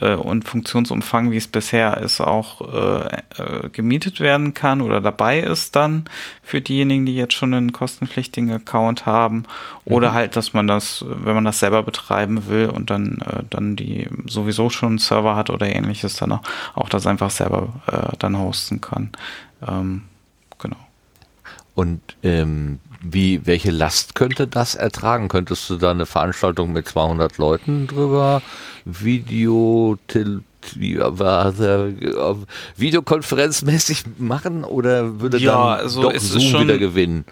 äh, und Funktionsumfang, wie es bisher ist, auch äh, äh, gemietet werden kann oder dabei ist dann für diejenigen, die jetzt schon einen kostenpflichtigen Account haben. Oder mhm. halt, dass man das, wenn man das selber betreiben will und dann, äh, dann die sowieso schon einen Server hat oder ähnliches, dann auch, auch das einfach selber äh, dann hosten kann. Ähm, genau. Und ähm, wie, welche Last könnte das ertragen? Könntest du da eine Veranstaltung mit 200 Leuten drüber Video, Videokonferenzmäßig machen oder würde ja, dann also doch Zoom schon, wieder gewinnen?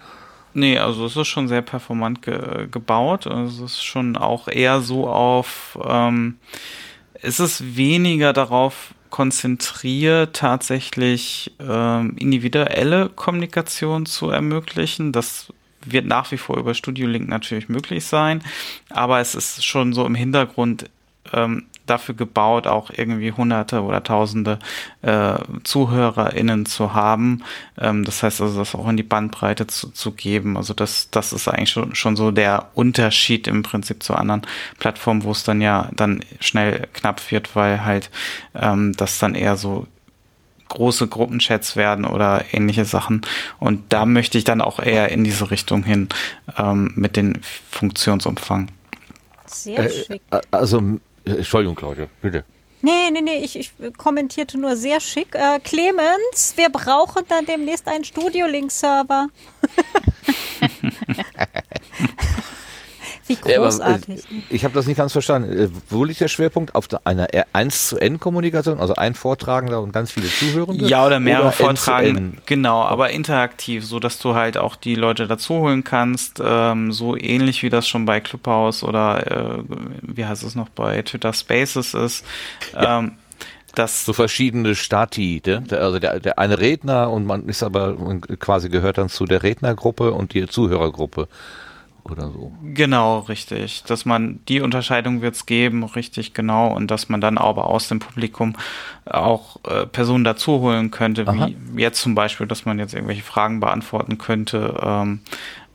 Nee, also es ist schon sehr performant ge gebaut. Also es ist schon auch eher so auf, ähm, es ist weniger darauf konzentriert, tatsächlich ähm, individuelle Kommunikation zu ermöglichen. Das wird nach wie vor über Studio Link natürlich möglich sein, aber es ist schon so im Hintergrund ähm, dafür gebaut, auch irgendwie Hunderte oder Tausende äh, ZuhörerInnen zu haben. Ähm, das heißt also, das auch in die Bandbreite zu, zu geben. Also das, das ist eigentlich schon, schon so der Unterschied im Prinzip zu anderen Plattformen, wo es dann ja dann schnell knapp wird, weil halt ähm, das dann eher so große Gruppenchats werden oder ähnliche Sachen. Und da möchte ich dann auch eher in diese Richtung hin ähm, mit den Funktionsumfang. Sehr äh, schick. Äh, also äh, Entschuldigung, Claudia, bitte. Nee, nee, nee, ich, ich kommentierte nur sehr schick. Äh, Clemens, wir brauchen dann demnächst einen Studio-Link-Server. Wie großartig. Ja, ich habe das nicht ganz verstanden. Äh, wo liegt der Schwerpunkt? Auf einer 1 zu N Kommunikation, also ein Vortragender und ganz viele Zuhörende? Ja, oder mehrere Vortragende. Genau, aber interaktiv, so dass du halt auch die Leute dazu holen kannst. Ähm, so ähnlich wie das schon bei Clubhouse oder äh, wie heißt es noch bei Twitter Spaces ist. Ja. Ähm, das so verschiedene Stati, ne? also der, der eine Redner und man ist aber quasi gehört dann zu der Rednergruppe und die Zuhörergruppe oder so. Genau, richtig. Dass man die Unterscheidung wird es geben, richtig genau, und dass man dann aber aus dem Publikum auch äh, Personen dazu holen könnte, Aha. wie jetzt zum Beispiel, dass man jetzt irgendwelche Fragen beantworten könnte ähm,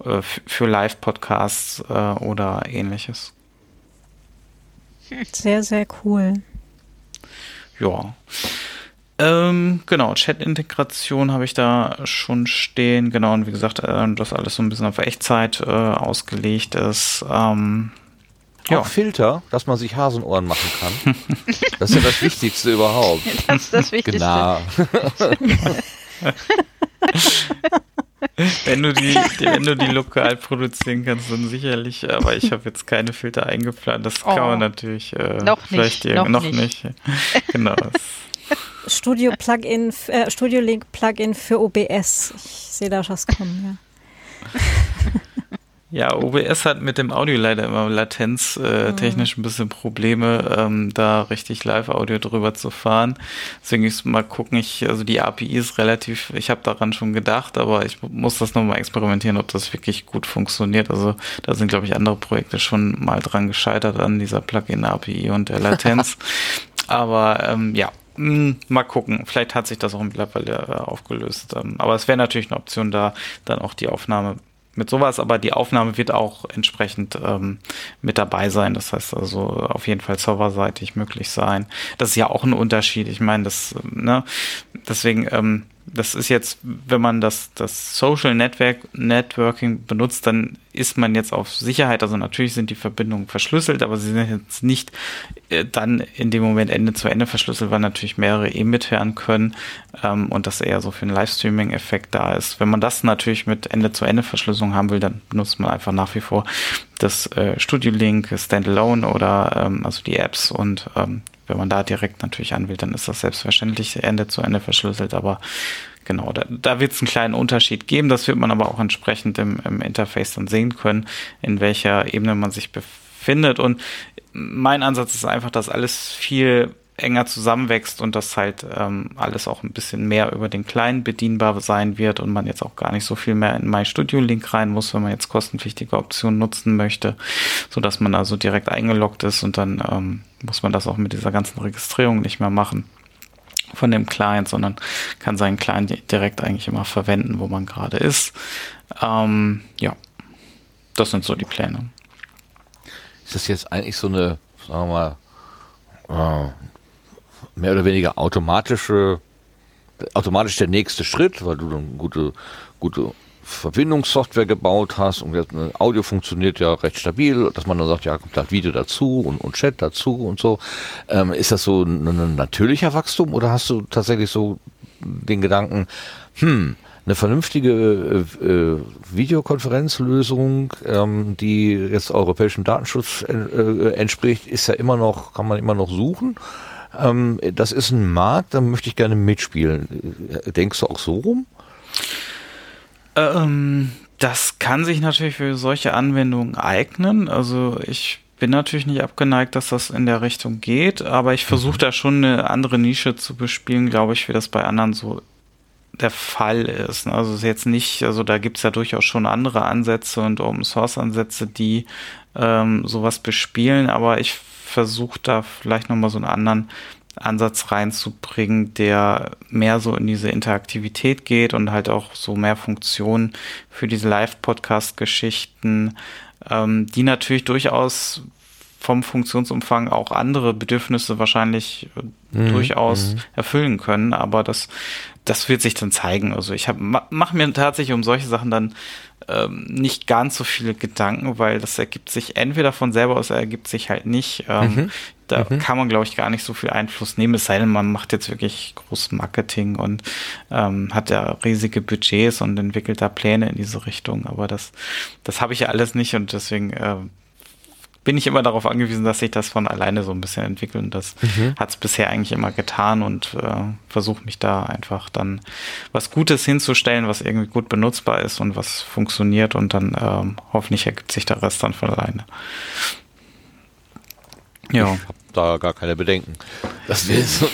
äh, für Live-Podcasts äh, oder ähnliches. Sehr, sehr cool. Ja. Ähm, genau, Chat-Integration habe ich da schon stehen. Genau, und wie gesagt, äh, das alles so ein bisschen auf Echtzeit äh, ausgelegt ist. Ähm, ja. Auch Filter, dass man sich Hasenohren machen kann. das ist ja das Wichtigste überhaupt. Das ist das Wichtigste. Genau. wenn du die, wenn du die lokal produzieren kannst, dann sicherlich. Aber ich habe jetzt keine Filter eingeplant. Das oh. kann man natürlich äh, noch vielleicht nicht, noch, noch nicht. nicht. Genau. Studio Plugin, äh, Studio Link Plugin für OBS. Ich sehe da was kommen, ja. Ja, OBS hat mit dem Audio leider immer Latenz äh, mhm. technisch ein bisschen Probleme, ähm, da richtig Live-Audio drüber zu fahren. Deswegen ich mal gucken, ich, also die API ist relativ, ich habe daran schon gedacht, aber ich muss das nochmal experimentieren, ob das wirklich gut funktioniert. Also da sind, glaube ich, andere Projekte schon mal dran gescheitert an dieser Plugin-API und der Latenz. aber ähm, ja, hm, mal gucken. Vielleicht hat sich das auch mittlerweile äh, aufgelöst. Ähm, aber es wäre natürlich eine Option da, dann auch die Aufnahme mit sowas, aber die Aufnahme wird auch entsprechend ähm, mit dabei sein. Das heißt also auf jeden Fall serverseitig möglich sein. Das ist ja auch ein Unterschied. Ich meine, das, ne, deswegen, ähm, das ist jetzt, wenn man das, das Social Network, Networking benutzt, dann ist man jetzt auf Sicherheit. Also natürlich sind die Verbindungen verschlüsselt, aber sie sind jetzt nicht äh, dann in dem Moment Ende zu Ende verschlüsselt, weil natürlich mehrere eh mithören können ähm, und das eher so für einen Livestreaming-Effekt da ist. Wenn man das natürlich mit Ende zu Ende Verschlüsselung haben will, dann benutzt man einfach nach wie vor das äh, Studio Link Standalone oder ähm, also die Apps und ähm, wenn man da direkt natürlich anwählt, dann ist das selbstverständlich Ende zu Ende verschlüsselt, aber genau, da, da wird es einen kleinen Unterschied geben. Das wird man aber auch entsprechend im, im Interface dann sehen können, in welcher Ebene man sich befindet. Und mein Ansatz ist einfach, dass alles viel enger zusammenwächst und dass halt ähm, alles auch ein bisschen mehr über den Kleinen bedienbar sein wird und man jetzt auch gar nicht so viel mehr in My Studio Link rein muss, wenn man jetzt kostenpflichtige Optionen nutzen möchte, so dass man also direkt eingeloggt ist und dann ähm, muss man das auch mit dieser ganzen Registrierung nicht mehr machen von dem Client, sondern kann seinen Client direkt eigentlich immer verwenden, wo man gerade ist. Ähm, ja, das sind so die Pläne. Ist das jetzt eigentlich so eine, sagen wir mal, äh, mehr oder weniger automatische, automatisch der nächste Schritt, weil du dann gute, gute Verbindungssoftware gebaut hast und jetzt, Audio funktioniert ja recht stabil, dass man dann sagt, ja, kommt halt Video dazu und, und Chat dazu und so. Ähm, ist das so ein, ein natürlicher Wachstum oder hast du tatsächlich so den Gedanken, hm, eine vernünftige äh, äh, Videokonferenzlösung, ähm, die jetzt europäischem Datenschutz äh, äh, entspricht, ist ja immer noch, kann man immer noch suchen ähm, das ist ein Markt, da möchte ich gerne mitspielen. Denkst du auch so rum? Ähm, das kann sich natürlich für solche Anwendungen eignen. Also ich bin natürlich nicht abgeneigt, dass das in der Richtung geht, aber ich versuche mhm. da schon eine andere Nische zu bespielen, glaube ich, wie das bei anderen so der Fall ist. Also es ist jetzt nicht, also da gibt es ja durchaus schon andere Ansätze und Open Source Ansätze, die ähm, sowas bespielen, aber ich versucht da vielleicht nochmal so einen anderen Ansatz reinzubringen, der mehr so in diese Interaktivität geht und halt auch so mehr Funktionen für diese Live-Podcast-Geschichten, ähm, die natürlich durchaus vom Funktionsumfang auch andere Bedürfnisse wahrscheinlich mhm. durchaus mhm. erfüllen können, aber das, das wird sich dann zeigen. Also ich mache mir tatsächlich um solche Sachen dann ähm, nicht ganz so viele Gedanken, weil das ergibt sich entweder von selber aus, er ergibt sich halt nicht. Ähm, mhm. Da mhm. kann man, glaube ich, gar nicht so viel Einfluss nehmen, es sei denn, man macht jetzt wirklich großes Marketing und ähm, hat ja riesige Budgets und entwickelt da Pläne in diese Richtung. Aber das, das habe ich ja alles nicht und deswegen äh, bin ich immer darauf angewiesen, dass sich das von alleine so ein bisschen entwickelt. Und das mhm. hat es bisher eigentlich immer getan und äh, versuche mich da einfach dann was Gutes hinzustellen, was irgendwie gut benutzbar ist und was funktioniert und dann ähm, hoffentlich ergibt sich der Rest dann von alleine. Ja. Ich habe da gar keine Bedenken. Das so,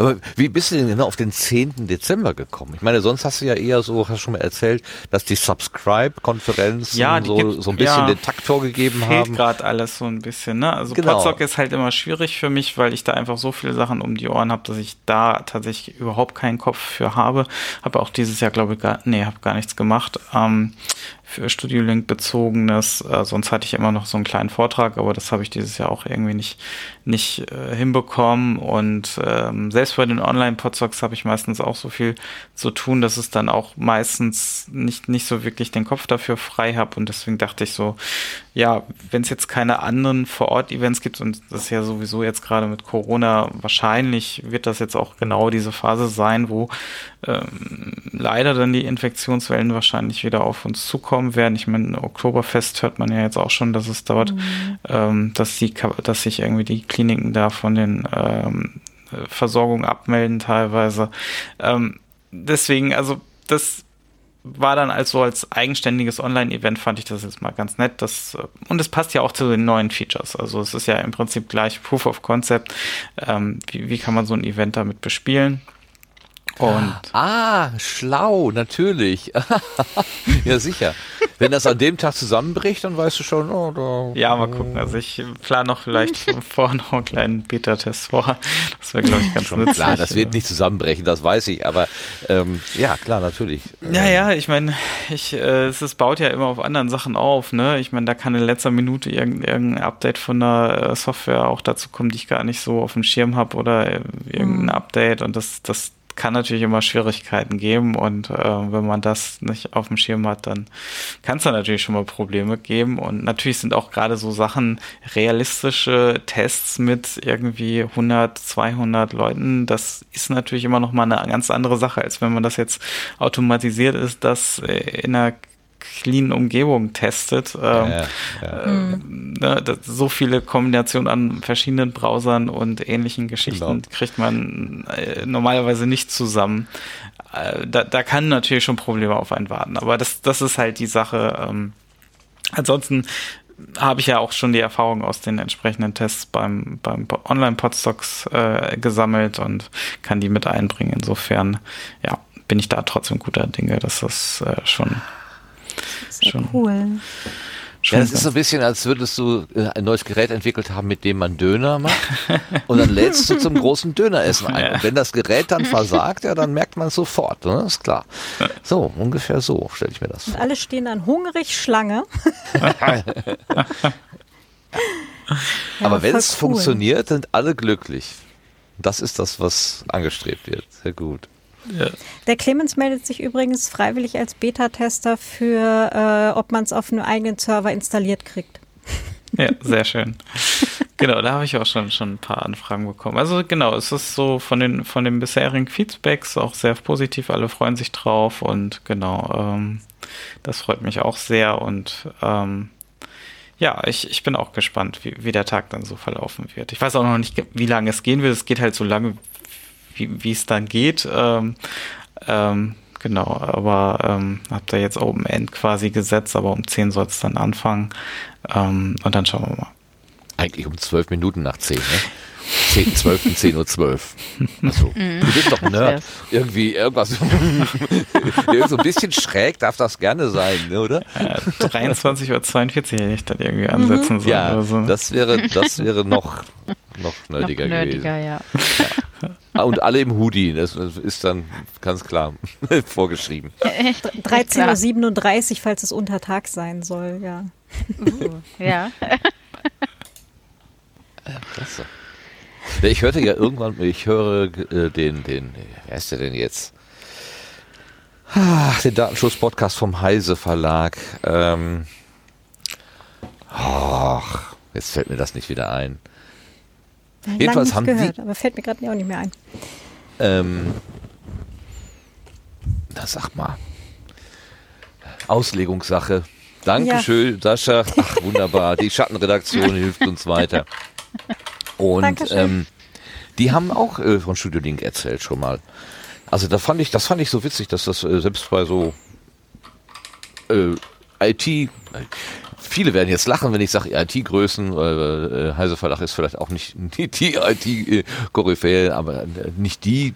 aber wie bist du denn genau auf den 10. Dezember gekommen? Ich meine, sonst hast du ja eher so, hast du schon mal erzählt, dass die Subscribe-Konferenzen ja, so, gibt, so ein bisschen ja, den Takt vorgegeben fehlt haben. gerade alles so ein bisschen. Ne? Also genau. Potsdok ist halt immer schwierig für mich, weil ich da einfach so viele Sachen um die Ohren habe, dass ich da tatsächlich überhaupt keinen Kopf für habe. Habe auch dieses Jahr, glaube ich, gar, nee, habe gar nichts gemacht. Ähm, für Studio Link bezogenes. Äh, sonst hatte ich immer noch so einen kleinen Vortrag, aber das habe ich dieses Jahr auch irgendwie nicht, nicht äh, hinbekommen. Und ähm, selbst bei den Online-Podstocks habe ich meistens auch so viel zu tun, dass es dann auch meistens nicht, nicht so wirklich den Kopf dafür frei habe. Und deswegen dachte ich so, ja, wenn es jetzt keine anderen Vor-Ort-Events gibt, und das ist ja sowieso jetzt gerade mit Corona, wahrscheinlich wird das jetzt auch genau diese Phase sein, wo ähm, leider dann die Infektionswellen wahrscheinlich wieder auf uns zukommen werden. Ich meine, Oktoberfest hört man ja jetzt auch schon, dass es dauert, mhm. ähm, dass, die, dass sich irgendwie die Kliniken da von den ähm, Versorgungen abmelden teilweise. Ähm, deswegen, also das war dann also als eigenständiges Online-Event fand ich das jetzt mal ganz nett. Das, und es passt ja auch zu den neuen Features. Also es ist ja im Prinzip gleich Proof of Concept. Ähm, wie, wie kann man so ein Event damit bespielen? Und ah, schlau, natürlich. ja, sicher. Wenn das an dem Tag zusammenbricht, dann weißt du schon, oh, da. Ja, mal gucken. Also ich plane noch vielleicht vorher noch einen kleinen Beta-Test vor. Das wäre, glaube ich, ganz schon nützlich. Klar, das wird nicht zusammenbrechen, das weiß ich, aber ähm, ja, klar, natürlich. Ja, ja, ich meine, ich, äh, es, es baut ja immer auf anderen Sachen auf, ne? Ich meine, da kann in letzter Minute irgendein, Update von der äh, Software auch dazu kommen, die ich gar nicht so auf dem Schirm habe oder äh, irgendein mhm. Update und das, das kann natürlich immer Schwierigkeiten geben und äh, wenn man das nicht auf dem Schirm hat, dann kann es da natürlich schon mal Probleme geben. Und natürlich sind auch gerade so Sachen realistische Tests mit irgendwie 100, 200 Leuten, das ist natürlich immer noch mal eine ganz andere Sache, als wenn man das jetzt automatisiert ist, das in einer clean Umgebung testet. Ähm, ja, ja. Ne, so viele Kombinationen an verschiedenen Browsern und ähnlichen Geschichten genau. kriegt man äh, normalerweise nicht zusammen. Äh, da, da kann natürlich schon Probleme auf einen warten, aber das, das ist halt die Sache. Ähm, ansonsten habe ich ja auch schon die Erfahrung aus den entsprechenden Tests beim, beim Online-Podstocks äh, gesammelt und kann die mit einbringen. Insofern, ja, bin ich da trotzdem guter Dinge, dass das äh, schon sehr schon, cool. Schon ja, das ist so ein bisschen, als würdest du äh, ein neues Gerät entwickelt haben, mit dem man Döner macht. und dann lädst du zum großen Döneressen ein. Ja. Und wenn das Gerät dann versagt, ja, dann merkt man es sofort. Ne? Ist klar. So, ungefähr so stelle ich mir das vor. Und alle stehen dann hungrig Schlange. Aber wenn es cool. funktioniert, sind alle glücklich. Das ist das, was angestrebt wird. Sehr gut. Ja. Der Clemens meldet sich übrigens freiwillig als Beta-Tester für, äh, ob man es auf einem eigenen Server installiert kriegt. Ja, sehr schön. genau, da habe ich auch schon, schon ein paar Anfragen bekommen. Also genau, es ist so von den, von den bisherigen Feedbacks auch sehr positiv, alle freuen sich drauf und genau, ähm, das freut mich auch sehr und ähm, ja, ich, ich bin auch gespannt, wie, wie der Tag dann so verlaufen wird. Ich weiß auch noch nicht, wie lange es gehen wird. Es geht halt so lange, wie es dann geht. Ähm, ähm, genau, aber ähm, habe da jetzt Open End quasi gesetzt, aber um 10 soll es dann anfangen. Ähm, und dann schauen wir mal. Eigentlich um 12 Minuten nach 10, ne? 10, 12, 10 Uhr 12. Achso. Mhm. Du bist doch Nerd. Irgendwie irgendwas. so ein bisschen schräg darf das gerne sein, ne, oder? Ja, 23 Uhr 42 hätte ich dann irgendwie ansetzen mhm. sollen. Ja, so. das wäre, das wäre noch, noch nerdiger, noch nerdiger gewesen. Ja. ja. Ah, und alle im Hoodie, das ist dann ganz klar vorgeschrieben. 13.37 Uhr, falls es untertags sein soll, ja. Uh, ja. klasse. Ich hörte ja irgendwann, ich höre äh, den, den, wer ist der denn jetzt? Ach, den Datenschutz-Podcast vom Heise Verlag. Ähm, ach, jetzt fällt mir das nicht wieder ein. Jedenfalls haben gehört, die, aber fällt mir gerade auch nicht mehr ein. Ähm, na sag mal. Auslegungssache. Dankeschön, ja. Sascha. Ach, wunderbar. Die Schattenredaktion hilft uns weiter. Und ähm, die haben auch äh, von Studio Link erzählt schon mal. Also da fand ich, das fand ich so witzig, dass das äh, selbst bei so äh, IT, viele werden jetzt lachen, wenn ich sage IT-Größen, weil äh, Heise Verlag ist vielleicht auch nicht die IT-Koryphäe, aber äh, nicht die,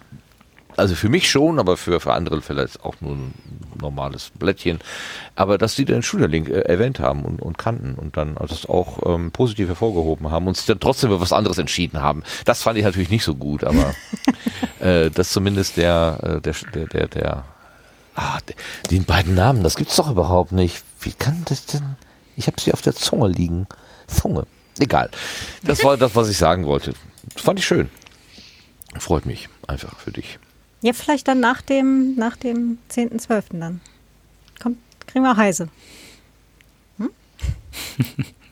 also für mich schon, aber für, für andere vielleicht auch nur ein normales Blättchen. Aber dass die den Schülerlink äh, erwähnt haben und, und kannten und dann das auch ähm, positiv hervorgehoben haben und sich dann trotzdem für was anderes entschieden haben. Das fand ich natürlich nicht so gut, aber äh, dass zumindest der, äh, der, der, der, der ah, den beiden Namen, das gibt's doch überhaupt nicht. Wie kann das denn? Ich habe sie auf der Zunge liegen. Zunge. Egal. Das war das, was ich sagen wollte. Das fand ich schön. Freut mich einfach für dich. Ja, vielleicht dann nach dem, nach dem 10.12. dann. Kommt, kriegen wir Heise. Hm?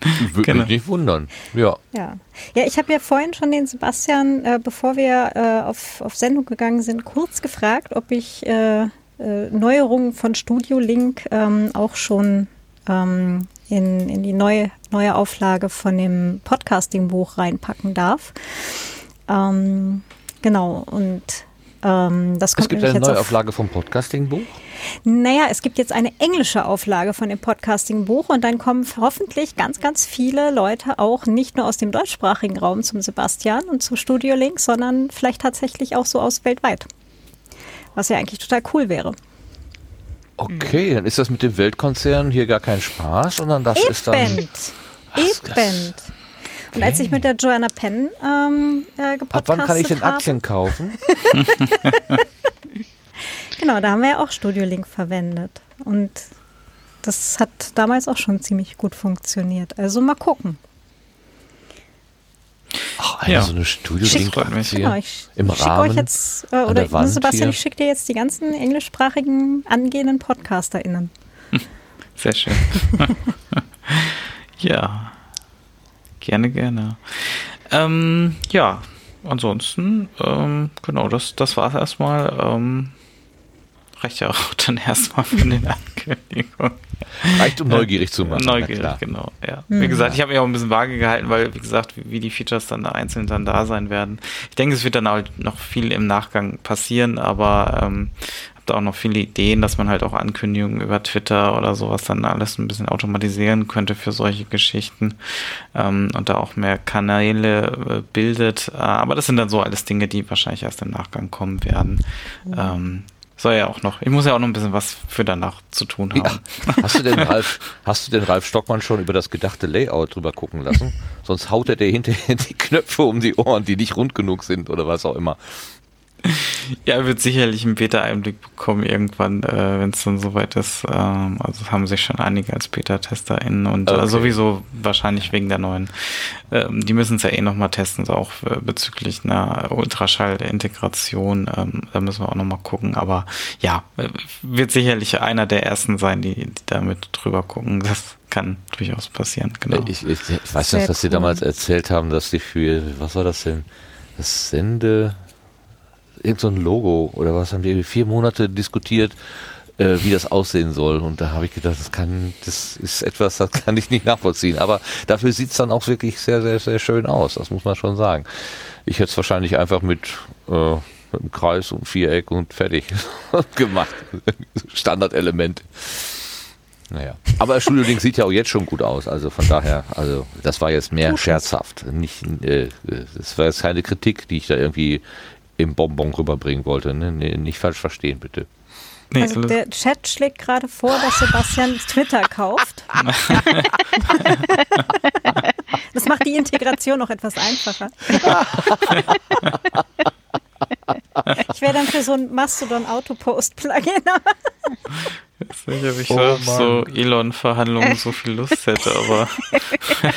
Würde genau. mich nicht wundern. Ja. Ja, ja ich habe ja vorhin schon den Sebastian, äh, bevor wir äh, auf, auf Sendung gegangen sind, kurz gefragt, ob ich äh, äh Neuerungen von Studio Link ähm, auch schon ähm, in, in die neue, neue Auflage von dem Podcasting-Buch reinpacken darf. Ähm, genau, und ähm, das kommt es gibt eine Neuauflage vom Podcasting-Buch? Naja, es gibt jetzt eine englische Auflage von dem Podcasting-Buch und dann kommen hoffentlich ganz, ganz viele Leute auch nicht nur aus dem deutschsprachigen Raum zum Sebastian und zu Studio Link, sondern vielleicht tatsächlich auch so aus weltweit. Was ja eigentlich total cool wäre. Okay, dann ist das mit dem Weltkonzern hier gar kein Spaß, sondern das Eben. ist dann. Eben. Und als ich mit der Joanna Penn ähm, äh, gepodcastet Ab wann kann ich denn Aktien kaufen? genau, da haben wir ja auch Studio Link verwendet. Und das hat damals auch schon ziemlich gut funktioniert. Also mal gucken. Ach, ja. so eine Studio Link genau, ich im schick Rahmen euch jetzt, äh, oder Sebastian, hier. ich schicke dir jetzt die ganzen englischsprachigen angehenden PodcasterInnen. Sehr schön. ja. Gerne, gerne. Ähm, ja, ansonsten, ähm, genau, das, das war es erstmal. Ähm, reicht ja auch dann erstmal für den Ankündigungen. Reicht, um neugierig zu machen. Neugierig, genau. Ja. Wie gesagt, ich habe mich auch ein bisschen vage gehalten, weil, wie gesagt, wie, wie, die Features dann einzeln dann da sein werden. Ich denke, es wird dann halt noch viel im Nachgang passieren, aber ähm, da auch noch viele Ideen, dass man halt auch Ankündigungen über Twitter oder sowas dann alles ein bisschen automatisieren könnte für solche Geschichten ähm, und da auch mehr Kanäle äh, bildet. Äh, aber das sind dann so alles Dinge, die wahrscheinlich erst im Nachgang kommen werden. Mhm. Ähm, soll ja auch noch. Ich muss ja auch noch ein bisschen was für danach zu tun haben. Ja. Hast du denn Ralf, hast du den Ralf Stockmann schon über das gedachte Layout drüber gucken lassen? Sonst haut er dir hinterher die Knöpfe um die Ohren, die nicht rund genug sind oder was auch immer. Ja, er wird sicherlich einen Beta-Einblick bekommen irgendwann, äh, wenn es dann soweit ist. Ähm, also haben sich schon einige als Beta-TesterInnen und äh, okay. äh, sowieso wahrscheinlich wegen der neuen. Ähm, die müssen es ja eh nochmal testen, so auch äh, bezüglich einer Ultraschall-Integration. Ähm, da müssen wir auch nochmal gucken. Aber ja, äh, wird sicherlich einer der ersten sein, die, die damit drüber gucken. Das kann durchaus passieren, genau. Ich, ich, ich weiß nicht, was cool. Sie damals erzählt haben, dass Sie für, was war das denn? Das Sende, irgend so ein Logo oder was haben die vier Monate diskutiert, äh, wie das aussehen soll. Und da habe ich gedacht, das kann, das ist etwas, das kann ich nicht nachvollziehen. Aber dafür sieht es dann auch wirklich sehr, sehr, sehr schön aus. Das muss man schon sagen. Ich hätte es wahrscheinlich einfach mit, äh, mit einem Kreis und Viereck und fertig gemacht. Standardelemente. Naja. Aber Studio Link sieht ja auch jetzt schon gut aus. Also von daher, also das war jetzt mehr scherzhaft. Nicht, äh, das war jetzt keine Kritik, die ich da irgendwie im Bonbon rüberbringen wollte. Ne? Nee, nicht falsch verstehen, bitte. Nee, also der Chat schlägt gerade vor, dass Sebastian Twitter kauft. das macht die Integration noch etwas einfacher. Ich wäre dann für so ein Mastodon Autopost-Plugin. Ich weiß nicht, ob ich oh, so Elon-Verhandlungen so viel Lust hätte, aber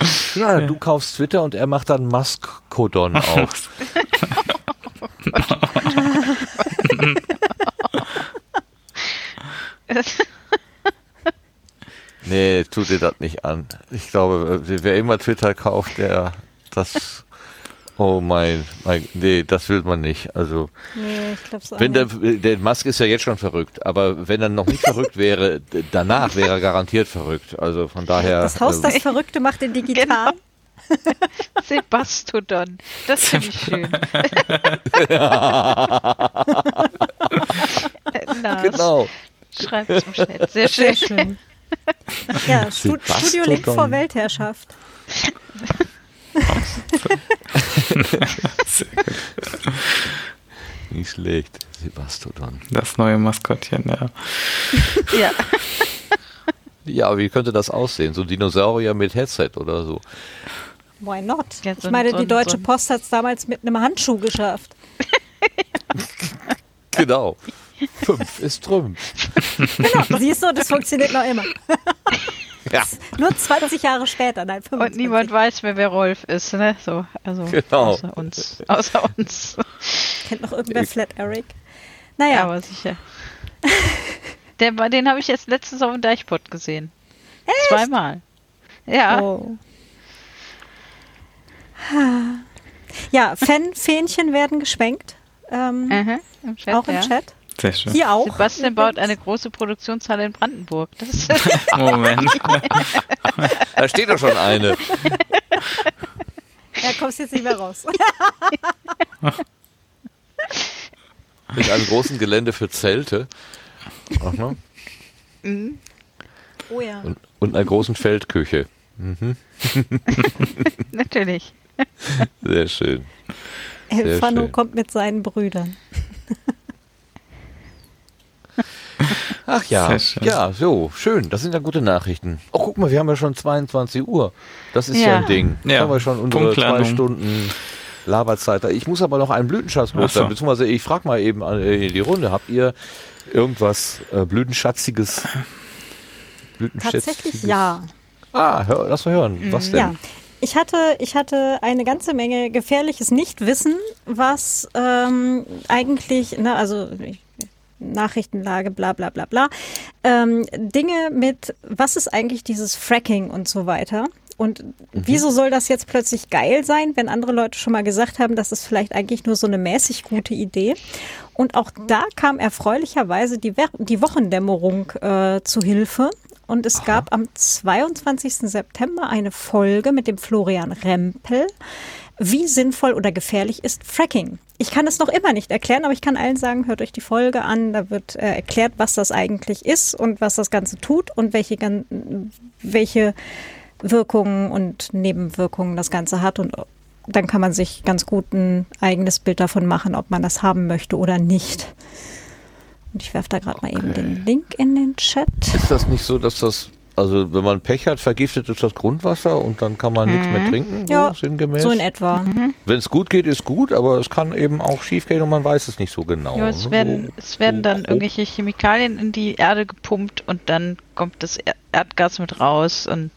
Ja, du kaufst Twitter und er macht dann Maskodon auf. nee, tu dir das nicht an. Ich glaube, wer immer Twitter kauft, der das Oh mein, mein, nee, das will man nicht. Also, Nee, ich glaube so. wenn der, der Musk ist ja jetzt schon verrückt, aber wenn er noch nicht verrückt wäre, danach wäre er garantiert verrückt. Also von daher. das Haus, ähm, das Verrückte macht den digital. Sebastodon. Das finde ich schön. Lars, genau. Schreibt zum Chat. Sehr schön. Sehr schön. Ja. Studio Link vor Weltherrschaft. Nicht schlecht. Sebastodon. Das neue Maskottchen, ja. Ja. Ja, wie könnte das aussehen? So ein Dinosaurier mit Headset oder so. Why not? Ja, so ich ein- meine, so die Deutsche so Post hat es damals mit einem Handschuh geschafft. Genau. Fünf ist Trümpf. Genau, siehst du, das funktioniert noch immer. Ja, Nur 20 Jahre später, nein, 25. Und niemand weiß mehr, wer Rolf ist, ne? So, also Genau. außer uns. Außer uns. Kennt noch irgendwer Flat Eric? Naja, Aber sicher. Der, den habe ich jetzt letztens auf dem Deichpot gesehen. Zweimal. Ja. Oh. Ja, Fan-Fähnchen werden geschwenkt. Ähm, Mhm, im Chat, auch im ja. Chat. Sehr schön. Hier auch. Sebastian baut eine große Produktionshalle in Brandenburg. Das ist Moment. da steht doch schon eine. Ja, kommst jetzt nicht mehr raus. Mit einem großen Gelände für Zelte. Aha. Oh ja. Und, und einer großen Feldküche. natürlich. Sehr schön. Elfano schön. kommt mit seinen Brüdern. Ach ja, ja, so, schön. Das sind ja gute Nachrichten. Oh, guck mal, wir haben ja schon 22 Uhr. Das ist ja, Ja. ein Ding. Ja, haben wir schon unsere zwei. Stunden Laberzeit. Ich muss aber noch einen Blütenschatz loswerden. so. Beziehungsweise ich frage mal eben äh, in die Runde. Habt ihr irgendwas äh, Blütenschatziges? Tatsächlich ja. Ah, hör, lass mal hören. Was denn? Ja. Ich hatte, ich hatte eine ganze Menge gefährliches Nichtwissen, was ähm, eigentlich, ne, also ich- Nachrichtenlage, bla bla bla bla, ähm, Dinge mit, was ist eigentlich dieses Fracking und so weiter. Und wieso soll das jetzt plötzlich geil sein, wenn andere Leute schon mal gesagt haben, das ist vielleicht eigentlich nur so eine mäßig gute Idee? Und auch da kam erfreulicherweise die, Wer- die Wochendämmerung äh, zu Hilfe. Und es gab am 22. September eine Folge mit dem Florian Rempel. Wie sinnvoll oder gefährlich ist Fracking? Ich kann es noch immer nicht erklären, aber ich kann allen sagen, hört euch die Folge an. Da wird äh, erklärt, was das eigentlich ist und was das Ganze tut und welche, welche Wirkungen und Nebenwirkungen das Ganze hat. Und dann kann man sich ganz gut ein eigenes Bild davon machen, ob man das haben möchte oder nicht. Und ich werfe da gerade mal eben den Link in den Chat. Ist das nicht so, dass das, also wenn man Pech hat, vergiftet es das Grundwasser und dann kann man nichts mehr trinken? Ja, so sinngemäß? So in etwa. Wenn es gut geht, ist gut, aber es kann eben auch schief gehen und man weiß es nicht so genau. Ja, es ne? werden, So- es werden so dann grob. irgendwelche Chemikalien in die Erde gepumpt und dann kommt das Er- Erdgas mit raus und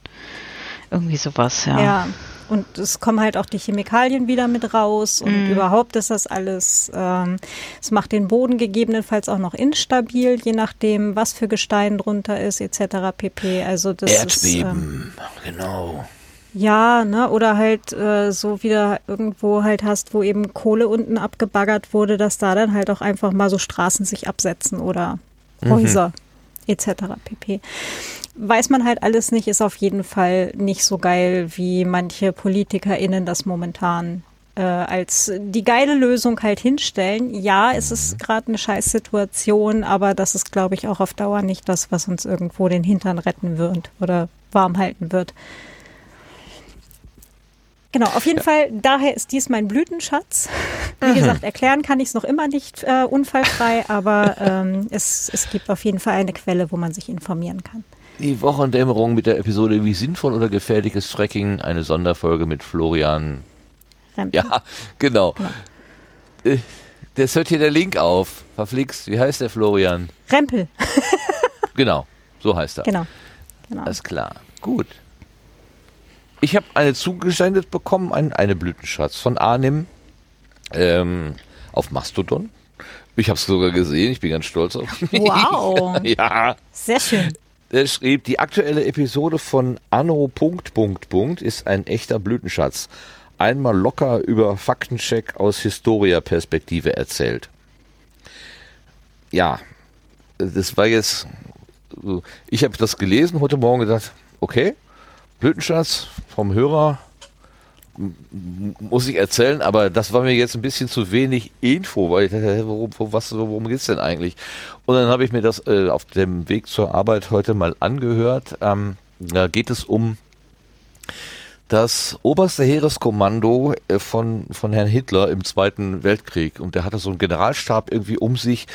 irgendwie sowas, ja. Ja. Und es kommen halt auch die Chemikalien wieder mit raus und überhaupt ist das alles, ähm, es macht den Boden gegebenenfalls auch noch instabil, je nachdem, was für Gestein drunter ist, etc. pp. Also das ist, ähm, Erdbeben, genau. ja, ne, oder halt äh, so wieder irgendwo halt hast, wo eben Kohle unten abgebaggert wurde, dass da dann halt auch einfach mal so Straßen sich absetzen oder Häuser etc. pp. Weiß man halt alles nicht, ist auf jeden Fall nicht so geil, wie manche PolitikerInnen das momentan äh, als die geile Lösung halt hinstellen. Ja, es ist gerade eine Scheißsituation, aber das ist, glaube ich, auch auf Dauer nicht das, was uns irgendwo den Hintern retten wird oder warm halten wird. Genau, auf jeden Fall, daher ist dies mein Blütenschatz. Wie gesagt, erklären kann ich es noch immer nicht äh, unfallfrei, aber ähm, es, es gibt auf jeden Fall eine Quelle, wo man sich informieren kann. Die Wochendämmerung mit der Episode Wie sinnvoll oder gefährlich ist Fracking, eine Sonderfolge mit Florian. Rempel. Ja, genau. Äh, Das hört hier der Link auf. Verflixt, wie heißt der Florian? Rempel, Genau, so heißt er. genau. genau. Alles klar. Gut. Ich habe eine zugesendet bekommen, ein, eine Blütenschatz von Arnim ähm, auf Mastodon. Ich habe es sogar gesehen, ich bin ganz stolz auf mich. Wow. ja. Sehr schön. Er schrieb, die aktuelle Episode von Anno Punkt Punkt Punkt ist ein echter Blütenschatz. einmal locker über Faktencheck aus Historia-Perspektive erzählt. Ja, das war jetzt, ich habe das gelesen heute Morgen gedacht, okay, Blütenschatz vom Hörer muss ich erzählen, aber das war mir jetzt ein bisschen zu wenig Info, weil ich dachte, worum, was, worum geht's denn eigentlich? Und dann habe ich mir das äh, auf dem Weg zur Arbeit heute mal angehört. Ähm, da geht es um das oberste Heereskommando äh, von, von Herrn Hitler im Zweiten Weltkrieg. Und der hatte so einen Generalstab irgendwie um sich,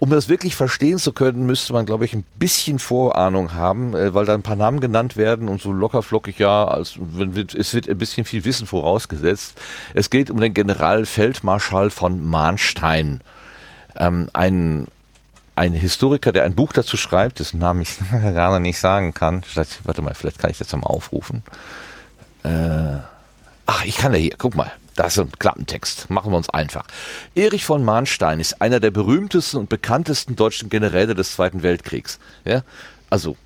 um das wirklich verstehen zu können, müsste man, glaube ich, ein bisschen Vorahnung haben, äh, weil da ein paar Namen genannt werden und so lockerflockig, ja, als, es wird ein bisschen viel Wissen vorausgesetzt. Es geht um den Generalfeldmarschall von Mahnstein, ähm, ein, ein Historiker, der ein Buch dazu schreibt, dessen Namen ich gerade nicht sagen kann. Vielleicht, warte mal, vielleicht kann ich das mal aufrufen. Äh, ach, ich kann ja hier, guck mal. Das ist ein Klappentext. Machen wir uns einfach. Erich von Mahnstein ist einer der berühmtesten und bekanntesten deutschen Generäle des Zweiten Weltkriegs. Ja? Also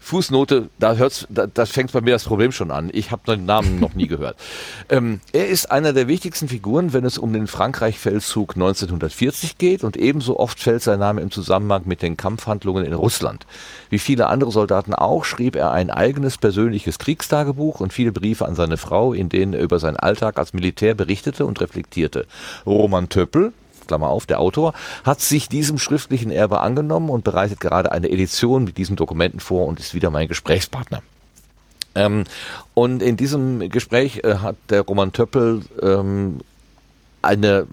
Fußnote, da hört's, da, da fängt bei mir das Problem schon an. Ich habe den Namen noch nie gehört. Ähm, er ist einer der wichtigsten Figuren, wenn es um den Frankreich-Feldzug 1940 geht und ebenso oft fällt sein Name im Zusammenhang mit den Kampfhandlungen in Russland. Wie viele andere Soldaten auch, schrieb er ein eigenes persönliches Kriegstagebuch und viele Briefe an seine Frau, in denen er über seinen Alltag als Militär berichtete und reflektierte. Roman Töppel, Klammer auf, der Autor, hat sich diesem schriftlichen Erbe angenommen und bereitet gerade eine Edition mit diesen Dokumenten vor und ist wieder mein Gesprächspartner. Ähm, und in diesem Gespräch äh, hat der Roman Töppel ähm, eine,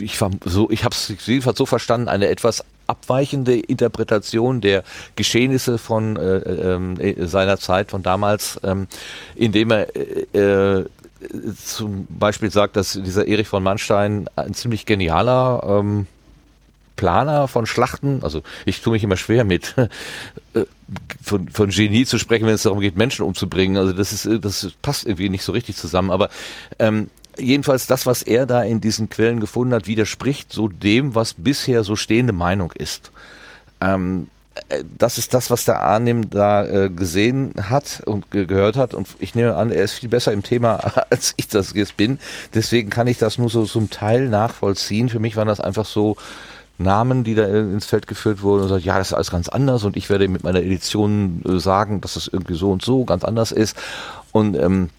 ich, so, ich habe es jedenfalls so verstanden, eine etwas abweichende Interpretation der Geschehnisse von äh, äh, seiner Zeit, von damals, ähm, indem er äh, zum Beispiel sagt, dass dieser Erich von Mannstein ein ziemlich genialer ähm, Planer von Schlachten, also ich tue mich immer schwer mit äh, von, von Genie zu sprechen, wenn es darum geht, Menschen umzubringen. Also das ist, das passt irgendwie nicht so richtig zusammen. Aber ähm, jedenfalls das, was er da in diesen Quellen gefunden hat, widerspricht so dem, was bisher so stehende Meinung ist. Ähm, äh, das ist das, was der Arnim da äh, gesehen hat und ge gehört hat. Und ich nehme an, er ist viel besser im Thema, als ich das jetzt bin. Deswegen kann ich das nur so zum Teil nachvollziehen. Für mich waren das einfach so Namen, die da ins Feld geführt wurden und sagt, ja, das ist alles ganz anders und ich werde mit meiner Edition äh, sagen, dass das irgendwie so und so ganz anders ist. Und ähm,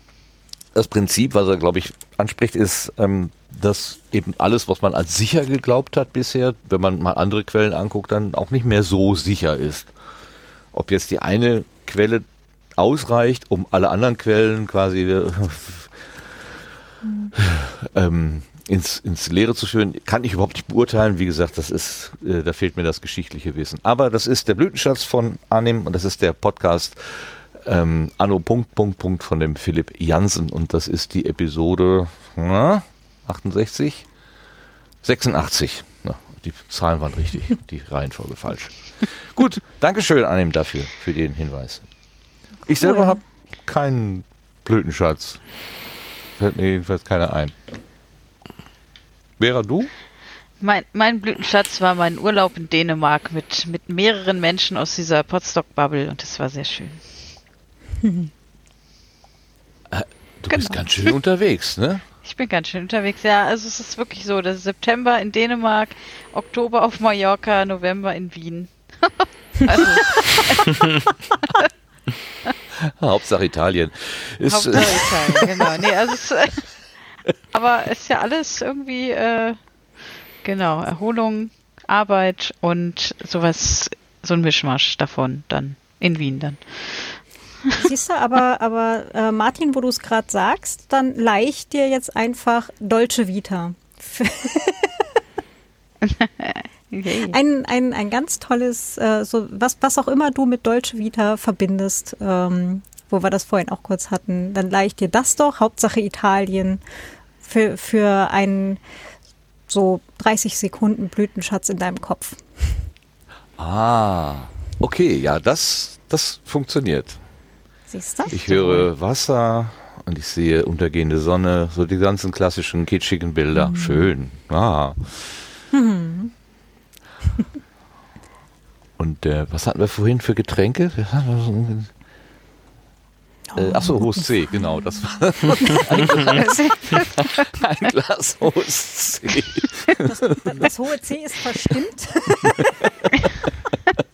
das Prinzip, was er, glaube ich, anspricht, ist, ähm, dass eben alles, was man als sicher geglaubt hat bisher, wenn man mal andere Quellen anguckt, dann auch nicht mehr so sicher ist. Ob jetzt die eine Quelle ausreicht, um alle anderen Quellen quasi äh, ähm, ins, ins Leere zu führen, kann ich überhaupt nicht beurteilen. Wie gesagt, das ist, äh, da fehlt mir das geschichtliche Wissen. Aber das ist der Blütenschatz von Arnim und das ist der Podcast ähm, Anno Punkt Punkt Punkt von dem Philipp Jansen und das ist die Episode na, 68, 86. Na, die Zahlen waren richtig, die Reihenfolge falsch. Gut, Dankeschön an ihm dafür, für den Hinweis. Ich selber habe keinen Blütenschatz. Fällt mir jedenfalls keiner ein. Vera, du? Mein, mein Blütenschatz war mein Urlaub in Dänemark mit, mit mehreren Menschen aus dieser Potstock-Bubble und das war sehr schön. Äh, du genau. bist ganz schön unterwegs, ne? Ich bin ganz schön unterwegs, ja. Also es ist wirklich so, dass September in Dänemark, Oktober auf Mallorca, November in Wien. also. Hauptsache Italien. Ist, Hauptsache Italien, genau. Nee, also es, aber es ist ja alles irgendwie, äh, genau, Erholung, Arbeit und sowas, so ein Mischmasch davon dann, in Wien dann. Siehst du, aber, aber äh, Martin, wo du es gerade sagst, dann leicht dir jetzt einfach Dolce Vita. okay. ein, ein, ein ganz tolles, äh, so was, was auch immer du mit Dolce Vita verbindest, ähm, wo wir das vorhin auch kurz hatten, dann leicht dir das doch, Hauptsache Italien, für, für einen so 30 Sekunden Blütenschatz in deinem Kopf. Ah, okay, ja, das, das funktioniert. Siehst du? Ich höre Wasser und ich sehe untergehende Sonne, so die ganzen klassischen kitschigen Bilder. Mhm. Schön. Ah. Mhm. Und äh, was hatten wir vorhin für Getränke? Äh, achso, C, genau. Das war ein Glas, ein Glas C. Das, das hohe C ist verstimmt.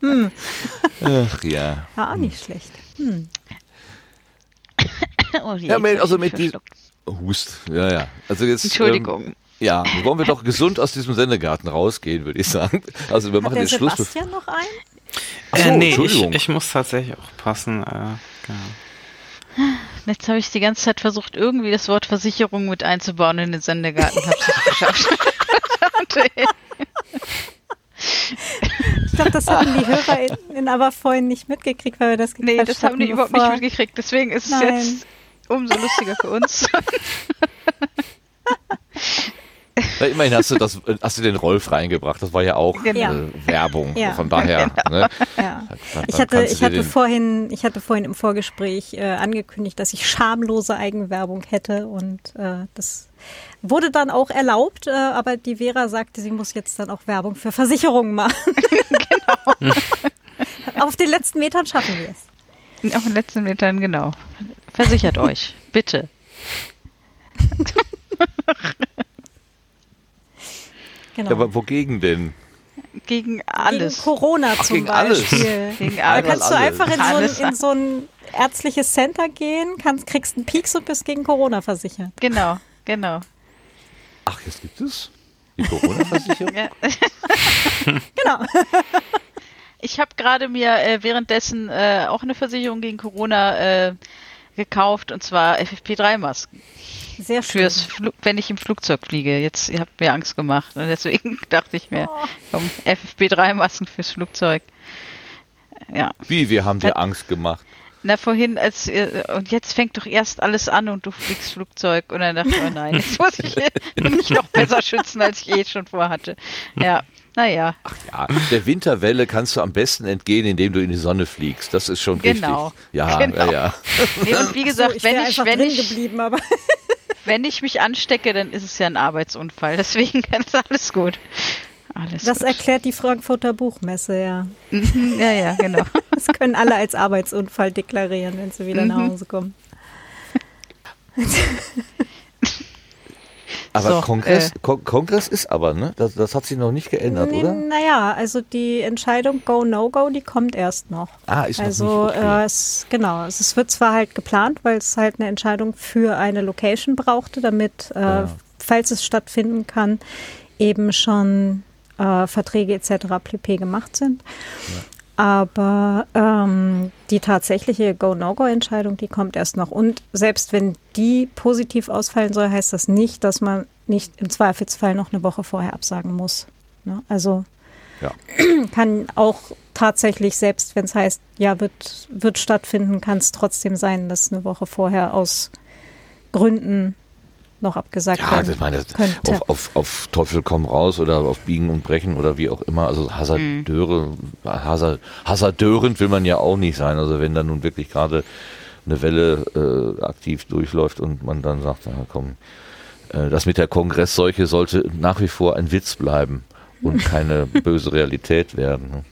hm. Ach ja. War auch nicht schlecht. Hm. Oh je, Ja, mit- also hab ich mit die- verschluckt. Hust, ja, ja. Also jetzt. Entschuldigung. Ähm, ja, wollen wir doch gesund aus diesem Sendegarten rausgehen, würde ich sagen. Also wir Hat machen jetzt Schluss. Sebastian noch einen? Ach so, äh, nee, ich, Entschuldigung. ich muss tatsächlich auch passen. Äh, genau. Jetzt habe ich die ganze Zeit versucht, irgendwie das Wort Versicherung mit einzubauen in den Sendegarten. Hab's nicht geschafft. Ich glaube, das hatten die HörerInnen aber vorhin nicht mitgekriegt, weil wir das nee, gequatscht das haben die überhaupt nicht mitgekriegt. Deswegen ist es Nein. jetzt umso lustiger für uns. Ja, immerhin hast du das, hast du den Rolf reingebracht. Das war ja auch Genau. äh, Werbung. Ja. Von daher. Ne? Ja. Dann- Ich hatte, ich vorhin, ich hatte vorhin im Vorgespräch äh, angekündigt, dass ich schamlose Eigenwerbung hätte und äh, das wurde dann auch erlaubt, äh, aber die Vera sagte, sie muss jetzt dann auch Werbung für Versicherungen machen. genau. Auf den letzten Metern schaffen wir es. Auf den letzten Metern, genau. Versichert euch, bitte. Genau. Ja, aber wogegen denn? Gegen alles. Gegen Corona Ach, zum gegen alles. Beispiel. Gegen Da alles. kannst du alles. einfach in so, Alles. ein, in so ein ärztliches Center gehen, kannst, kriegst einen Pieks und bist gegen Corona versichert. Genau, genau. Ach, jetzt gibt es die Corona-Versicherung? Ja. Genau. Ich habe gerade mir äh, währenddessen äh, auch eine Versicherung gegen Corona äh, gekauft und zwar FFP3-Masken. Sehr schön. Fürs wenn ich im Flugzeug fliege. Jetzt, ihr habt mir Angst gemacht. Und deswegen dachte ich mir, Oh. komm, FFP3-Masken fürs Flugzeug. Ja. Wie, wir haben dir Angst gemacht. Na, vorhin, als äh, und jetzt fängt doch erst alles an und du fliegst Flugzeug. Und dann dachte ich, oh nein, jetzt muss ich mich noch besser schützen, als ich eh schon vorhatte. Ja, naja, Ja, der Winterwelle kannst du am besten entgehen, indem du in die Sonne fliegst. Das ist schon Genau. richtig. Ja, Genau. ja, ja. nee, und wie gesagt, so, ich wenn, ich, wenn, ich, geblieben, aber wenn ich mich anstecke, dann ist es ja ein Arbeitsunfall. Deswegen ist alles gut. Alles das gut. erklärt die Frankfurter Buchmesse, ja. Mhm, ja, ja, genau. Das können alle als Arbeitsunfall deklarieren, wenn sie wieder nach Mhm. Hause kommen. Aber So, Kongress, äh. Kon Kongress ist aber, ne? Das, das hat sich noch nicht geändert, oder? Naja, also die Entscheidung Go, No Go, die kommt erst noch. Ah, ist noch Also nicht okay. äh, es, genau, es, es wird zwar halt geplant, weil es halt eine Entscheidung für eine Location brauchte, damit, äh, Ja. falls es stattfinden kann, eben schon äh, Verträge etc. pp. gemacht sind. Aber ähm, die tatsächliche Go-No-Go-Entscheidung, die kommt erst noch. Und selbst wenn die positiv ausfallen soll, heißt das nicht, dass man nicht im Zweifelsfall noch eine Woche vorher absagen muss. Ne? Also Ja. kann auch tatsächlich, selbst wenn es heißt, ja, wird, wird stattfinden, kann es trotzdem sein, dass eine Woche vorher aus Gründen noch abgesagt Ja, werden meine, könnte. auf, auf, auf Teufel komm raus oder auf Biegen und Brechen oder wie auch immer. Also Hasardeure, Hasard, hasardörend will man ja auch nicht sein. Also wenn da nun wirklich gerade eine Welle äh, aktiv durchläuft und man dann sagt, na komm, äh, das mit der Kongressseuche sollte nach wie vor ein Witz bleiben und keine böse Realität werden. ne?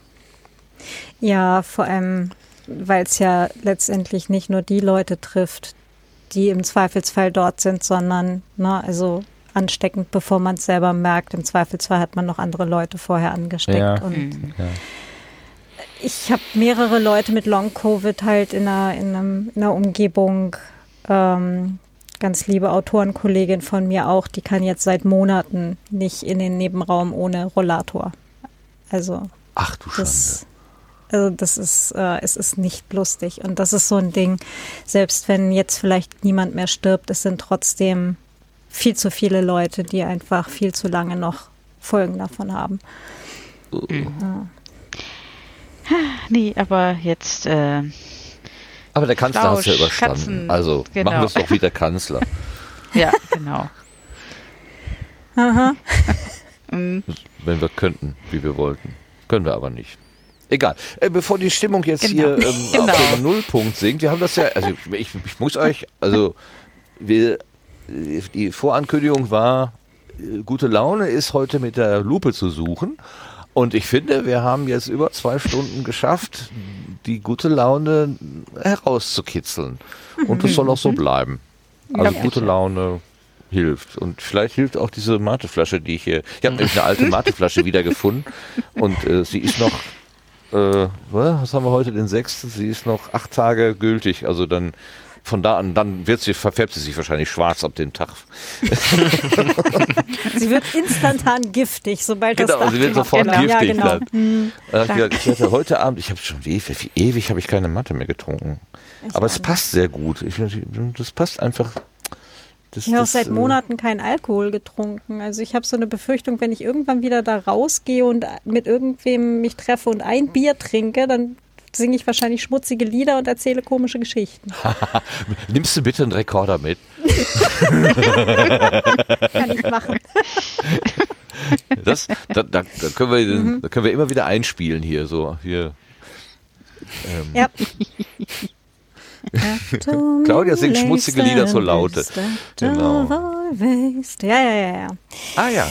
Ja, vor allem, weil es ja letztendlich nicht nur die Leute trifft, die im Zweifelsfall dort sind, sondern, ne, also ansteckend, bevor man es selber merkt. Im Zweifelsfall hat man noch andere Leute vorher angesteckt. Ja. Und Mhm. Ja. ich habe mehrere Leute mit Long-Covid halt in einer, in, einem, in einer Umgebung. Ähm, ganz liebe Autorenkollegin von mir auch, die kann jetzt seit Monaten nicht in den Nebenraum ohne Rollator. Also Ach du Schande. Also das ist, äh, es ist nicht lustig. Und das ist so ein Ding, selbst wenn jetzt vielleicht niemand mehr stirbt, es sind trotzdem viel zu viele Leute, die einfach viel zu lange noch Folgen davon haben. Nee, aber jetzt, äh, Aber der Kanzler hat es ja überstanden. Katzen, also genau. machen wir es doch wie der Kanzler. ja, genau. Aha. Mhm. wenn wir könnten, wie wir wollten. Können wir aber nicht. Egal. Äh, bevor die Stimmung jetzt Genau. hier ähm, Genau. auf den Nullpunkt sinkt, wir haben das ja, also ich, ich muss euch, also wir, die Vorankündigung war, äh, gute Laune ist heute mit der Lupe zu suchen. Und ich finde, wir haben jetzt über zwei Stunden geschafft, die gute Laune herauszukitzeln. Und das soll auch so bleiben. Also Ja, gute. Laune hilft. Und vielleicht hilft auch diese Mateflasche, die ich hier. Ich habe nämlich eine alte Mateflasche wiedergefunden und äh, sie ist noch. Äh, was haben wir heute, den 6. Sie ist noch acht Tage gültig. Also dann von da an, dann wird sie, verfärbt sie sich wahrscheinlich schwarz ab dem Tag. Sie wird instantan giftig, sobald das Genau, sie wird sofort geht. Ja, giftig. genau. dann. Da hab ich, ich hatte heute Abend, ich habe schon ewig, ewig habe ich keine Matte mehr getrunken. Aber es passt sehr gut. Ich, das passt einfach. Das, Ich habe seit äh, Monaten keinen Alkohol getrunken. Also ich habe so eine Befürchtung, wenn ich irgendwann wieder da rausgehe und mit irgendwem mich treffe und ein Bier trinke, dann singe ich wahrscheinlich schmutzige Lieder und erzähle komische Geschichten. Nimmst du bitte einen Rekorder mit? Kann ich machen. Das, da, da, da, können wir, Mhm. da können wir immer wieder einspielen hier. So, hier. Ähm, Ja. Claudia singt schmutzige Lieder zur Laute. Genau. Ja, ja, ja, ja. Ah ja.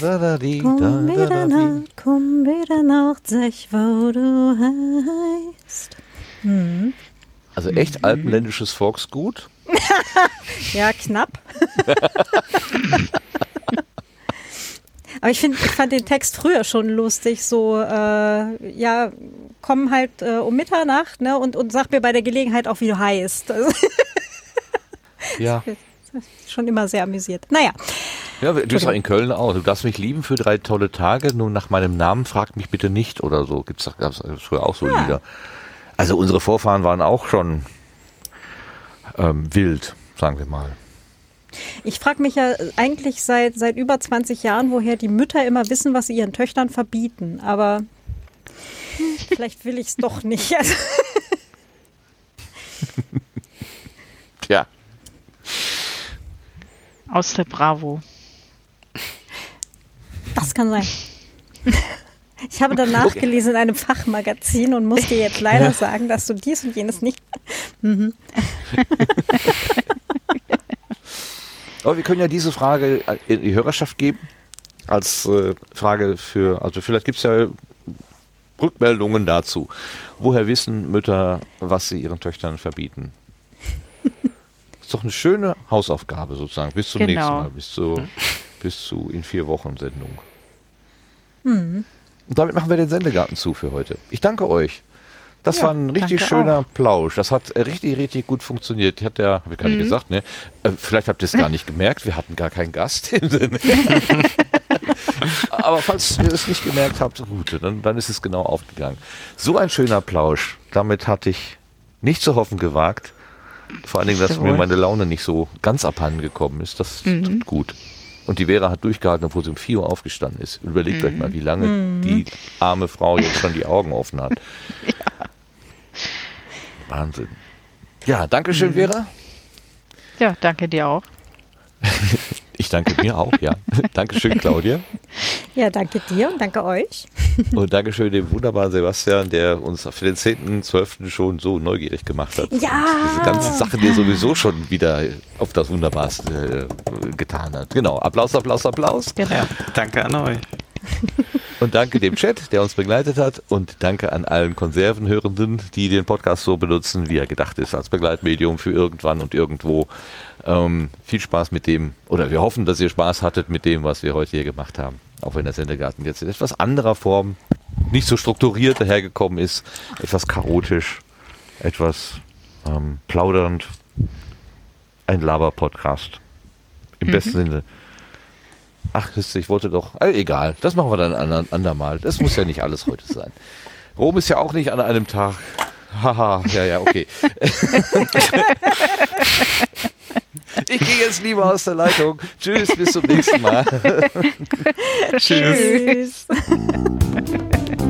Da, da, da, da, Komm wieder. Nacht, komm wieder Nacht, sag wo du heißt. Also echt alpenländisches Volksgut. Ja, knapp. Aber ich finde, ich fand den Text früher schon lustig. So, äh, ja, komm halt äh, um Mitternacht, ne, und, und sag mir bei der Gelegenheit auch, wie du heißt. Also, Ja. schon immer sehr amüsiert. Naja, Ja, du bist auch in Köln auch. Du darfst mich lieben für drei tolle Tage, nur nach meinem Namen fragt mich bitte nicht oder so. Gibt's doch, gab's früher auch so Lieder. Also unsere Vorfahren waren auch schon ähm, wild, sagen wir mal. ich frage mich ja eigentlich seit, seit über 20 Jahren, woher die Mütter immer wissen, was sie ihren Töchtern verbieten. Aber vielleicht will ich es doch nicht. Also, Tja. Aus der Bravo. das kann sein. Ich habe dann nachgelesen in einem Fachmagazin und muss dir jetzt leider sagen, dass du dies und jenes nicht. Aber wir können ja diese Frage in die Hörerschaft geben. Als äh, Frage für, also vielleicht gibt's ja Rückmeldungen dazu. Woher wissen Mütter, was sie ihren Töchtern verbieten? ist doch eine schöne Hausaufgabe sozusagen. Bis zum Genau. nächsten Mal. Bis zu, bis zu in vier Wochen Sendung. Und damit machen wir den Sendegarten zu für heute. Ich danke euch. Das Ja, war ein richtig schöner Plausch. Das hat richtig, richtig gut funktioniert. Hat ja, habe ich gar nicht gesagt, ne? Äh, vielleicht habt ihr es gar nicht gemerkt. Wir hatten gar keinen Gast. Aber falls ihr es nicht gemerkt habt, gut, dann, dann ist es genau aufgegangen. So ein schöner Plausch. Damit hatte ich nicht zu hoffen gewagt. Vor allen Dingen, dass mir Jawohl. meine Laune nicht so ganz abhanden gekommen ist. Das tut gut. Und die Vera hat durchgehalten, obwohl sie um 4 Uhr aufgestanden ist. Überlegt euch mal, wie lange die arme Frau jetzt schon die Augen offen hat. Wahnsinn. Ja, danke schön, Vera. Ja, danke dir auch. Ich danke mir auch, ja. Dankeschön, Claudia. Ja, danke dir und danke euch. Und Dankeschön dem wunderbaren Sebastian, der uns für den 10.12. schon so neugierig gemacht hat. Ja. Diese ganzen Sachen, die er sowieso schon wieder auf das Wunderbarste äh, getan hat. Genau. Applaus, Applaus, Applaus. Ja, danke an euch. Und danke dem Chat, der uns begleitet hat. Und danke an allen Konservenhörenden, die den Podcast so benutzen, wie er gedacht ist, als Begleitmedium für irgendwann und irgendwo. Ähm, viel Spaß mit dem, oder wir hoffen, dass ihr Spaß hattet mit dem, was wir heute hier gemacht haben. Auch wenn der Sendegarten jetzt in etwas anderer Form, nicht so strukturiert dahergekommen ist, etwas chaotisch, etwas ähm, plaudernd. Ein Laber-Podcast. Im besten Sinne. Ach, Christi, ich wollte doch. Äh, egal, das machen wir dann ein ander- andermal. Das muss ja nicht alles heute sein. Rom ist ja auch nicht an einem Tag. Haha, ja, ja, okay. ich gehe jetzt lieber aus der Leitung. Tschüss, bis zum nächsten Mal. Tschüss.